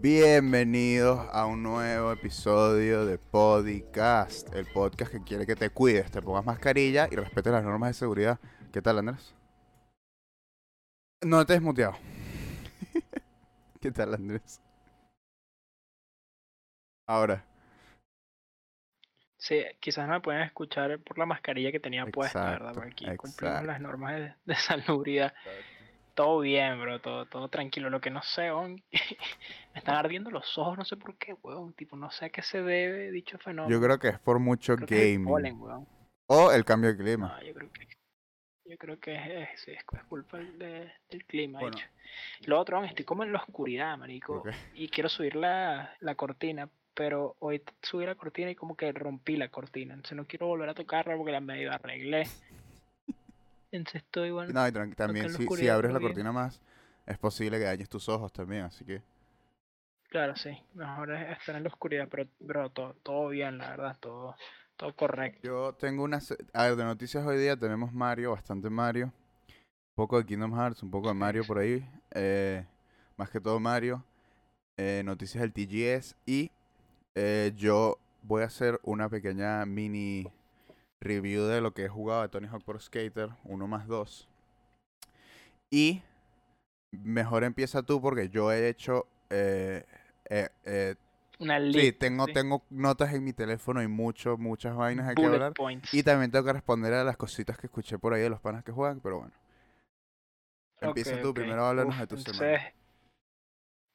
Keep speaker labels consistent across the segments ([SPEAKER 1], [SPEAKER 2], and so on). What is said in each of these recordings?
[SPEAKER 1] Bienvenidos a un nuevo episodio de Podcast, el podcast que quiere que te cuides, te pongas mascarilla y respetes las normas de seguridad. ¿Qué tal, Andrés? No te he desmuteado. ¿Qué tal, Andrés? Ahora.
[SPEAKER 2] Sí, quizás no me pueden escuchar por la mascarilla que tenía puesta, ¿verdad? Porque aquí cumplimos las normas de, de salubridad. Todo bien, bro, todo, todo tranquilo. Lo que no sé, weón, me están ardiendo los ojos, no sé por qué, weón. Tipo, no sé a qué se debe dicho fenómeno.
[SPEAKER 1] Yo creo que es por mucho
[SPEAKER 2] Creo que es el
[SPEAKER 1] gaming.
[SPEAKER 2] polen, weón.
[SPEAKER 1] O el cambio de clima.
[SPEAKER 2] No, yo creo que yo creo que es, es, sí, es cu- es culpa de- del clima,
[SPEAKER 1] Bueno.
[SPEAKER 2] dicho. Lo otro, weón, estoy como en la oscuridad, marico. Y quiero subir la, la cortina, pero hoy subí la cortina y como que rompí la cortina. Entonces no quiero volver a tocarla porque la medio arreglé. Estoy, bueno.
[SPEAKER 1] No, y también
[SPEAKER 2] en
[SPEAKER 1] si, abres la cortina más, es posible que dañes tus ojos también, así que...
[SPEAKER 2] Claro, sí. Mejor es estar en la oscuridad, pero, bro, todo, todo bien, la verdad, todo, todo correcto.
[SPEAKER 1] Yo tengo unas... A ver, de noticias hoy día tenemos Mario, bastante Mario. Un poco de Kingdom Hearts, un poco de Mario por ahí. eh, más que todo Mario. eh, noticias del TGS. Y eh, yo voy a hacer una pequeña mini review de lo que he jugado de Tony Hawk Pro Skater 1 más 2. Y mejor empieza tú porque yo he hecho... eh, eh, eh,
[SPEAKER 2] Una
[SPEAKER 1] sí,
[SPEAKER 2] lista,
[SPEAKER 1] tengo,
[SPEAKER 2] sí.
[SPEAKER 1] tengo notas en mi teléfono y mucho, muchas vainas hay que hablar.
[SPEAKER 2] points.
[SPEAKER 1] Y también tengo que responder a las cositas que escuché por ahí de los panas que juegan, pero bueno. Empieza tú, primero háblanos
[SPEAKER 2] Uf,
[SPEAKER 1] de tu
[SPEAKER 2] entonces-
[SPEAKER 1] semana.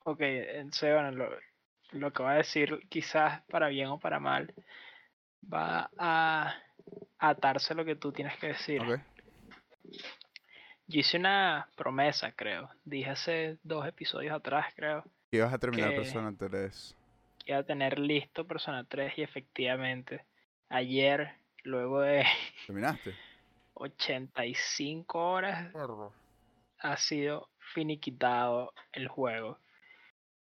[SPEAKER 2] Ok, entonces, bueno, lo, lo que voy a decir, quizás para bien o para mal, va a atarse a lo que tú tienes que decir.
[SPEAKER 1] Ok.
[SPEAKER 2] Yo hice una promesa, creo. Dije hace dos episodios atrás, creo,
[SPEAKER 1] Y vas a terminar
[SPEAKER 2] Que-
[SPEAKER 1] Persona 3.
[SPEAKER 2] que iba a tener listo Persona 3 y efectivamente, ayer, luego de
[SPEAKER 1] ¿Terminaste?
[SPEAKER 2] 85 horas, ha sido finiquitado el juego.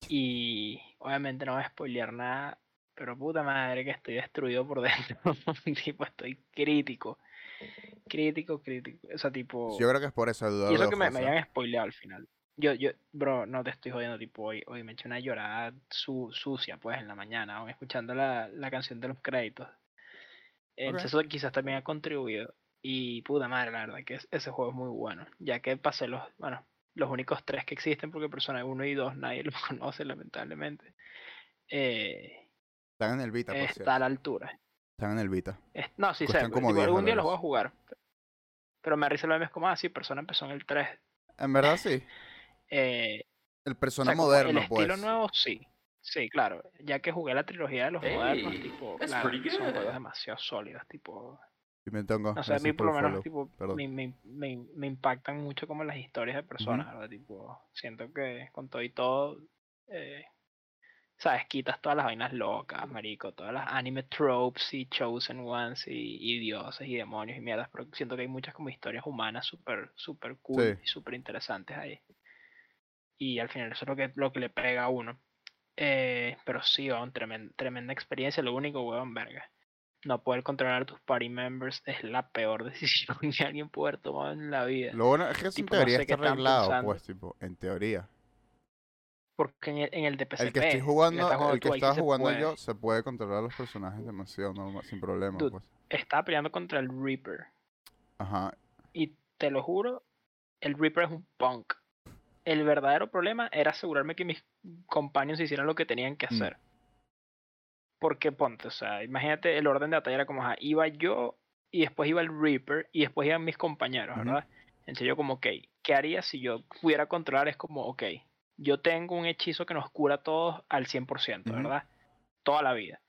[SPEAKER 2] Y obviamente no voy a spoilear nada, pero puta madre que estoy destruido por dentro. tipo, estoy crítico. Crítico, crítico. O sea, tipo.
[SPEAKER 1] Yo creo que es por esa duda.
[SPEAKER 2] y eso que me, me habían spoileado al final. Yo, yo, bro, no te estoy jodiendo, tipo, hoy, hoy me eché una llorada su, sucia, pues, en la mañana, aún escuchando la, la canción de los créditos. Entonces eso quizás también ha contribuido. Y puta madre, la verdad que es- ese juego es muy bueno. Ya que pasé los, bueno, los únicos tres que existen, porque Persona 1 y 2 nadie los conoce, lamentablemente. Eh,
[SPEAKER 1] Están en el Vita, por
[SPEAKER 2] está
[SPEAKER 1] cierto.
[SPEAKER 2] a la altura.
[SPEAKER 1] Están en el Vita.
[SPEAKER 2] Es- no, sí sé,
[SPEAKER 1] Cuestan como
[SPEAKER 2] tipo,
[SPEAKER 1] 10
[SPEAKER 2] algún día los voy a jugar. Pero me risa lo es como, ah, sí, Persona empezó en el 3.
[SPEAKER 1] En verdad sí.
[SPEAKER 2] Eh,
[SPEAKER 1] El
[SPEAKER 2] o
[SPEAKER 1] Persona
[SPEAKER 2] sea,
[SPEAKER 1] moderno,
[SPEAKER 2] el estilo
[SPEAKER 1] pues.
[SPEAKER 2] nuevo, sí. Sí, claro. Ya que jugué la trilogía de los modernos, tipo, claro, son juegos demasiado sólidos, tipo,
[SPEAKER 1] Y me tengo.
[SPEAKER 2] No sé, a mí por lo menos
[SPEAKER 1] follow.
[SPEAKER 2] tipo, me, me, me impactan mucho como las historias de personas, ¿verdad? Tipo, siento que con todo y todo, eh, sabes, quitas todas las vainas locas, marico, todas las anime tropes y chosen ones y, y dioses y demonios y mierdas, pero siento que hay muchas como historias humanas súper, súper cool
[SPEAKER 1] Sí.
[SPEAKER 2] y súper interesantes ahí. Y al final eso es lo que, lo que le pega a uno. Eh, pero sí, weón, tremen- tremenda experiencia. Lo único, weón, verga. No poder controlar a tus party members es la peor decisión que alguien puede haber tomado en la vida.
[SPEAKER 1] Lo bueno es que eso en
[SPEAKER 2] Tipo, no
[SPEAKER 1] teoría
[SPEAKER 2] sé qué
[SPEAKER 1] está arreglado, pues, tipo, en teoría.
[SPEAKER 2] Porque en el, en el de
[SPEAKER 1] El que estoy jugando, el que estaba jugando yo, se puede controlar a los personajes demasiado normal, sin problema,
[SPEAKER 2] Dude.
[SPEAKER 1] pues.
[SPEAKER 2] Estaba peleando contra el Reaper.
[SPEAKER 1] Ajá.
[SPEAKER 2] Y te lo juro, el Reaper es un punk. El verdadero problema era asegurarme que mis compañeros hicieran lo que tenían que
[SPEAKER 1] Mm.
[SPEAKER 2] hacer. Porque ponte, o sea, imagínate el orden de batalla era como, ajá, iba yo y después iba el Reaper y después iban mis compañeros. ¿verdad? Entonces yo como, ok, ¿qué haría si yo pudiera controlar? Es como, ok, yo tengo un hechizo que nos cura a todos al 100%,
[SPEAKER 1] Ujú.
[SPEAKER 2] ¿verdad? Toda la vida.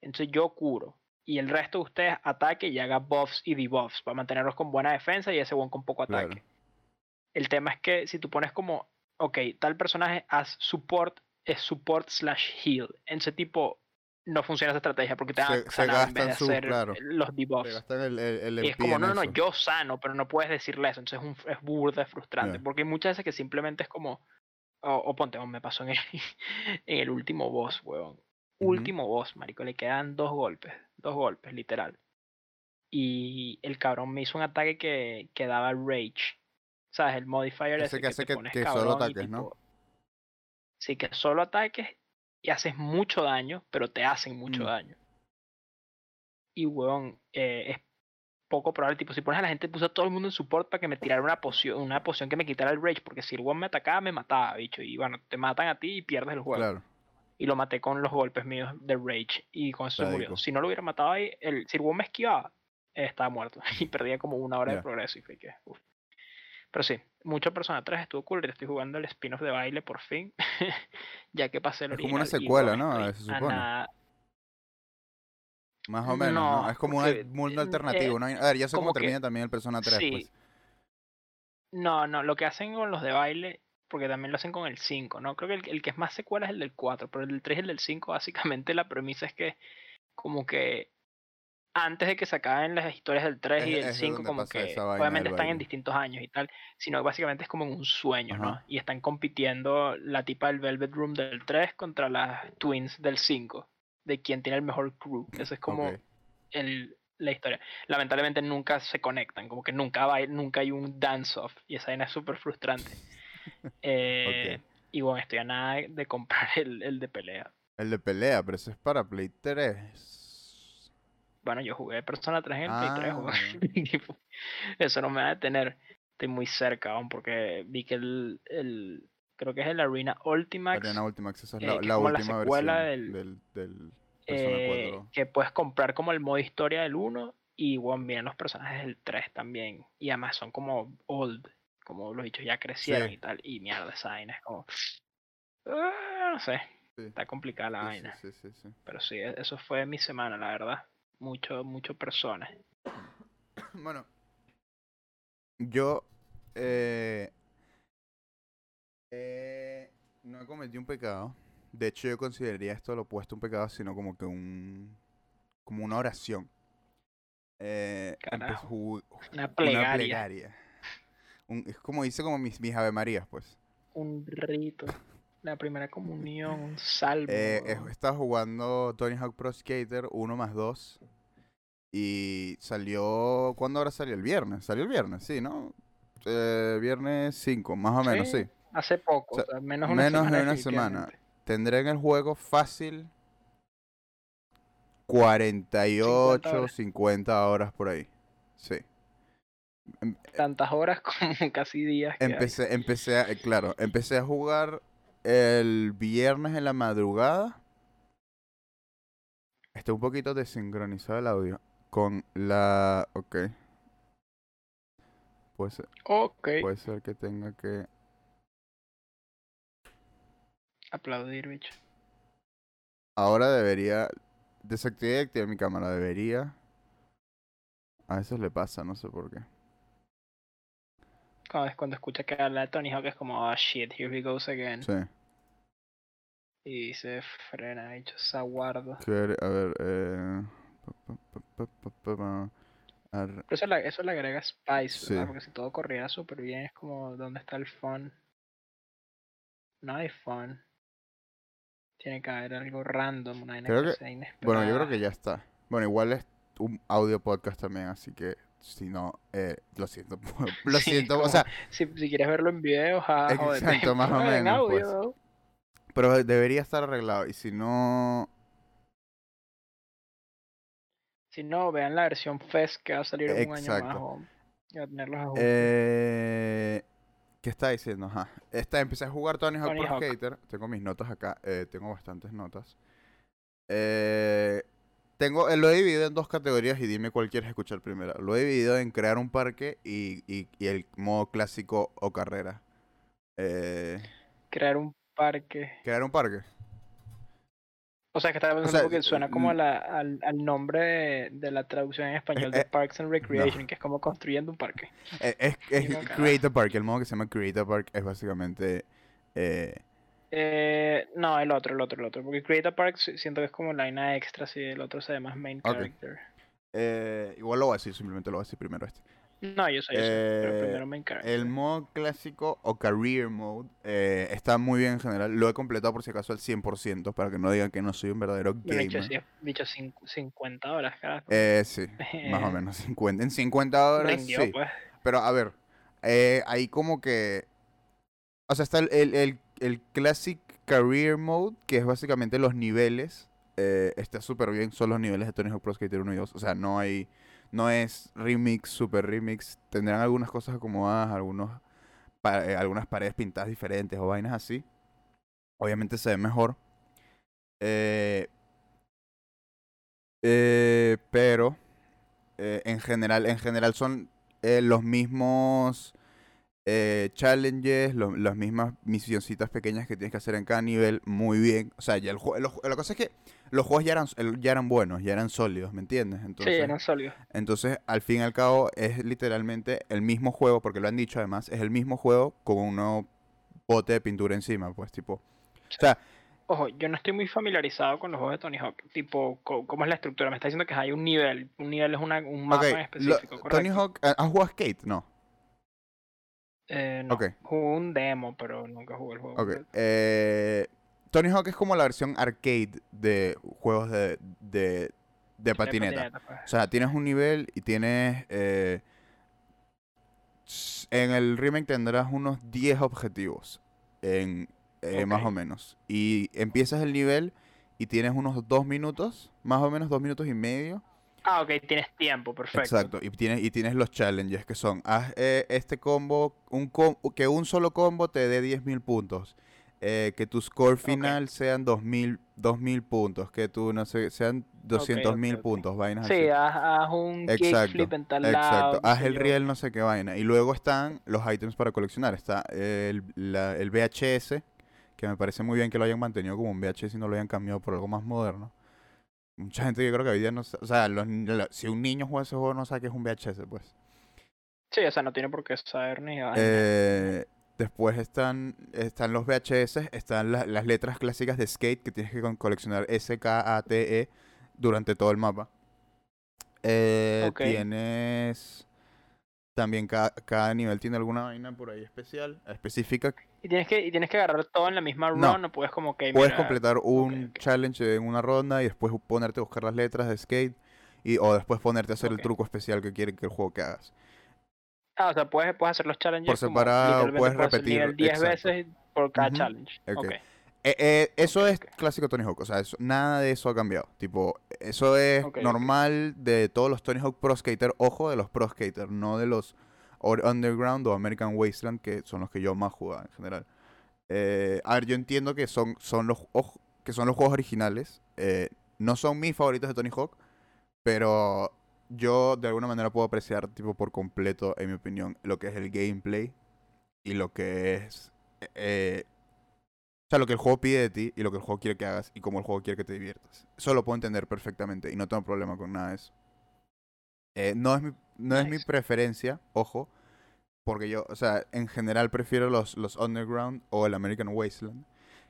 [SPEAKER 2] Entonces yo curo. Y el resto de ustedes ataque y haga buffs y debuffs para mantenerlos con buena defensa y ese buen con poco ataque.
[SPEAKER 1] Claro.
[SPEAKER 2] El tema es que si tú pones como, ok, tal personaje as support es support slash heal. En ese tipo no funciona esa estrategia porque te van
[SPEAKER 1] Se-
[SPEAKER 2] a en vez de
[SPEAKER 1] su-
[SPEAKER 2] hacer
[SPEAKER 1] claro.
[SPEAKER 2] los debuffs.
[SPEAKER 1] el, el, el
[SPEAKER 2] Y es como, no, no, no, yo sano, pero no puedes decirle eso. Entonces es, un, es burda, es frustrante.
[SPEAKER 1] Ya.
[SPEAKER 2] Porque hay muchas veces que simplemente es como, o, o ponte, o me pasó en el, en el último boss, weón. Último boss, marico, le quedan dos golpes, dos golpes, literal. Y el cabrón me hizo un ataque que, que daba rage. ¿Sabes? El modifier
[SPEAKER 1] Ese que hace que-
[SPEAKER 2] pones
[SPEAKER 1] que solo ataques, ¿no?
[SPEAKER 2] Así que solo ataques y haces mucho daño, pero te hacen mucho
[SPEAKER 1] Mm.
[SPEAKER 2] daño. Y, weón, eh, es poco probable. Tipo, si pones a la gente, puse a todo el mundo en support para que me tirara una poción, una poción que me quitara el rage. Porque si el one me atacaba, me mataba, bicho. Y bueno, te matan a ti y pierdes el juego.
[SPEAKER 1] Claro.
[SPEAKER 2] Y lo maté con los golpes míos de rage. Y con eso se murió. Si no lo hubiera matado ahí, el, si el one me esquivaba, eh, estaba muerto. Y perdía como una hora
[SPEAKER 1] Ya.
[SPEAKER 2] de progreso. Y fue que, uf. Pero sí, mucho Persona 3 estuvo cool. Estoy jugando el spin-off de baile por fin. ya que pasé el
[SPEAKER 1] Es como una
[SPEAKER 2] original,
[SPEAKER 1] secuela, ¿no? Se supone. Más o menos, ¿no?
[SPEAKER 2] No,
[SPEAKER 1] Es como
[SPEAKER 2] porque,
[SPEAKER 1] un mundo
[SPEAKER 2] eh,
[SPEAKER 1] alternativo, ¿no? A ver, ya sé cómo
[SPEAKER 2] que-
[SPEAKER 1] termina también el Persona 3,
[SPEAKER 2] sí.
[SPEAKER 1] pues.
[SPEAKER 2] No, no, lo que hacen con los de baile, porque también lo hacen con el 5, ¿no? Creo que el, el que es más secuela es el del 4, pero el del 3 y el del 5, básicamente la premisa es que como que antes de que se acaben las historias del 3 y del
[SPEAKER 1] es de
[SPEAKER 2] 5,
[SPEAKER 1] donde
[SPEAKER 2] como que obviamente están en distintos años y tal, sino que básicamente es como en un sueño, ¿no? Y están compitiendo la tipa del Velvet Room del 3 contra las Twins del 5, de quien tiene el mejor crew. Eso es como el, la historia. Lamentablemente nunca se conectan, como que nunca, va, nunca hay un dance-off y esa vaina es súper frustrante. Eh. Y bueno, estoy a nada de- comprar el, el de pelea.
[SPEAKER 1] El de pelea, pero ese es para Play 3.
[SPEAKER 2] Bueno, yo jugué Persona 3 en el Play 3,
[SPEAKER 1] Ah,
[SPEAKER 2] weón. Tipo, Eso no me va a detener. Estoy muy cerca aún porque vi que el, el creo que es el Arena Ultimax
[SPEAKER 1] Arena Ultima Access es
[SPEAKER 2] eh,
[SPEAKER 1] la,
[SPEAKER 2] es
[SPEAKER 1] la
[SPEAKER 2] como la
[SPEAKER 1] última
[SPEAKER 2] secuela
[SPEAKER 1] versión
[SPEAKER 2] del-
[SPEAKER 1] del, del Persona
[SPEAKER 2] eh,
[SPEAKER 1] 4.
[SPEAKER 2] que puedes comprar como el modo historia del 1 y bueno, vienen los personajes del 3 también. Y además son como old, como los bichos ya crecieron
[SPEAKER 1] Sí.
[SPEAKER 2] y tal. Y mierda, esa vaina es como... Ah, no sé,
[SPEAKER 1] Sí,
[SPEAKER 2] está complicada la
[SPEAKER 1] sí,
[SPEAKER 2] vaina.
[SPEAKER 1] sí, sí, sí, sí.
[SPEAKER 2] Pero sí, e- eso fue mi semana, la verdad. Mucho, mucho personas.
[SPEAKER 1] Bueno, yo eh, eh, no cometí un pecado. De hecho, yo consideraría esto lo opuesto a un pecado, sino como que un como una oración. Eh,
[SPEAKER 2] Carajo. Una
[SPEAKER 1] una
[SPEAKER 2] plegaria.
[SPEAKER 1] Un- es como dice como mis, mis Ave Marías, pues.
[SPEAKER 2] un rito, la primera comunión, un salmo.
[SPEAKER 1] Eh, estado jugando Tony Hawk Pro Skater 1 más 2. Y salió. ¿Cuándo ahora salió? El viernes. Salió el viernes, sí, ¿no? Eh, viernes 5, más o menos, sí.
[SPEAKER 2] Hace poco,
[SPEAKER 1] O sea,
[SPEAKER 2] o sea, menos de una
[SPEAKER 1] menos de
[SPEAKER 2] semana.
[SPEAKER 1] una semana. Tendré en el juego fácil 48,
[SPEAKER 2] 50 horas.
[SPEAKER 1] 50 horas por ahí. Sí. Em-
[SPEAKER 2] Tantas horas como casi días. que hay.
[SPEAKER 1] Empecé, empecé a, eh, claro, empecé a jugar el viernes en la madrugada. Está un poquito desincronizado el audio con la, ok. Puede ser,
[SPEAKER 2] Ok,
[SPEAKER 1] puede ser que tenga que,
[SPEAKER 2] aplaudir, bicho.
[SPEAKER 1] ahora debería, desactivar y activar mi cámara, debería. A veces le pasa, no sé por qué.
[SPEAKER 2] Cuando, cuando escucha que habla de Tony Hawk es como, oh shit, here he goes again.
[SPEAKER 1] Sí.
[SPEAKER 2] Y se frena, bicho, saguardo.
[SPEAKER 1] Que- A ver, eh...
[SPEAKER 2] Pero eso le, eso le agrega spice.
[SPEAKER 1] Sí.
[SPEAKER 2] Porque si todo corriera súper bien, es como, ¿dónde está el fun? No hay fun. Tiene que haber algo random, una
[SPEAKER 1] Creo
[SPEAKER 2] que
[SPEAKER 1] que-
[SPEAKER 2] sea
[SPEAKER 1] Bueno, yo creo que ya está. Bueno, igual es un audio podcast también, así que si no, eh, lo siento. lo
[SPEAKER 2] Sí,
[SPEAKER 1] siento, o sea,
[SPEAKER 2] Si, si quieres verlo en video, ja,
[SPEAKER 1] Exacto, más o
[SPEAKER 2] pero en
[SPEAKER 1] menos, pues.
[SPEAKER 2] audio,
[SPEAKER 1] pero debería estar arreglado. Y si no,
[SPEAKER 2] Si no, vean la versión FES que va a salir en un año más. O, y a tener los ajustes.
[SPEAKER 1] eh, ¿qué está diciendo? Ajá. Esta, empecé a jugar Tony Hawk
[SPEAKER 2] Tony
[SPEAKER 1] Pro
[SPEAKER 2] Hawk.
[SPEAKER 1] Skater. Tengo mis notas acá. eh, tengo bastantes notas. Eh, tengo, eh, lo he dividido en dos categorías y dime cuál quieres escuchar primero. Lo he dividido en crear un parque y, y, y el modo clásico o carrera. Eh,
[SPEAKER 2] Crear un parque.
[SPEAKER 1] crear un parque.
[SPEAKER 2] O sea, que estaba pensando
[SPEAKER 1] sea,
[SPEAKER 2] porque suena como a
[SPEAKER 1] l-
[SPEAKER 2] la- al, al nombre de, de la traducción en español de
[SPEAKER 1] eh,
[SPEAKER 2] Parks and Recreation, que es como construyendo un parque.
[SPEAKER 1] Eh, es es
[SPEAKER 2] carajo.
[SPEAKER 1] Create a Park. El modo que se llama Create a Park es básicamente. eh,
[SPEAKER 2] Eh, no, el otro, el otro, el otro. Porque Create a Park si- siento que es como la vaina extra, si el otro se llama main
[SPEAKER 1] Ok.
[SPEAKER 2] character.
[SPEAKER 1] eh, igual lo voy a decir, simplemente lo voy a decir primero este.
[SPEAKER 2] No, yo sé, yo pero
[SPEAKER 1] Eh,
[SPEAKER 2] primero main character.
[SPEAKER 1] El modo clásico o Career Mode eh, está muy bien en general. Lo he completado por si acaso al 100% para que no digan que no soy un verdadero
[SPEAKER 2] dicho,
[SPEAKER 1] gamer.
[SPEAKER 2] dicho cin- 50 horas, carajo.
[SPEAKER 1] Eh, sí, más o menos 50. En 50 horas,
[SPEAKER 2] Rindió,
[SPEAKER 1] sí.
[SPEAKER 2] pues.
[SPEAKER 1] Pero a ver, eh, ahí como que. O sea, está el, el, el, el Classic Career Mode, que es básicamente los niveles. eh, está súper bien, son los niveles de Tony Hawk Pro Skater 1 y 2. O sea, no hay. No es remix, super remix. Tendrán algunas cosas acomodadas, algunos, eh, algunas paredes pintadas diferentes o vainas así. Obviamente se ve mejor. Eh, eh, pero eh, en general, en general son eh, los mismos challenges, las mismas misioncitas pequeñas que tienes que hacer en cada nivel muy bien. O sea, ya el juego, la cosa es que los juegos ya eran, el- ya eran buenos, ya eran sólidos, ¿me entiendes?
[SPEAKER 2] Sí,
[SPEAKER 1] Entonces,
[SPEAKER 2] eran sólidos.
[SPEAKER 1] entonces, al fin y al cabo, es literalmente el mismo juego, porque lo han dicho además, es el mismo juego con un nuevo bote de pintura encima, pues tipo. O sea,
[SPEAKER 2] Ojo, yo no estoy muy familiarizado con los juegos de Tony Hawk. Tipo, ¿cómo es la estructura? Me está diciendo que hay un nivel. Un nivel es una, un mapa
[SPEAKER 1] ok,
[SPEAKER 2] en
[SPEAKER 1] lo-
[SPEAKER 2] específico,
[SPEAKER 1] Tony. Hawk, ¿has jugado a Skate? No.
[SPEAKER 2] Eh, no,
[SPEAKER 1] Ok.
[SPEAKER 2] jugué un demo, pero nunca jugué el juego.
[SPEAKER 1] Ok.
[SPEAKER 2] completo.
[SPEAKER 1] eh, Tony Hawk es como la versión arcade de juegos de, de, de patineta.
[SPEAKER 2] pues.
[SPEAKER 1] O sea, tienes un nivel y tienes... eh, en el remake tendrás unos 10 objetivos, en, eh, más o menos. Y empiezas el nivel y tienes unos 2 minutos, más o menos 2 minutos y medio.
[SPEAKER 2] Ah, ok, tienes tiempo, perfecto.
[SPEAKER 1] Exacto, y tienes, y tienes los challenges que son, haz eh, este combo, un com- que un solo combo te dé 10.000 puntos, eh, que tu score final sean 2.000 2.000 puntos, que tú, no sé, sean 200.000
[SPEAKER 2] ok.
[SPEAKER 1] puntos, vainas
[SPEAKER 2] Sí,
[SPEAKER 1] así.
[SPEAKER 2] haz, haz un
[SPEAKER 1] Exacto,
[SPEAKER 2] en tal.
[SPEAKER 1] Exacto, haz el
[SPEAKER 2] yo.
[SPEAKER 1] riel no sé qué vaina. Y luego están los ítems para coleccionar. Está el, la- el VHS, que me parece muy bien que lo hayan mantenido como un VHS y no lo hayan cambiado por algo más moderno. Mucha gente yo creo que hoy día no sa- O sea, los la- si un niño juega ese juego no sabe que es un VHS, pues.
[SPEAKER 2] Sí, o sea, no tiene por qué saber ni.
[SPEAKER 1] Eh, después están, están los VHS, están la- las letras clásicas de Skate que tienes que coleccionar S, K, A, T, E durante todo el mapa. Eh,
[SPEAKER 2] Ok.
[SPEAKER 1] Tienes también cada, cada nivel tiene alguna vaina por ahí especial, específica.
[SPEAKER 2] Y tienes que, y tienes que agarrar todo en la misma run, no puedes como que
[SPEAKER 1] Puedes
[SPEAKER 2] mira,
[SPEAKER 1] completar un challenge en una ronda y después ponerte a buscar las letras de Skate y o después ponerte a hacer el truco especial que quiere que el juego que hagas.
[SPEAKER 2] Ah, o sea, puedes, puedes hacer los challenges
[SPEAKER 1] Por separado, puedes repetir,
[SPEAKER 2] nivel 10
[SPEAKER 1] exacto.
[SPEAKER 2] veces por cada challenge.
[SPEAKER 1] Eh, eh, eso es clásico Tony Hawk, o sea, eso- nada de eso ha cambiado. Tipo, eso es normal de todos los Tony Hawk Pro Skater, ojo de los Pro Skater, no de los Underground o American Wasteland, que son los que yo más jugaba en general. Eh, a ver, yo entiendo que son, son los ojo, que son los juegos originales, no son mis favoritos de Tony Hawk, pero yo de alguna manera puedo apreciar tipo por completo, en mi opinión, lo que es el gameplay y lo que es eh, o sea, lo que el juego pide de ti y lo que el juego quiere que hagas y cómo el juego quiere que te diviertas. Eso lo puedo entender perfectamente y no tengo problema con nada de eso. Eh, no es mi, no es mi preferencia, ojo, porque yo, o sea, en general prefiero los, los Underground o el American Wasteland,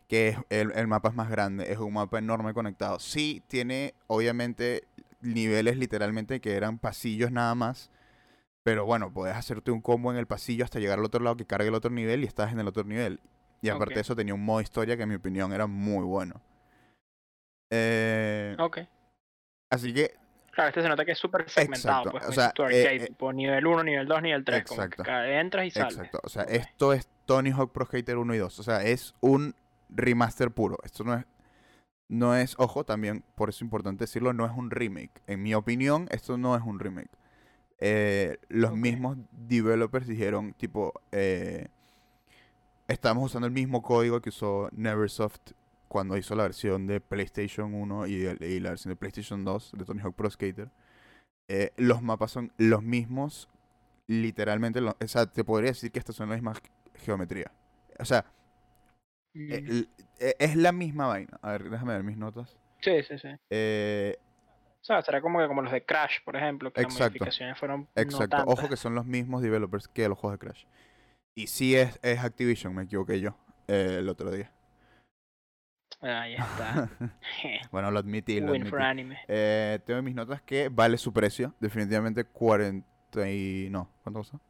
[SPEAKER 1] que es el, el mapa es más grande, es un mapa enorme conectado. Sí, tiene obviamente niveles literalmente que eran pasillos nada más, pero bueno, puedes hacerte un combo en el pasillo hasta llegar al otro lado que cargue el otro nivel y estás en el otro nivel. Y aparte de eso tenía un modo historia que en mi opinión era muy bueno. Eh,
[SPEAKER 2] Ok.
[SPEAKER 1] Así que,
[SPEAKER 2] Claro, este se nota que es súper segmentado.
[SPEAKER 1] Exacto,
[SPEAKER 2] Pues,
[SPEAKER 1] o sea, eh,
[SPEAKER 2] arcade,
[SPEAKER 1] eh,
[SPEAKER 2] tipo nivel 1, nivel 2, nivel 3. Como que
[SPEAKER 1] Exacto.
[SPEAKER 2] entras y sales.
[SPEAKER 1] exacto. O sea, esto es Tony Hawk Pro Skater 1 y 2. O sea, es un remaster puro. Esto no es, no es, ojo, también, por eso es importante decirlo, no es un remake. En mi opinión, esto no es un remake. Eh, los mismos developers dijeron, tipo, eh, estamos usando el mismo código que usó Neversoft cuando hizo la versión de PlayStation 1 y, la versión de PlayStation 2 de Tony Hawk Pro Skater. Eh, los mapas son los mismos, literalmente, lo- o sea, te podría decir que estas son la misma ge- geometría. O sea,
[SPEAKER 2] Mm,
[SPEAKER 1] eh, l- eh, es la misma vaina. A ver, déjame ver mis notas.
[SPEAKER 2] Sí, sí, sí.
[SPEAKER 1] Eh,
[SPEAKER 2] O sea, será como que como los de Crash, por ejemplo, que las
[SPEAKER 1] Exacto.
[SPEAKER 2] modificaciones fueron
[SPEAKER 1] exacto.
[SPEAKER 2] no
[SPEAKER 1] Ojo que son los mismos developers que los juegos de Crash. Y sí es, es Activision, me equivoqué yo eh, el otro día.
[SPEAKER 2] Ahí está.
[SPEAKER 1] bueno, lo admití, lo
[SPEAKER 2] Win for anime.
[SPEAKER 1] Eh, tengo en mis notas que vale su precio. Definitivamente 40 y... No, ¿cuánto costó?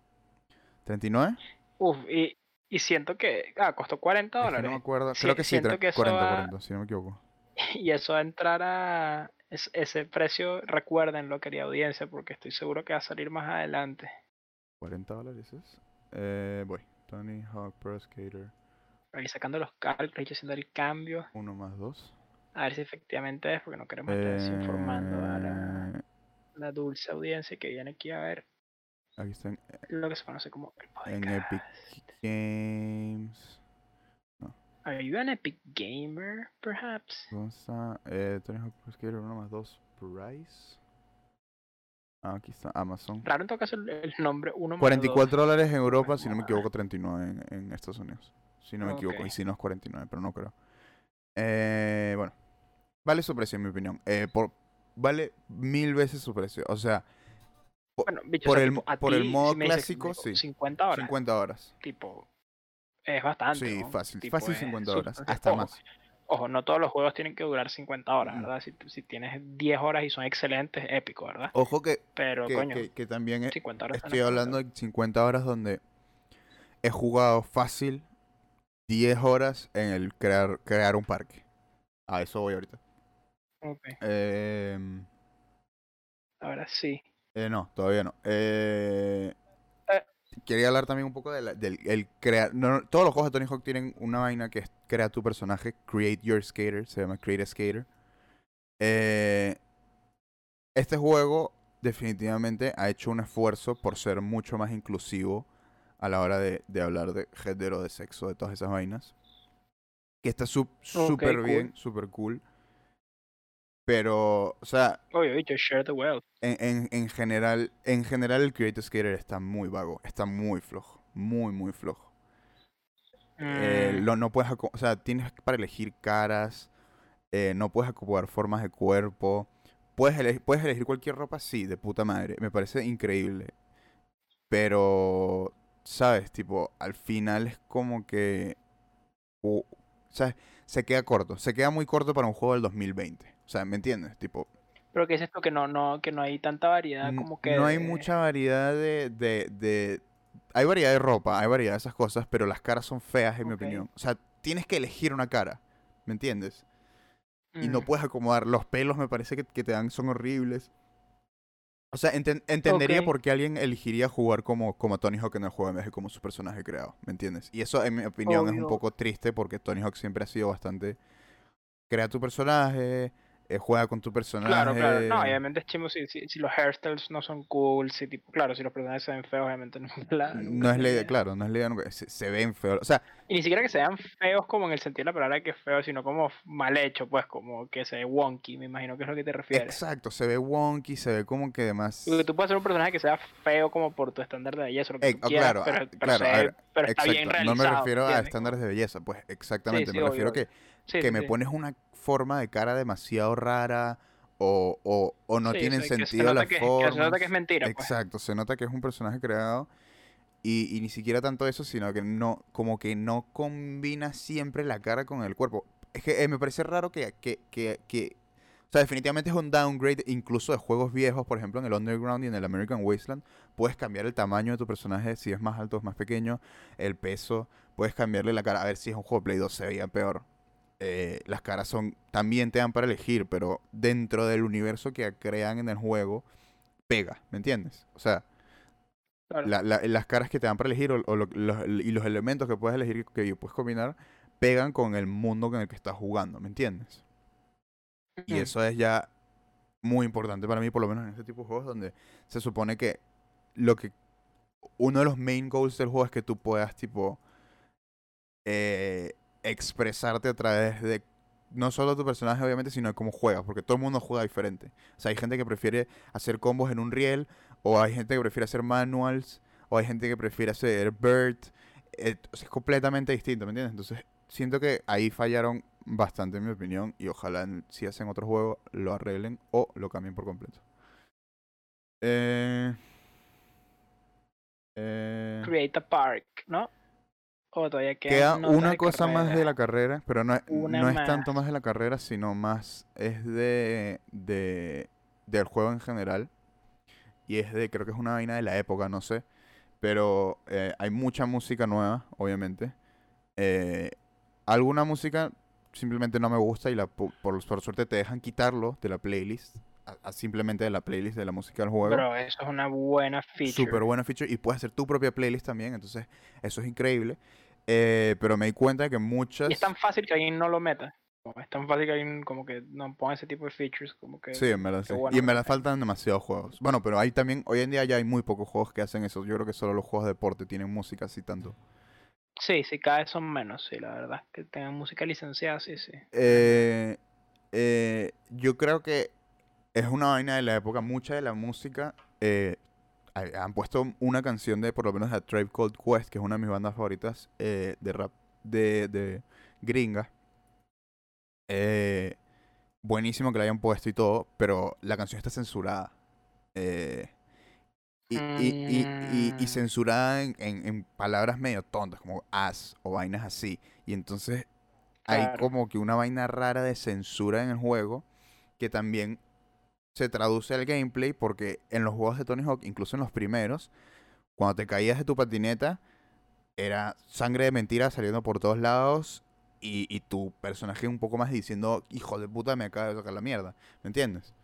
[SPEAKER 1] ¿39?
[SPEAKER 2] Uf, y, y siento que. Ah, costó 40
[SPEAKER 1] Es que
[SPEAKER 2] dólares.
[SPEAKER 1] no me acuerdo.
[SPEAKER 2] Sí,
[SPEAKER 1] Creo que sí,
[SPEAKER 2] siento que eso
[SPEAKER 1] 40,
[SPEAKER 2] va-
[SPEAKER 1] 40, si no me equivoco.
[SPEAKER 2] Y eso va a entrar a. es- ese precio, recuérdenlo, querida audiencia, porque estoy seguro que va a salir más adelante.
[SPEAKER 1] 40 dólares es. Eh, voy. Tony Hawk Pro Skater
[SPEAKER 2] Ahí sacando los cálculos y haciendo el cambio.
[SPEAKER 1] 1 más 2.
[SPEAKER 2] A ver si efectivamente es, porque no queremos estar desinformando a la,
[SPEAKER 1] Eh,
[SPEAKER 2] la dulce audiencia que viene aquí a ver
[SPEAKER 1] aquí están
[SPEAKER 2] lo que se conoce como el
[SPEAKER 1] en
[SPEAKER 2] podcast.
[SPEAKER 1] Epic Games.
[SPEAKER 2] Are you an Epic Gamer, perhaps?
[SPEAKER 1] ¿Dónde está? Eh, Tony Hawk Skater 1 más 2 Price. Ah, aquí está Amazon.
[SPEAKER 2] Raro en todo caso el, nombre 1
[SPEAKER 1] 44 dólares en Europa, si no me equivoco, 39 en, en Estados Unidos. Si no me equivoco,
[SPEAKER 2] Ok.
[SPEAKER 1] y si no es 49, pero no creo. Eh, bueno, vale su precio, en mi opinión. Eh, por, vale mil veces su precio. O sea,
[SPEAKER 2] Bueno, bicho,
[SPEAKER 1] por
[SPEAKER 2] o sea,
[SPEAKER 1] el-
[SPEAKER 2] tipo,
[SPEAKER 1] por el modo
[SPEAKER 2] si dices,
[SPEAKER 1] clásico,
[SPEAKER 2] tipo,
[SPEAKER 1] sí.
[SPEAKER 2] 50 horas.
[SPEAKER 1] 50 horas.
[SPEAKER 2] Tipo, es bastante.
[SPEAKER 1] Sí,
[SPEAKER 2] ¿no?
[SPEAKER 1] fácil.
[SPEAKER 2] Tipo,
[SPEAKER 1] Fácil
[SPEAKER 2] es
[SPEAKER 1] 50
[SPEAKER 2] súper-
[SPEAKER 1] horas. Hasta
[SPEAKER 2] ojo,
[SPEAKER 1] más.
[SPEAKER 2] Ojo, no todos los juegos tienen que durar 50 horas,
[SPEAKER 1] Mm.
[SPEAKER 2] ¿verdad? Si, si tienes 10 horas y son excelentes, épico, ¿verdad?
[SPEAKER 1] Ojo que,
[SPEAKER 2] Pero,
[SPEAKER 1] que,
[SPEAKER 2] coño,
[SPEAKER 1] que- que también he-
[SPEAKER 2] 50 horas. están
[SPEAKER 1] estoy hablando de 50 horas donde he jugado fácil 10 horas en el crear, crear un parque. A eso voy ahorita.
[SPEAKER 2] Ok,
[SPEAKER 1] Em,
[SPEAKER 2] ahora sí.
[SPEAKER 1] Eh, no, todavía no. Eh,
[SPEAKER 2] Eh.
[SPEAKER 1] Quería hablar también un poco de la- del el crear. no, no, todos los juegos de Tony Hawk tienen una vaina que es crea tu personaje, Create Your Skater, se llama Create a Skater. Eh, este juego definitivamente ha hecho un esfuerzo por ser mucho más inclusivo a la hora de, de hablar de género, de sexo, de todas esas vainas. Que está súper bien, súper cool. Pero, o sea,
[SPEAKER 2] Oye, bicho, share the wealth.
[SPEAKER 1] en, en, en general, en general el Creative Skater está muy vago, está muy flojo, muy muy flojo. Eh,
[SPEAKER 2] Mm,
[SPEAKER 1] lo, no puedes, o sea, tienes para elegir caras, eh, no puedes acomodar formas de cuerpo, puedes elegir, puedes elegir cualquier ropa, sí, de puta madre, me parece increíble. Pero, sabes, tipo, al final es como que, sabes, se queda corto, se queda muy corto para un juego del 2020. O sea, ¿me entiendes? Tipo,
[SPEAKER 2] Pero que es esto que no, no, que no hay tanta variedad como que.
[SPEAKER 1] No hay mucha variedad de, de, de- Hay variedad de ropa, hay variedad de esas cosas, pero las caras son feas, en mi opinión. O sea, tienes que elegir una cara, ¿me entiendes? Y no
[SPEAKER 2] Mm,
[SPEAKER 1] puedes acomodar. Los pelos me parece que, que te dan son horribles. O sea, enten- entendería por qué alguien elegiría jugar como, como Tony Hawk en el juego en vez de como su personaje creado, ¿me entiendes? Y eso, en mi opinión, es un poco triste porque Tony Hawk siempre ha sido bastante... Crea tu personaje, eh, juega con tu personaje...
[SPEAKER 2] Claro, claro. No, obviamente es chimo si, si, si los hairstyles no son cool, si tipo, claro, si los personajes se ven feos, obviamente no es la,
[SPEAKER 1] No
[SPEAKER 2] nunca
[SPEAKER 1] es la idea, claro, no es la idea nunca. Se, se ven feos. O sea,
[SPEAKER 2] Y ni siquiera que sean feos como en el sentido de la palabra que es feo, sino como mal hecho, pues, como que se ve wonky, me imagino que es lo que te refieres.
[SPEAKER 1] exacto, se ve wonky, se ve como que además.
[SPEAKER 2] Porque tú puedes ser un personaje que sea feo como por tu estándar de belleza, lo que
[SPEAKER 1] Eh,
[SPEAKER 2] tú quieras,
[SPEAKER 1] claro,
[SPEAKER 2] pero,
[SPEAKER 1] ah,
[SPEAKER 2] pero
[SPEAKER 1] claro,
[SPEAKER 2] se
[SPEAKER 1] a
[SPEAKER 2] ve-
[SPEAKER 1] ver,
[SPEAKER 2] pero está bien realizado.
[SPEAKER 1] no me refiero a estándares de belleza, pues exactamente.
[SPEAKER 2] sí,
[SPEAKER 1] me refiero
[SPEAKER 2] obvio,
[SPEAKER 1] que,
[SPEAKER 2] Sí,
[SPEAKER 1] que me pones una forma de cara demasiado rara o, o, o no tienen sentido las
[SPEAKER 2] que se
[SPEAKER 1] formas.
[SPEAKER 2] nota que es mentira, pues.
[SPEAKER 1] Exacto, se nota que es un personaje creado y, y ni siquiera tanto eso, sino que no, como que no combina siempre la cara con el cuerpo. Es que eh, me parece raro que, que, que, que- o sea, definitivamente es un downgrade incluso de juegos viejos, por ejemplo, en el Underground y en el American Wasteland, puedes cambiar el tamaño de tu personaje, si es más alto o es más pequeño, el peso, puedes cambiarle la cara, a ver si es un juego de Play 2 se veía peor. Eh, las caras son también te dan para elegir, pero dentro del universo que crean en el juego pega, ¿me entiendes? O sea,
[SPEAKER 2] Claro.
[SPEAKER 1] la- la- las caras que te dan para elegir o, o lo- los, y los elementos que puedes elegir que puedes combinar pegan con el mundo con el que estás jugando, ¿me entiendes? Y eso es ya muy importante para mí, por lo menos en este tipo de juegos donde se supone que lo que uno de los main goals del juego es que tú puedas tipo eh, expresarte a través de no solo tu personaje obviamente, sino de cómo juegas, porque todo el mundo juega diferente. O sea, hay gente que prefiere hacer combos en un riel, o hay gente que prefiere hacer manuals, o hay gente que prefiere hacer bird. eh, es completamente distinto, ¿me entiendes? Entonces, siento que ahí fallaron bastante, en mi opinión, y ojalá si hacen otro juego lo arreglen o lo cambien por completo. Eh, eh,
[SPEAKER 2] Create a Park, ¿no? Todavía
[SPEAKER 1] queda una cosa más de la carrera, pero no no es tanto
[SPEAKER 2] más.
[SPEAKER 1] de la carrera, sino más es de, de del juego en general. Y es de, creo que es una vaina de la época, no sé. Pero eh, hay mucha música nueva, obviamente. Eh, alguna música simplemente no me gusta y la, por, por suerte te dejan quitarlo de la playlist. a- a simplemente de la playlist de la música del juego.
[SPEAKER 2] Pero eso es una buena feature.
[SPEAKER 1] Súper buena feature. Y puedes hacer tu propia playlist también. Entonces, eso es increíble. Eh, pero me di cuenta de que muchas...
[SPEAKER 2] Y es tan fácil que alguien no lo meta. Es tan fácil que alguien como que no ponga ese tipo de features. Como que,
[SPEAKER 1] Sí, en verdad, sí.
[SPEAKER 2] bueno
[SPEAKER 1] y en verdad faltan demasiados juegos. Bueno, pero hay también, hoy en día ya hay muy pocos juegos que hacen eso. Yo creo que solo los juegos de deporte tienen música así tanto.
[SPEAKER 2] Sí, sí, cada vez son menos, sí, la verdad. Que tengan música licenciada, sí, sí.
[SPEAKER 1] Eh, eh, yo creo que es una vaina de la época. Mucha de la música eh, han puesto una canción de por lo menos de Tribe Called Quest, que es una de mis bandas favoritas eh, de rap de, de gringa. Eh, buenísimo que la hayan puesto y todo, pero la canción está censurada. Eh, y, y- y- y- y censurada en, en- en palabras medio tontas, como as o vainas así. Y entonces hay
[SPEAKER 2] Claro.
[SPEAKER 1] como que una vaina rara de censura en el juego que también se traduce al gameplay porque en los juegos de Tony Hawk, incluso en los primeros, cuando te caías de tu patineta, era sangre de mentira saliendo por todos lados y, y tu personaje un poco más diciendo, hijo de puta, me acaba de tocar la mierda. ¿Me entiendes?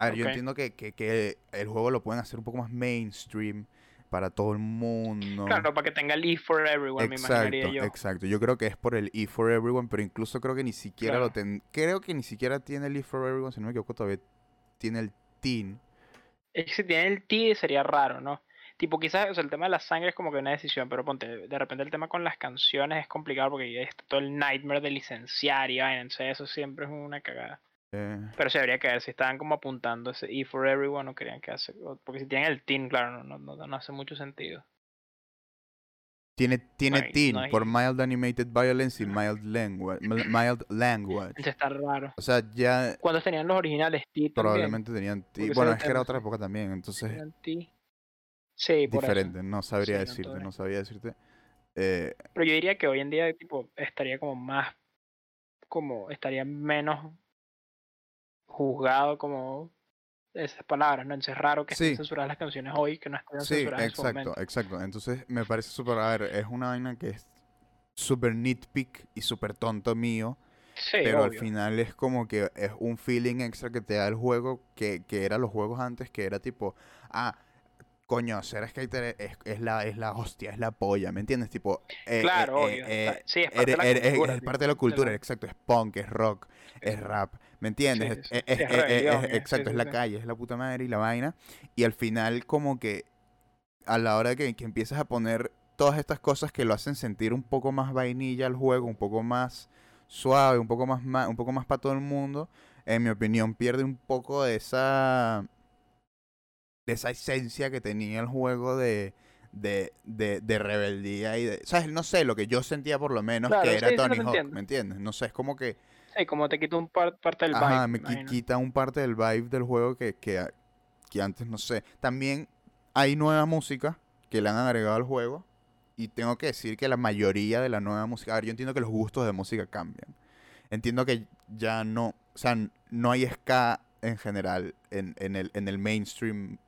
[SPEAKER 1] A ver, yo entiendo que, que, que el juego lo pueden hacer un poco más mainstream para todo el mundo.
[SPEAKER 2] Claro, para que tenga el E for Everyone, me imaginaría
[SPEAKER 1] Exacto,
[SPEAKER 2] yo.
[SPEAKER 1] exacto. Yo creo que es por el E for Everyone, pero incluso creo que ni siquiera lo ten... Creo que ni siquiera tiene el E for Everyone, si no me equivoco, todavía tiene el Teen.
[SPEAKER 2] Es que si tiene el T sería raro, ¿no? Tipo, quizás, o sea, el tema de la sangre es como que una decisión, pero ponte, de repente el tema con las canciones es complicado porque ya está todo el nightmare de licenciar y vaina, entonces eso siempre es una cagada.
[SPEAKER 1] Eh,
[SPEAKER 2] Pero habría que ver si estaban como apuntando ese E for Everyone o querían que hace, porque si tienen el Teen, claro, no, no, no, no hace mucho sentido.
[SPEAKER 1] tiene tiene
[SPEAKER 2] hay-
[SPEAKER 1] Teen
[SPEAKER 2] no hay-
[SPEAKER 1] por Mild Animated Violence y Mild Language. Mild Language.
[SPEAKER 2] Entonces está raro.
[SPEAKER 1] O sea, ya
[SPEAKER 2] ¿Cuántos tenían los originales T
[SPEAKER 1] probablemente tenían T. Bueno,
[SPEAKER 2] eso
[SPEAKER 1] es que era otra época también, entonces
[SPEAKER 2] T. Sí, por eso.
[SPEAKER 1] diferente. No sabría
[SPEAKER 2] Sí, no,
[SPEAKER 1] decirte, no sabría decirte. Eh,
[SPEAKER 2] Pero yo diría que hoy en día tipo estaría como más como estaría menos juzgado como esas palabras, ¿no? Entonces es raro que
[SPEAKER 1] Sí.
[SPEAKER 2] estén censuradas las canciones hoy que no estén
[SPEAKER 1] Sí,
[SPEAKER 2] censuradas en su
[SPEAKER 1] exacto,
[SPEAKER 2] momento.
[SPEAKER 1] exacto. Entonces me parece súper, a ver, es una vaina que es súper nitpick y súper tonto mío,
[SPEAKER 2] Sí,
[SPEAKER 1] pero al final es como que es un feeling extra que te da el juego que, que era los juegos antes, que era tipo, ah, coño, ser skater es, es la, es la hostia, es la polla, ¿me entiendes? Tipo, eh, eh,
[SPEAKER 2] Claro,
[SPEAKER 1] eh,
[SPEAKER 2] obvio.
[SPEAKER 1] eh,
[SPEAKER 2] sí, es parte de la cultura.
[SPEAKER 1] es parte de la cultura, exacto, es punk, es rock, es rap, ¿me entiendes?
[SPEAKER 2] Sí,
[SPEAKER 1] Es- exacto, es la calle, es la puta madre y la vaina. Y al final como que a la hora que, que empiezas a poner todas estas cosas que lo hacen sentir un poco más vainilla al juego, un poco más suave, un poco más, un poco más para todo el mundo, en mi opinión pierde un poco de esa de esa esencia que tenía el juego de de, de, de rebeldía y de, ¿sabes? No sé, lo que yo sentía por lo menos
[SPEAKER 2] Claro,
[SPEAKER 1] que era
[SPEAKER 2] sí, sí,
[SPEAKER 1] Tony Hawk. ¿me entiendes? No sé, es como que
[SPEAKER 2] Sí, como te quita un par- parte del vibe.
[SPEAKER 1] Ajá, me qui-
[SPEAKER 2] imagino.
[SPEAKER 1] quita un parte del vibe del juego que, que, que antes no sé. También hay nueva música que le han agregado al juego. Y tengo que decir que la mayoría de la nueva música. A ver, yo entiendo que los gustos de música cambian. Entiendo que ya no. O sea, no hay ska en general en, en el, en el mainstream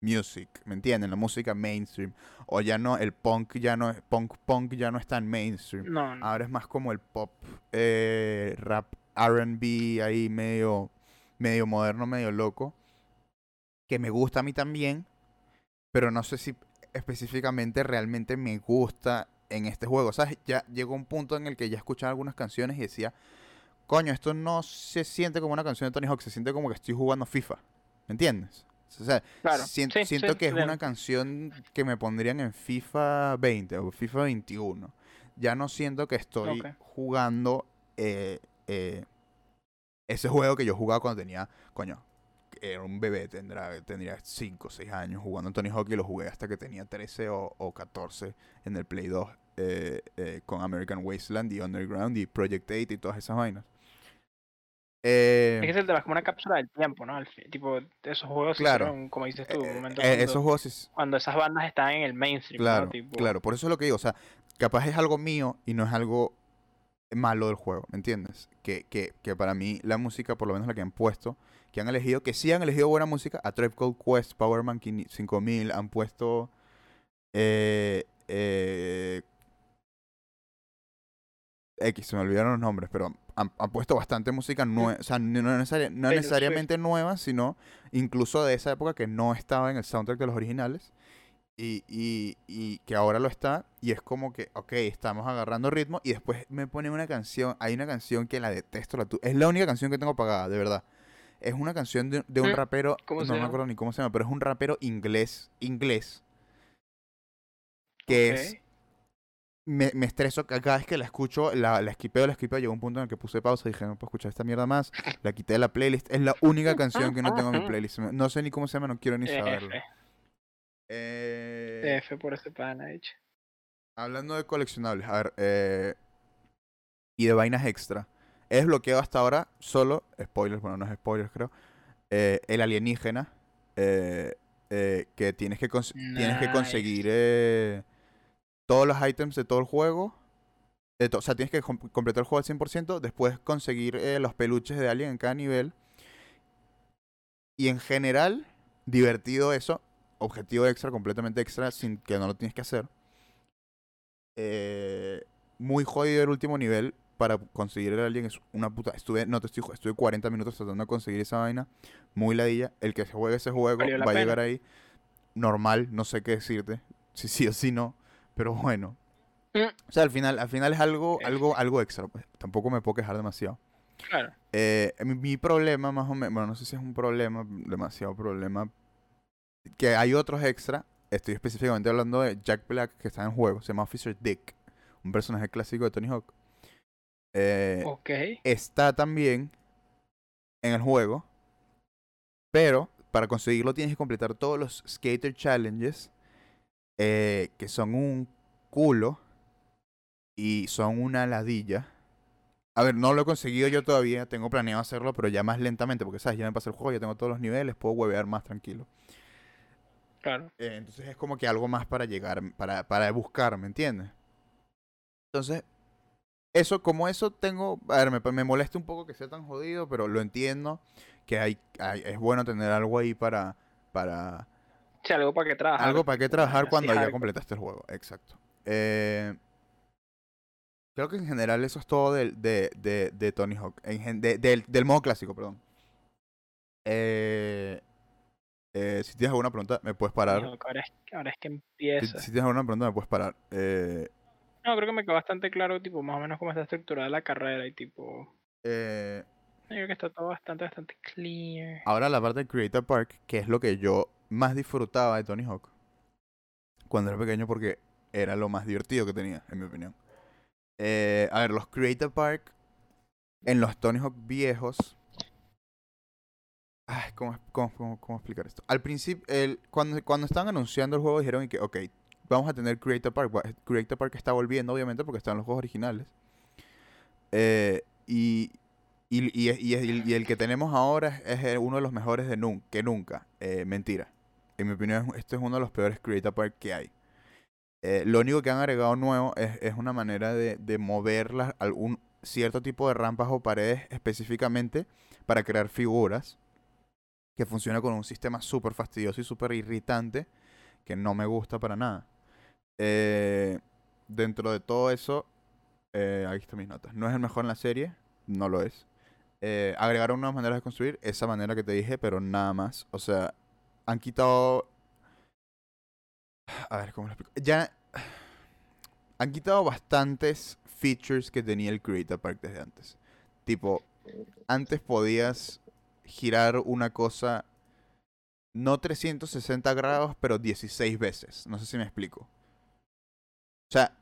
[SPEAKER 1] music. ¿Me entienden? La música mainstream. O ya no. El punk ya no es. Punk punk ya no es tan mainstream.
[SPEAKER 2] No, no.
[SPEAKER 1] Ahora es más como el pop, eh, rap, RB ahí medio, medio moderno, medio loco. Que me gusta a mí también. Pero no sé si específicamente realmente me gusta en este juego. ¿Sabes? Ya llegó un punto en el que ya escuchaba algunas canciones y decía, coño, esto no se siente como una canción de Tony Hawk, se siente como que estoy jugando FIFA. ¿Me entiendes? O sea,
[SPEAKER 2] Claro,
[SPEAKER 1] sien-
[SPEAKER 2] sí,
[SPEAKER 1] siento
[SPEAKER 2] sí,
[SPEAKER 1] que es
[SPEAKER 2] entiendo.
[SPEAKER 1] una canción que me pondrían en FIFA 20 o FIFA 21. Ya no siento que estoy
[SPEAKER 2] Ok.
[SPEAKER 1] jugando eh, eh, ese juego que yo jugaba cuando tenía, coño, era un bebé, tendrá, tendría 5 o 6 años jugando Tony Hawk y lo jugué hasta que tenía 13 o, o 14 en el Play 2 eh, eh, con American Wasteland y Underground y Project 8 y todas esas vainas. Eh,
[SPEAKER 2] Es que es el tema, es como una cápsula del tiempo, ¿no? Tipo, esos juegos se
[SPEAKER 1] Claro.
[SPEAKER 2] hicieron, como dices tú,
[SPEAKER 1] eh, eh,
[SPEAKER 2] cuando,
[SPEAKER 1] esos juegos
[SPEAKER 2] cuando esas bandas estaban en el mainstream,
[SPEAKER 1] Claro,
[SPEAKER 2] ¿no? Tipo,
[SPEAKER 1] claro, por eso es lo que digo, o sea, capaz es algo mío y no es algo malo del juego, ¿me entiendes? Que, que, que para mí la música, por lo menos la que han puesto, que han elegido, que sí han elegido buena música, a Tribe Called Quest, Powerman 5000, han puesto eh, eh, X, se me olvidaron los nombres, pero han, han puesto bastante música nueva, o sea, no, necesari- necesariamente nueva, sino incluso de esa época que no estaba en el soundtrack de los originales. Y, y, y que ahora lo está, y es como que, ok, estamos agarrando ritmo, y después me ponen una canción, hay una canción que la detesto, la es la única canción que tengo pagada, de verdad. Es una canción de, de un
[SPEAKER 2] Mm,
[SPEAKER 1] rapero,
[SPEAKER 2] ¿cómo
[SPEAKER 1] no me acuerdo ni cómo se llama, pero es un rapero inglés, inglés, que es. Me, me estreso ca- cada vez que la escucho, la, la esquipeo, la esquipeo. Llegó un punto en el que puse pausa y dije, no puedo escuchar esta mierda más. La quité de la playlist. Es la única canción que no tengo en mi playlist. No sé ni cómo se llama, no quiero ni saberlo.
[SPEAKER 2] F.
[SPEAKER 1] Eh,
[SPEAKER 2] F por ese pana, hecho.
[SPEAKER 1] hablando de coleccionables, a ver, eh, y de vainas extra. He desbloqueado hasta ahora solo, spoilers, bueno, no es spoilers creo, eh, el alienígena, eh, eh, que tienes que, cons- tienes que
[SPEAKER 2] Nice.
[SPEAKER 1] conseguir eh, todos los items de todo el juego. de to- o sea, tienes que com- completar el juego al 100%, después conseguir eh, los peluches de alien en cada nivel. Y en general, divertido eso. Objetivo extra, completamente extra, sin que no lo tienes que hacer. Eh, muy jodido el último nivel para conseguir el alien. Es una puta. Estuve, no te estoy, estuve 40 minutos tratando de conseguir esa vaina. Muy ladilla. El que se juegue ese juego va a llegar ahí. Normal, no sé qué decirte. Si sí o si no. Pero bueno.
[SPEAKER 2] Mm.
[SPEAKER 1] O sea, al final, al final es algo,
[SPEAKER 2] Eh.
[SPEAKER 1] algo, algo extra. pues. Tampoco me puedo quejar demasiado.
[SPEAKER 2] Claro.
[SPEAKER 1] Eh, mi, mi problema, más o menos, bueno, no sé si es un problema, demasiado problema, que hay otros extra. Estoy específicamente hablando de Jack Black, que está en juego, se llama Officer Dick, un personaje clásico de Tony Hawk. Eh,
[SPEAKER 2] Ok.
[SPEAKER 1] Está también en el juego, pero para conseguirlo tienes que completar todos los Skater Challenges, eh, que son un culo y son una ladilla. A ver, no lo he conseguido yo todavía, tengo planeado hacerlo, pero ya más lentamente, porque sabes, ya me pasé el juego, ya tengo todos los niveles, puedo huevear más tranquilo.
[SPEAKER 2] Claro.
[SPEAKER 1] Eh, entonces es como que algo más para llegar, para, para buscar, ¿me entiendes? Entonces, eso, como eso tengo, a ver, me, me molesta un poco que sea tan jodido, pero lo entiendo, que hay, hay- es bueno tener algo ahí para, para,
[SPEAKER 2] Sí, algo para que trabajar.
[SPEAKER 1] algo para qué trabajar cuando ya completaste el juego, exacto. Eh, creo que en general eso es todo del, de, de, de Tony Hawk, en de- del, del modo clásico, perdón. Eh, eh, si tienes alguna pregunta, me puedes parar.
[SPEAKER 2] Que Ahora es, ahora es que empieza.
[SPEAKER 1] si tienes alguna pregunta, me puedes parar.
[SPEAKER 2] No, creo que me quedó bastante claro, tipo, más o menos cómo está estructurada la carrera y tipo.
[SPEAKER 1] eh,
[SPEAKER 2] creo que está todo bastante, bastante clear.
[SPEAKER 1] ahora la parte de Creator Park, que es lo que yo más disfrutaba de Tony Hawk cuando era pequeño, porque era lo más divertido que tenía, en mi opinión. Eh, a ver, los Creator Park en los Tony Hawk viejos. Ay, ¿cómo, cómo, cómo- explicar esto? Al principio, el, cuando, cuando estaban anunciando el juego, dijeron que, ok, vamos a tener Creator Park. Creator Park está volviendo, obviamente, porque están los juegos originales. Eh, y, y, y, el que tenemos ahora es uno de los mejores de nun- que nunca. Eh, mentira. En mi opinión, este es uno de los peores Creator Park que hay. Eh, lo único que han agregado nuevo es, es una manera de, de mover algún cierto tipo de rampas o paredes específicamente para crear figuras que funciona con un sistema súper fastidioso y súper irritante que no me gusta para nada. Eh, dentro de todo eso, eh, ahí están mis notas. No es el mejor en la serie, no lo es. Eh, agregaron nuevas maneras de construir, esa manera que te dije, pero nada más. O sea, han quitado... A ver, ¿cómo lo explico? Ya... Han quitado bastantes features que tenía el Creator Park desde antes. Tipo, antes podías girar una cosa no 360 grados, pero 16 veces. No sé si me explico. O sea,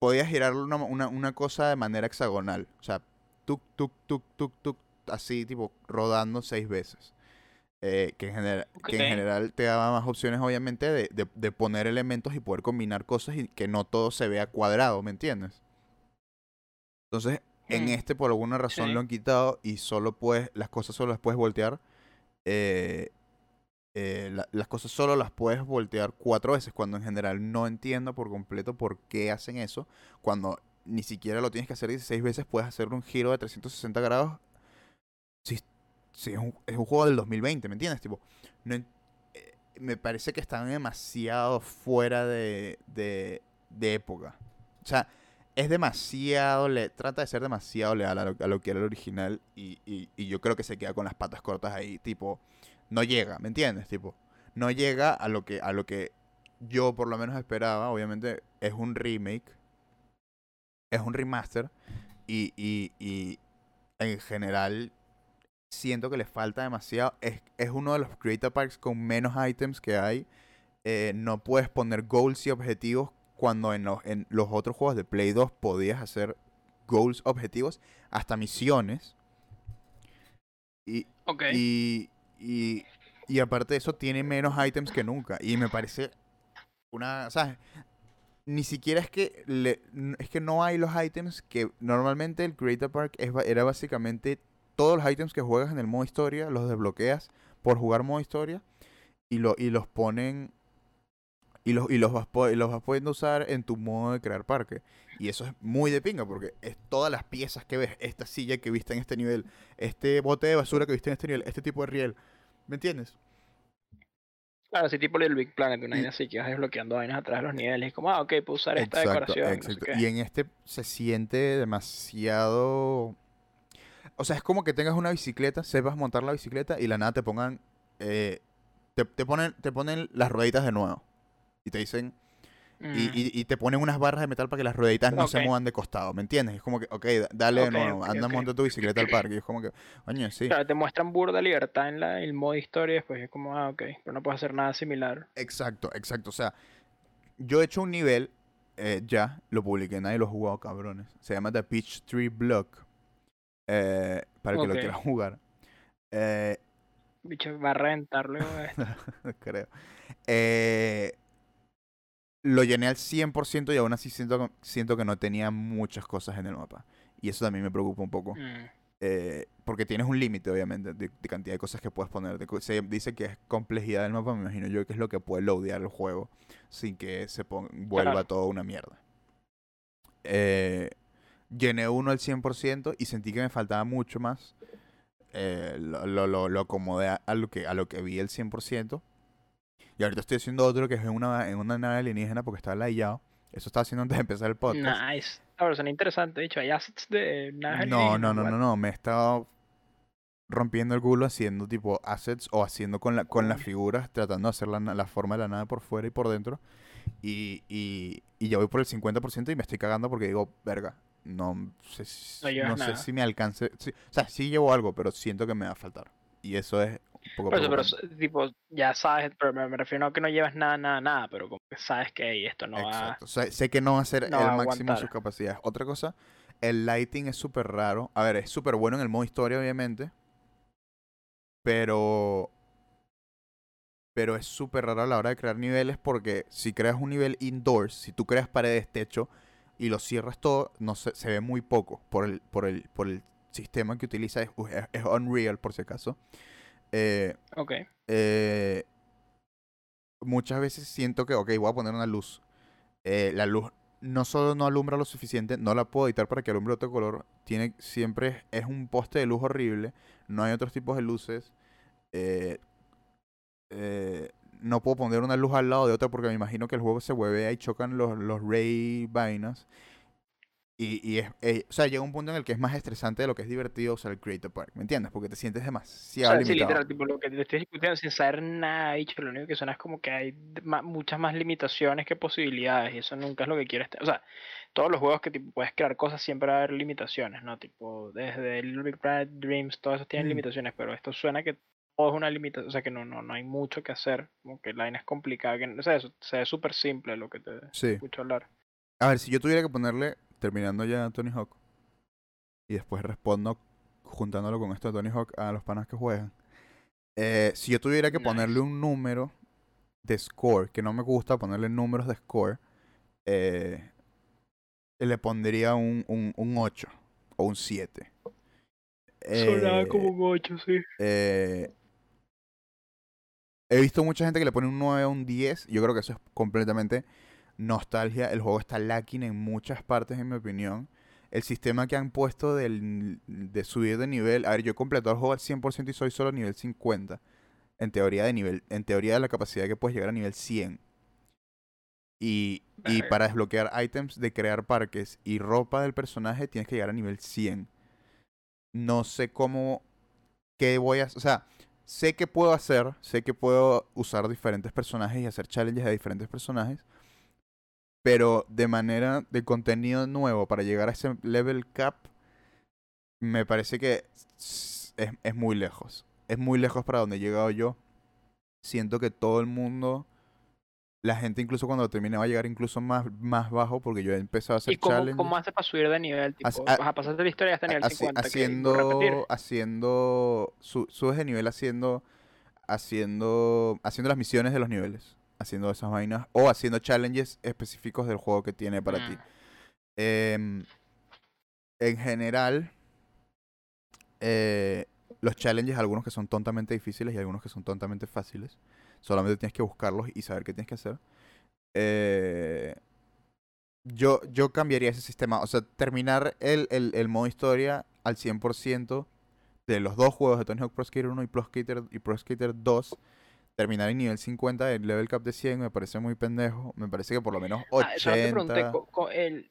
[SPEAKER 1] podías girar una, una, una cosa de manera hexagonal. O sea, tuk, tuk, tuk, tuk, tuk, así, tipo, rodando seis veces. Eh, que, en genera- que en general te daba más opciones, obviamente, de, de, de poner elementos y poder combinar cosas y que no todo se vea cuadrado, ¿me entiendes? Entonces, en
[SPEAKER 2] Hmm,
[SPEAKER 1] este, por alguna razón,
[SPEAKER 2] sí.
[SPEAKER 1] lo han quitado y solo puedes, las cosas solo las puedes voltear. eh, eh, la- las cosas solo las puedes voltear cuatro veces, cuando en general no entiendo por completo por qué hacen eso. Cuando ni siquiera lo tienes que hacer 16 veces, puedes hacer un giro de 360 grados. Si, si es, un, es un juego del 2020, ¿me entiendes? Tipo, no eh, me parece que están demasiado fuera de, de, de época. O sea, es demasiado, le, trata de ser demasiado leal a lo, a lo que era el original y, y, y yo creo que se queda con las patas cortas ahí, tipo, no llega, ¿me entiendes? Tipo, no llega a lo que, a lo que yo por lo menos esperaba, obviamente es un remake, es un remaster, y, y en general siento que le falta demasiado. Es, es uno de los Creator Parks con menos items que hay. Eh, no puedes poner goals y objetivos cuando en los, en los otros juegos de Play 2 podías hacer goals, objetivos, hasta misiones. Y, y, y, y, aparte de eso, tiene menos items que nunca. Y me parece una. ¿Sabes? Ni siquiera es que le, es que no hay los items que normalmente el Creator Park era básicamente todos los items que juegas en el modo historia, los desbloqueas por jugar modo historia y, lo, y los ponen y los, y los, vas, y los vas pudiendo usar en tu modo de crear parque. Y eso es muy de pinga porque es todas las piezas que ves, esta silla que viste en este nivel, este bote de basura que viste en este nivel, este tipo de riel. ¿Me entiendes?
[SPEAKER 2] Claro, así tipo el Big Planet, una vaina así que vas desbloqueando vainas atrás de los niveles. Y como, ah, ok, puedo usar esta decoración. Exacto.
[SPEAKER 1] y en este se siente demasiado. O sea, es como que tengas una bicicleta, sepas montar la bicicleta y la nada te pongan. Eh, te, te, ponen, te ponen las rueditas de nuevo y te dicen... Mm. Y, te ponen unas barras de metal para que las rueditas no se muevan de costado, ¿me entiendes? Es como que, ok, dale de nuevo, anda monta tu bicicleta al parque. Y es como que, coño, sí.
[SPEAKER 2] Claro, te muestran burda libertad en la, el modo historia y después es como, ah, ok, pero no puedes hacer nada similar.
[SPEAKER 1] Exacto, exacto. O sea, yo he hecho un nivel, eh, ya, lo publiqué, nadie lo ha jugado, cabrones. Se llama The Peach Tree Block. Eh, para que lo quiera jugar. Eh,
[SPEAKER 2] Bicho, va a reventar luego
[SPEAKER 1] Creo. Eh, lo llené al 100% y aún así siento, siento que no tenía muchas cosas en el mapa. Y eso también me preocupa un poco. Mm. Eh, porque tienes un límite, obviamente, de, cantidad de cosas que puedes poner. se dice que es complejidad del mapa, me imagino yo que es lo que puede loadear el juego sin que se vuelva todo una mierda. Eh, llené uno al 100% y sentí que me faltaba mucho más. Eh, lo, lo, lo, acomodé a lo, que, a lo que vi el 100%. Y ahorita estoy haciendo otro que es en una, en una nave alienígena porque está layado. Eso estaba haciendo antes de empezar el podcast.
[SPEAKER 2] Nice. Ahora son interesante. De hecho, hay assets de
[SPEAKER 1] naves no, No, no, no, no. Me he estado rompiendo el culo haciendo tipo assets o haciendo con, la, con las figuras, tratando de hacer la, la forma de la nave por fuera y por dentro. Y, y, y ya voy por el 50% y me estoy cagando porque digo, verga, no sé, no, sé si me alcance. o sea, sí llevo algo, pero siento que me va a faltar. Y eso es
[SPEAKER 2] pero, tipo, ya sabes, pero me, refiero a que no llevas nada, nada, nada, pero como que sabes que esto no va
[SPEAKER 1] sé que no va a ser el máximo de sus capacidades. Otra cosa, el lighting es súper raro. A ver, es súper bueno en el modo historia, obviamente. Pero. Pero es súper raro a la hora de crear niveles porque si creas un nivel indoors, si tú creas paredes, techo y lo cierras todo, no se, se ve muy poco por el, por el, por el sistema que utiliza. es Unreal, por si acaso. Eh,
[SPEAKER 2] ok.
[SPEAKER 1] Eh, muchas veces siento que, ok, voy a poner una luz. Eh, la luz no solo no alumbra lo suficiente, no la puedo editar para que alumbre otro color. Tiene, siempre es un poste de luz horrible. No hay otros tipos de luces. Eh, no puedo poner una luz al lado de otra porque me imagino que el juego se mueve y chocan los, los ray vainas. Y, y es, eh, o sea, llega un punto en el que es más estresante de lo que es divertido usar el Creator Park, ¿me entiendes? Porque te sientes demasiado o sea, Sí, literal,
[SPEAKER 2] tipo, lo que te estoy discutiendo sin saber nada, dicho, lo único que suena es como que hay muchas más limitaciones que posibilidades, y eso nunca es lo que quieres. O sea, todos los juegos que tipo, puedes crear cosas siempre va a haber limitaciones, ¿no? Tipo, desde el Big Planet Dreams, todos esos tienen mm. limitaciones, pero esto suena que todo es una limitación, o sea, que no, no, no hay mucho que hacer, como que la vaina es complicada, que, o sea, eso, se ve súper simple lo que te escucho hablar.
[SPEAKER 1] A ver, si yo tuviera que ponerle terminando ya Tony Hawk, y después respondo juntándolo con esto de Tony Hawk a los panas que juegan. Eh, si yo tuviera que ponerle un número de score, que no me gusta ponerle números de score, eh, le pondría un, un, un 8 o un 7.
[SPEAKER 2] Sonaba como un 8, sí.
[SPEAKER 1] Eh, he visto mucha gente que le pone un 9 o un 10. Yo creo que eso es completamente nostalgia. El juego está lacking en muchas partes, en mi opinión. El sistema que han puesto del, de subir de nivel. A ver, yo he completado el juego al 100% y soy solo nivel 50. En teoría de nivel. En teoría de la capacidad que puedes llegar a nivel 100. Y, y para desbloquear items de crear parques y ropa del personaje tienes que llegar a nivel 100. No sé cómo. ¿Qué voy a.? O sea, sé que puedo hacer, sé que puedo usar diferentes personajes y hacer challenges de diferentes personajes, pero de manera de contenido nuevo para llegar a ese level cap, me parece que es, es muy lejos. Es muy lejos para donde he llegado yo. Siento que todo el mundo la gente incluso cuando termine va a llegar incluso más, más bajo porque yo he empezado a hacer
[SPEAKER 2] ¿Y cómo,
[SPEAKER 1] challenges.
[SPEAKER 2] cómo hace para subir de nivel? Tipo, vas
[SPEAKER 1] a-
[SPEAKER 2] a pasar de la historia hasta nivel
[SPEAKER 1] Haci-
[SPEAKER 2] 50. que repetir.
[SPEAKER 1] haciendo, haciendo, su- subes de nivel haciendo, haciendo, haciendo las misiones de los niveles, haciendo esas vainas o haciendo challenges específicos del juego que tiene para ti.
[SPEAKER 2] Mm.
[SPEAKER 1] Em, en general, eh, los challenges, algunos que son tontamente difíciles y algunos que son tontamente fáciles. Solamente tienes que buscarlos y saber qué tienes que hacer. Eh, yo, yo cambiaría ese sistema. O sea, terminar el, el, el modo historia al 100% de los dos juegos de Tony Hawk Pro Skater 1 y Pro Skater, y Pro Skater 2. Terminar en nivel 50, el level cap de 100 me parece muy pendejo. Me parece que por lo menos 80.
[SPEAKER 2] Ah, pregunté, el,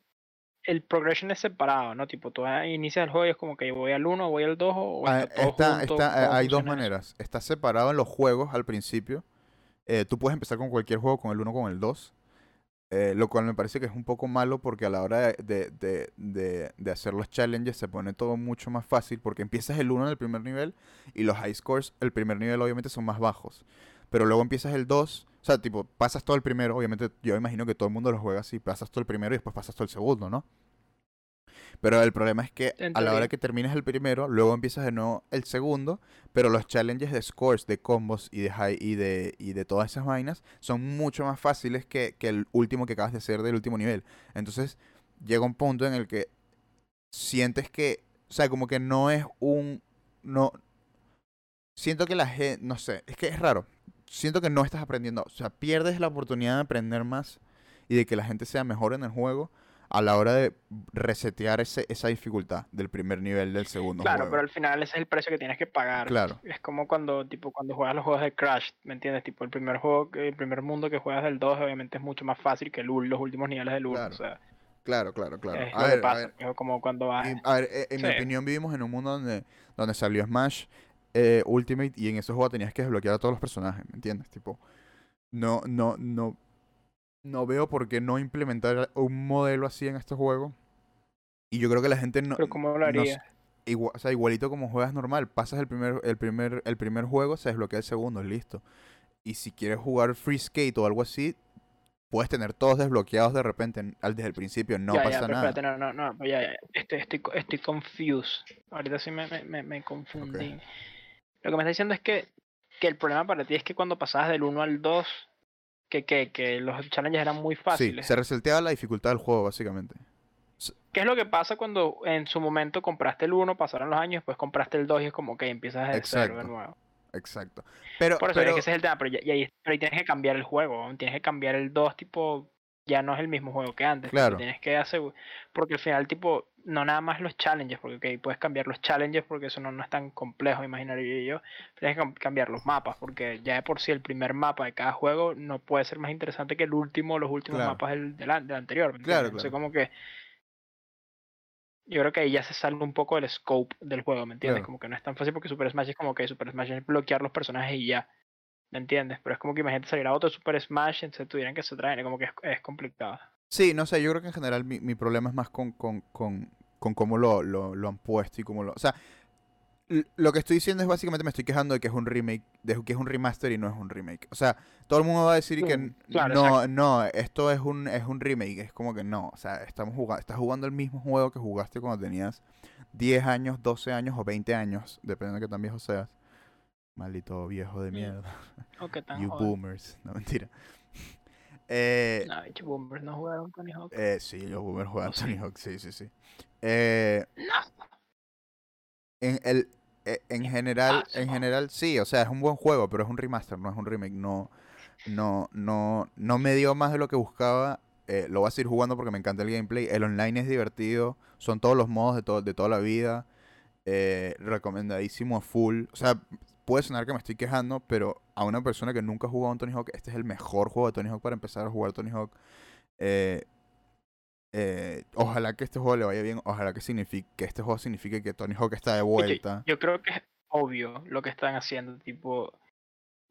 [SPEAKER 2] el progression es separado, ¿no? Tipo, tú inicias el juego y es como que voy al 1, voy al 2 o
[SPEAKER 1] Ah,
[SPEAKER 2] está todo
[SPEAKER 1] está-
[SPEAKER 2] junto,
[SPEAKER 1] está-
[SPEAKER 2] ¿cómo
[SPEAKER 1] hay dos maneras. Está separado en los juegos al principio. Eh, tú puedes empezar con cualquier juego, con el 1 con el 2. eh, lo cual me parece que es un poco malo porque a la hora de, de- de- hacer los challenges se pone todo mucho más fácil porque empiezas el 1 en el primer nivel y los high scores, el primer nivel obviamente son más bajos. Pero luego empiezas el 2, o sea, tipo, pasas todo el primero, obviamente yo imagino que todo el mundo lo juega así, pasas todo el primero y después pasas todo el segundo, ¿no? Pero el problema es que a la hora que termines el primero, luego empiezas de nuevo el segundo, pero los challenges de scores, de combos y de high y de, y de todas esas vainas son mucho más fáciles que, que el último que acabas de hacer del último nivel. Entonces, llega un punto en el que sientes que, o sea, como que no es un, no, siento que la gente, no sé, es que es raro. Siento que no estás aprendiendo, o sea, pierdes la oportunidad de aprender más y de que la gente sea mejor en el juego a la hora de resetear ese, esa dificultad del primer nivel del segundo
[SPEAKER 2] Claro,
[SPEAKER 1] juego.
[SPEAKER 2] pero al final ese es el precio que tienes que pagar.
[SPEAKER 1] Claro.
[SPEAKER 2] Es como cuando, tipo, cuando juegas los juegos de Crash, ¿me entiendes? Tipo, el primer juego, el primer mundo que juegas del 2 obviamente es mucho más fácil que el, los últimos niveles del 1.
[SPEAKER 1] Claro,
[SPEAKER 2] O sea,
[SPEAKER 1] Claro, claro, claro.
[SPEAKER 2] es
[SPEAKER 1] A
[SPEAKER 2] lo
[SPEAKER 1] ver,
[SPEAKER 2] que
[SPEAKER 1] a
[SPEAKER 2] pasa.
[SPEAKER 1] ver,
[SPEAKER 2] como cuando vas...
[SPEAKER 1] y- a ver, eh, en mi opinión vivimos en un mundo donde, donde salió Smash eh, Ultimate y en ese juego tenías que desbloquear a todos los personajes, ¿me entiendes? Tipo, no, no, no, no veo por qué no implementar un modelo así en este juego. Y yo creo que la gente no,
[SPEAKER 2] Pero ¿cómo lo haría?
[SPEAKER 1] o sea, igualito como juegas normal, pasas el primer, el primer, el primer juego, se desbloquea el segundo, listo. Y si quieres jugar Free Skate o algo así, puedes tener todos desbloqueados de repente en- al- desde el principio, no
[SPEAKER 2] ya,
[SPEAKER 1] pasa
[SPEAKER 2] ya,
[SPEAKER 1] nada.
[SPEAKER 2] espérate, no, no, no, ya, ya, Estoy, estoy, estoy confused. Ahorita sí me, me, me, confundí. Lo que me está diciendo es que, que el problema para ti es que cuando pasabas del 1 al 2, que, que, que los challenges eran muy
[SPEAKER 1] Sí,
[SPEAKER 2] fáciles.
[SPEAKER 1] se reseteaba la dificultad del juego, básicamente.
[SPEAKER 2] ¿Qué es lo que pasa cuando en su momento compraste el 1, pasaron los años, después compraste el 2 y es como que empiezas desde cero de nuevo?
[SPEAKER 1] Exacto. Pero,
[SPEAKER 2] Por eso
[SPEAKER 1] pero
[SPEAKER 2] es que ese es el tema, pero, ya, pero ahí tienes que cambiar el juego, ¿no? tienes que cambiar el 2, tipo, ya no es el mismo juego que antes.
[SPEAKER 1] Claro.
[SPEAKER 2] Tienes que hacer, porque al final, tipo, no nada más los challenges, porque ok, puedes cambiar los challenges porque eso no, no es tan complejo, imaginaría yo. Tienes que cam- cambiar los mapas, porque ya de por sí el primer mapa de cada juego no puede ser más interesante que el último, los últimos
[SPEAKER 1] Claro.
[SPEAKER 2] mapas del, del, del anterior. ¿me
[SPEAKER 1] Claro,
[SPEAKER 2] entiendes? Entonces,
[SPEAKER 1] claro.
[SPEAKER 2] como que yo creo que ahí ya se sale un poco del scope del juego, ¿me entiendes?
[SPEAKER 1] Claro.
[SPEAKER 2] Como que no es tan fácil porque Super Smash es como que Super Smash es bloquear los personajes y ya. ¿Me entiendes? Pero es como que imagínate salir a otro Super Smash y se tuvieran que se traen, como que es, es complicado.
[SPEAKER 1] Sí, no sé, yo creo que en general mi, mi problema es más con, con, con, con cómo lo, lo, lo han puesto y cómo lo... O sea, lo que estoy diciendo es básicamente me estoy quejando de que es un remake, de que es un remaster y no es un remake. O sea, todo el mundo va a decir que
[SPEAKER 2] Mm, claro,
[SPEAKER 1] no,
[SPEAKER 2] exacto.
[SPEAKER 1] no, esto es un, es un remake. Es como que no, o sea, estamos jugando, estás jugando el mismo juego que jugaste cuando tenías 10 años, 12 años o 20 años, dependiendo de qué tan viejo seas. Maldito viejo de
[SPEAKER 2] Mm.
[SPEAKER 1] mierda.
[SPEAKER 2] O tan
[SPEAKER 1] You
[SPEAKER 2] joven.
[SPEAKER 1] boomers. No, mentira. Eh,
[SPEAKER 2] No, bicho, boomers no jugaron Tony Hawk.
[SPEAKER 1] eh, sí, los boomers juegan
[SPEAKER 2] ¿O sí?
[SPEAKER 1] Tony Hawk, sí, sí, sí. Eh,
[SPEAKER 2] No.
[SPEAKER 1] en, el, eh, en general, en general, sí, o sea, es un buen juego, pero es un remaster, no es un remake. No, no, no, no me dio más de lo que buscaba. lo voy a seguir jugando porque me encanta el gameplay. El online es divertido, son todos los modos de, to- de toda la vida. recomendadísimo a full. O sea, puede sonar que me estoy quejando, pero a una persona que nunca ha jugado un Tony Hawk, este es el mejor juego de Tony Hawk para empezar a jugar Tony Hawk. Eh, eh, ojalá que este juego le vaya bien, ojalá que signifique que este juego signifique que Tony Hawk está de vuelta.
[SPEAKER 2] Yo creo que obvio lo que están haciendo. Tipo,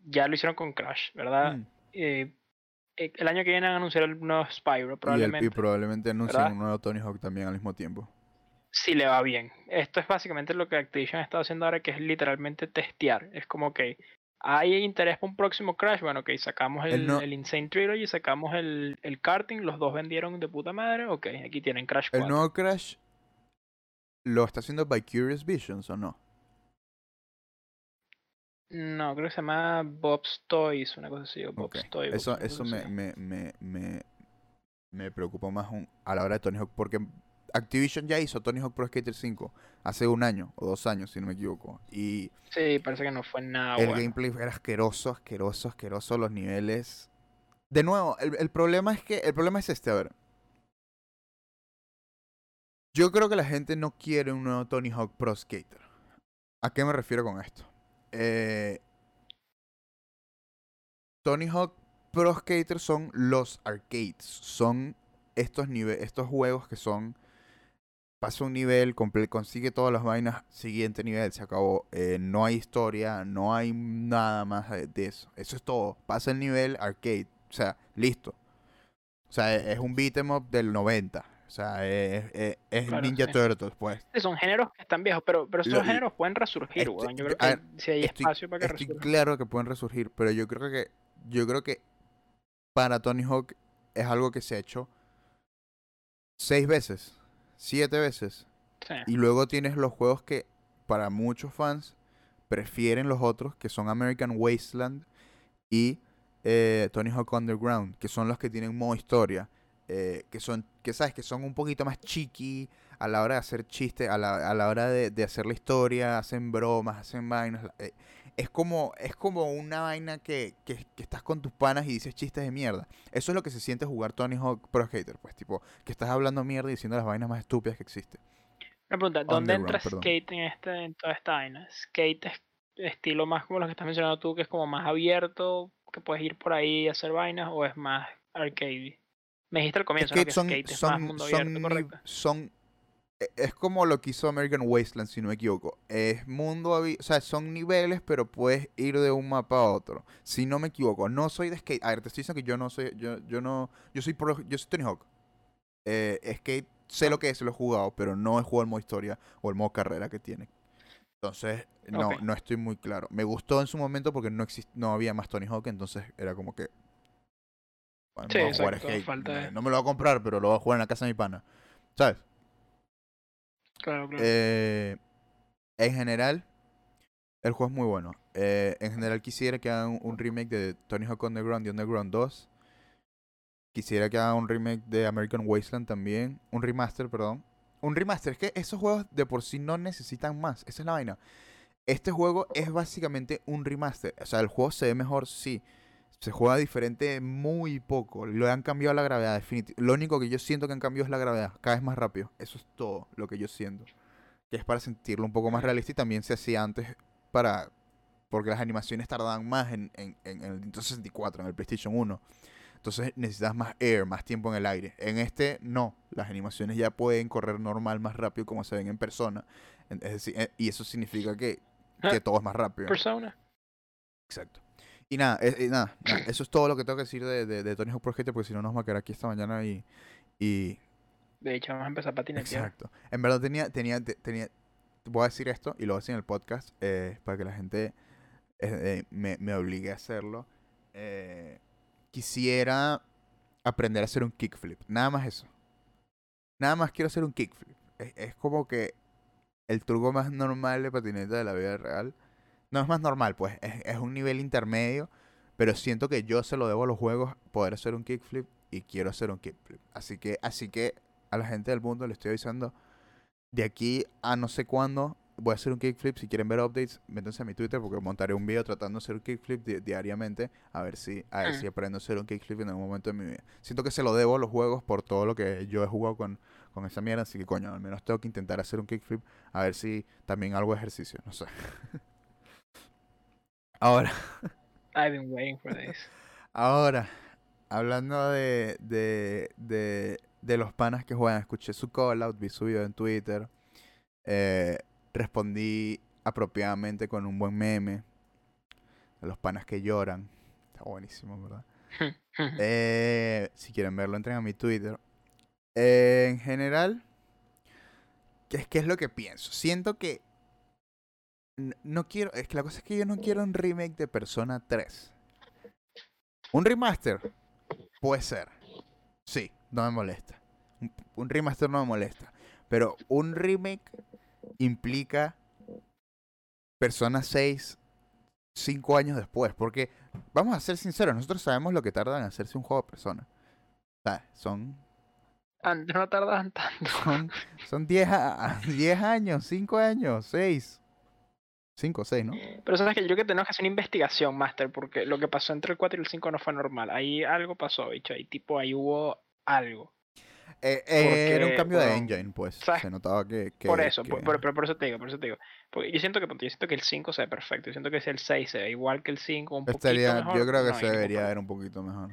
[SPEAKER 2] ya lo hicieron con Crash, ¿verdad?
[SPEAKER 1] Mm.
[SPEAKER 2] Eh, el año que viene van a anunciar el nuevo Spyro,
[SPEAKER 1] Y, el-
[SPEAKER 2] probablemente.
[SPEAKER 1] y probablemente anuncien
[SPEAKER 2] ¿verdad?
[SPEAKER 1] un nuevo Tony Hawk también al mismo tiempo.
[SPEAKER 2] Si le va bien. Esto es básicamente lo que Activision está haciendo ahora, que es literalmente testear. Es como que hay interés por un próximo Crash. Bueno, ok, sacamos
[SPEAKER 1] El
[SPEAKER 2] el,
[SPEAKER 1] no-
[SPEAKER 2] el Insane Trilogy, sacamos el, el karting, los dos vendieron de puta madre. Ok, aquí tienen Crash 4.
[SPEAKER 1] ¿El nuevo Crash lo está haciendo by Curious Visions o no?
[SPEAKER 2] No, creo que se llama Bob's Toys, una cosa así. O Bob's Toy
[SPEAKER 1] Eso,
[SPEAKER 2] Box, una
[SPEAKER 1] eso
[SPEAKER 2] cosa
[SPEAKER 1] me, me, me, me, me preocupa más un- a la hora de Tony Hawk porque Activision ya hizo Tony Hawk Pro Skater 5 hace un año o dos años, si no me equivoco. Y
[SPEAKER 2] Sí, parece que no fue nada
[SPEAKER 1] el
[SPEAKER 2] bueno.
[SPEAKER 1] gameplay era asqueroso, asqueroso, asqueroso. Los niveles. De nuevo, el, el problema es que. El problema es este, a ver. Yo creo que la gente no quiere un nuevo Tony Hawk Pro Skater. ¿A qué me refiero con esto? Eh, Tony Hawk Pro Skater son los arcades. Son estos estos juegos que son. Pasa un nivel, consigue todas las vainas, siguiente nivel, se acabó. Eh, no hay historia, no hay nada más de, eso. Eso es todo. Pasa el nivel arcade. O sea, listo. O sea, e- es un beat'em up del 90. O sea, es, es- es
[SPEAKER 2] Claro,
[SPEAKER 1] Ninja
[SPEAKER 2] sí.
[SPEAKER 1] Turtles, pues.
[SPEAKER 2] Sí, Son géneros que están viejos, pero, pero esos géneros pueden resurgir,
[SPEAKER 1] Estoy-
[SPEAKER 2] weón. Yo creo que si hay
[SPEAKER 1] estoy-
[SPEAKER 2] espacio para que
[SPEAKER 1] Estoy
[SPEAKER 2] resurjan.
[SPEAKER 1] claro que pueden resurgir, pero yo creo que yo creo que para Tony Hawk es algo que se ha hecho seis veces, siete veces,
[SPEAKER 2] Sí.
[SPEAKER 1] y luego tienes los juegos que para muchos fans prefieren los otros, que son American Wasteland y eh, Tony Hawk Underground, que son los que tienen modo historia, eh, que son, que sabes, que son un poquito más chiqui a la hora de hacer chistes, a la, a la hora de, de hacer la historia, hacen bromas, hacen vainas. eh, es como, es como una vaina que, que, que estás con tus panas y dices chistes de mierda. Eso es lo que se siente jugar Tony Hawk Pro Skater, pues, tipo, que estás hablando mierda y diciendo las vainas más estúpidas que existen.
[SPEAKER 2] Una pregunta, ¿dónde entra
[SPEAKER 1] perdón.
[SPEAKER 2] Skate en, este, en toda esta vaina? ¿Skate es estilo más como lo que estás mencionando tú, que es como más abierto, que puedes ir por ahí y hacer vainas, o es más arcade? Me dijiste al comienzo, ¿no? Que
[SPEAKER 1] son,
[SPEAKER 2] Skate es más
[SPEAKER 1] son,
[SPEAKER 2] mundo
[SPEAKER 1] son,
[SPEAKER 2] abierto,
[SPEAKER 1] ni-
[SPEAKER 2] correcto.
[SPEAKER 1] son- es como lo que hizo American Wasteland, si no me equivoco. Es mundo, o sea, son niveles, pero puedes ir de un mapa a otro. Si no me equivoco, no soy de skate. A ver, te estoy diciendo que yo no soy, yo, yo no, yo soy pro- yo soy Tony Hawk. Eh, skate, sé lo que es, lo he jugado, pero no he jugado el modo historia o el modo carrera que tiene. Entonces, no, no estoy muy claro. Me gustó en su momento porque no exist no había más Tony Hawk, entonces era como que. Bueno,
[SPEAKER 2] Sí,
[SPEAKER 1] voy a jugar
[SPEAKER 2] exacto,
[SPEAKER 1] skate.
[SPEAKER 2] falta
[SPEAKER 1] me-
[SPEAKER 2] de-
[SPEAKER 1] No me lo voy a comprar, pero lo voy a jugar en la casa de mi pana. ¿Sabes?
[SPEAKER 2] Claro.
[SPEAKER 1] Eh, en general, el juego es muy bueno. Eh, en general, quisiera que hagan un remake de Tony Hawk Underground y Underground 2. Quisiera que hagan un remake de American Wasteland también. Un remaster, perdón. Un remaster. Es que esos juegos de por sí no necesitan más. Esa es la vaina. Este juego es básicamente un remaster. O sea, el juego se ve mejor, sí. Se juega diferente muy poco. Lo han cambiado la gravedad, definitivamente. Lo único que yo siento que han cambiado es la gravedad. Cada vez más rápido. Eso es todo lo que yo siento. Que es para sentirlo un poco más realista y también se hacía antes para... Porque las animaciones tardaban más en, en, en el Nintendo 64, en el PlayStation 1. Entonces necesitas más air, más tiempo en el aire. En este no. Las animaciones ya pueden correr normal, más rápido como se ven en persona. En- Es decir, eh, y eso significa que, que
[SPEAKER 2] Ah,
[SPEAKER 1] todo es más rápido.
[SPEAKER 2] Persona.
[SPEAKER 1] Exacto. Y nada, eh, eh, nada, nada, eso es todo lo que tengo que decir de, de, de Tony Hawk Pro Skater, porque si no nos vamos a quedar aquí esta mañana y... y
[SPEAKER 2] De hecho, vamos a empezar a patinetear.
[SPEAKER 1] exacto. En verdad tenía, tenía, te- tenía, voy a decir esto y lo voy a decir en el podcast eh, para que la gente eh, me, me obligue a hacerlo. Eh, quisiera aprender a hacer un kickflip, nada más eso. Nada más quiero hacer un kickflip. Es, es como que el truco más normal de patineta de la vida real. No es más normal, pues. Es, es un nivel intermedio. Pero siento que yo se lo debo a los juegos poder hacer un kickflip. Y quiero hacer un kickflip. Así que, así que a la gente del mundo le estoy avisando. De aquí a no sé cuándo voy a hacer un kickflip. Si quieren ver updates, métanse a mi Twitter porque montaré un video tratando de hacer un kickflip di- diariamente. A ver si, a ver si aprendo a hacer un kickflip en algún momento de mi vida. Siento que se lo debo a los juegos por todo lo que yo he jugado con, con esa mierda. Así que coño, al menos tengo que intentar hacer un kickflip. A ver si también algo de ejercicio. No sé. Ahora.
[SPEAKER 2] I've been waiting for this.
[SPEAKER 1] Ahora, hablando de, de, de, de los panas que juegan, escuché su call out, vi su video en Twitter, eh, respondí apropiadamente con un buen meme. Los panas que lloran. Está buenísimo, ¿verdad? Eh, si quieren verlo, entren a mi Twitter. Eh, en general, ¿qué es, ¿qué es lo que pienso? Siento que no quiero, es que la cosa es que yo no quiero un remake de Persona 3. Un remaster puede ser. Sí, no me molesta. Un, un remaster no me molesta. Pero un remake implica Persona 6 cinco años después. Porque, vamos a ser sinceros, nosotros sabemos lo que tarda en hacerse un juego de Persona. O sea, son
[SPEAKER 2] Antes no tardaban tanto.
[SPEAKER 1] son, son 10 a- 10 años, 5 años, 6. 5 o 6, ¿no?
[SPEAKER 2] Pero sabes que yo creo que tenemos que hacer una investigación, Master, porque lo que pasó entre el 4 y el 5 no fue normal. Ahí algo pasó, bicho. Ahí tipo, ahí hubo algo.
[SPEAKER 1] Eh, eh, era un
[SPEAKER 2] Porque,
[SPEAKER 1] cambio de
[SPEAKER 2] bueno,
[SPEAKER 1] engine, pues.
[SPEAKER 2] ¿sabes?
[SPEAKER 1] Se notaba que. que-
[SPEAKER 2] por eso,
[SPEAKER 1] que-
[SPEAKER 2] por, por- pero por eso te digo, por eso te digo. Porque yo siento que yo siento que el 5 se ve perfecto. Yo siento que si el 6 se ve igual que el 5, un poquito
[SPEAKER 1] estaría-
[SPEAKER 2] mejor.
[SPEAKER 1] yo creo que
[SPEAKER 2] no
[SPEAKER 1] se debería ver un poquito mejor.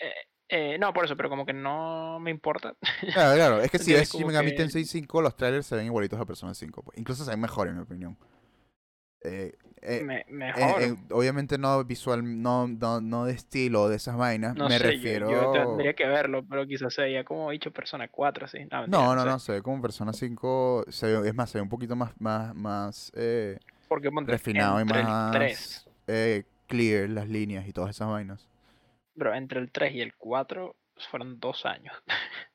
[SPEAKER 2] Eh, eh, no, por eso, pero como que no me importa.
[SPEAKER 1] Claro, claro. Es que si ves Shin Megami Tensei 5, los trailers se ven igualitos a Persona 5. pues. Incluso se ven mejor, en mi opinión. Eh, eh,
[SPEAKER 2] Me- mejor.
[SPEAKER 1] en- obviamente no visual, no, no, no de estilo de esas vainas.
[SPEAKER 2] no
[SPEAKER 1] me
[SPEAKER 2] sé, yo-
[SPEAKER 1] refiero.
[SPEAKER 2] yo, tendría que verlo, pero quizás se veía como dicho Persona 4, así. No,
[SPEAKER 1] No, no,
[SPEAKER 2] sé.
[SPEAKER 1] no, se ve como Persona 5. Se ve- es más, se ve un poquito más, más, más eh,
[SPEAKER 2] Porque
[SPEAKER 1] refinado y más
[SPEAKER 2] 3,
[SPEAKER 1] eh, clear las líneas y todas esas vainas.
[SPEAKER 2] bro, entre el 3 y el 4 fueron dos años.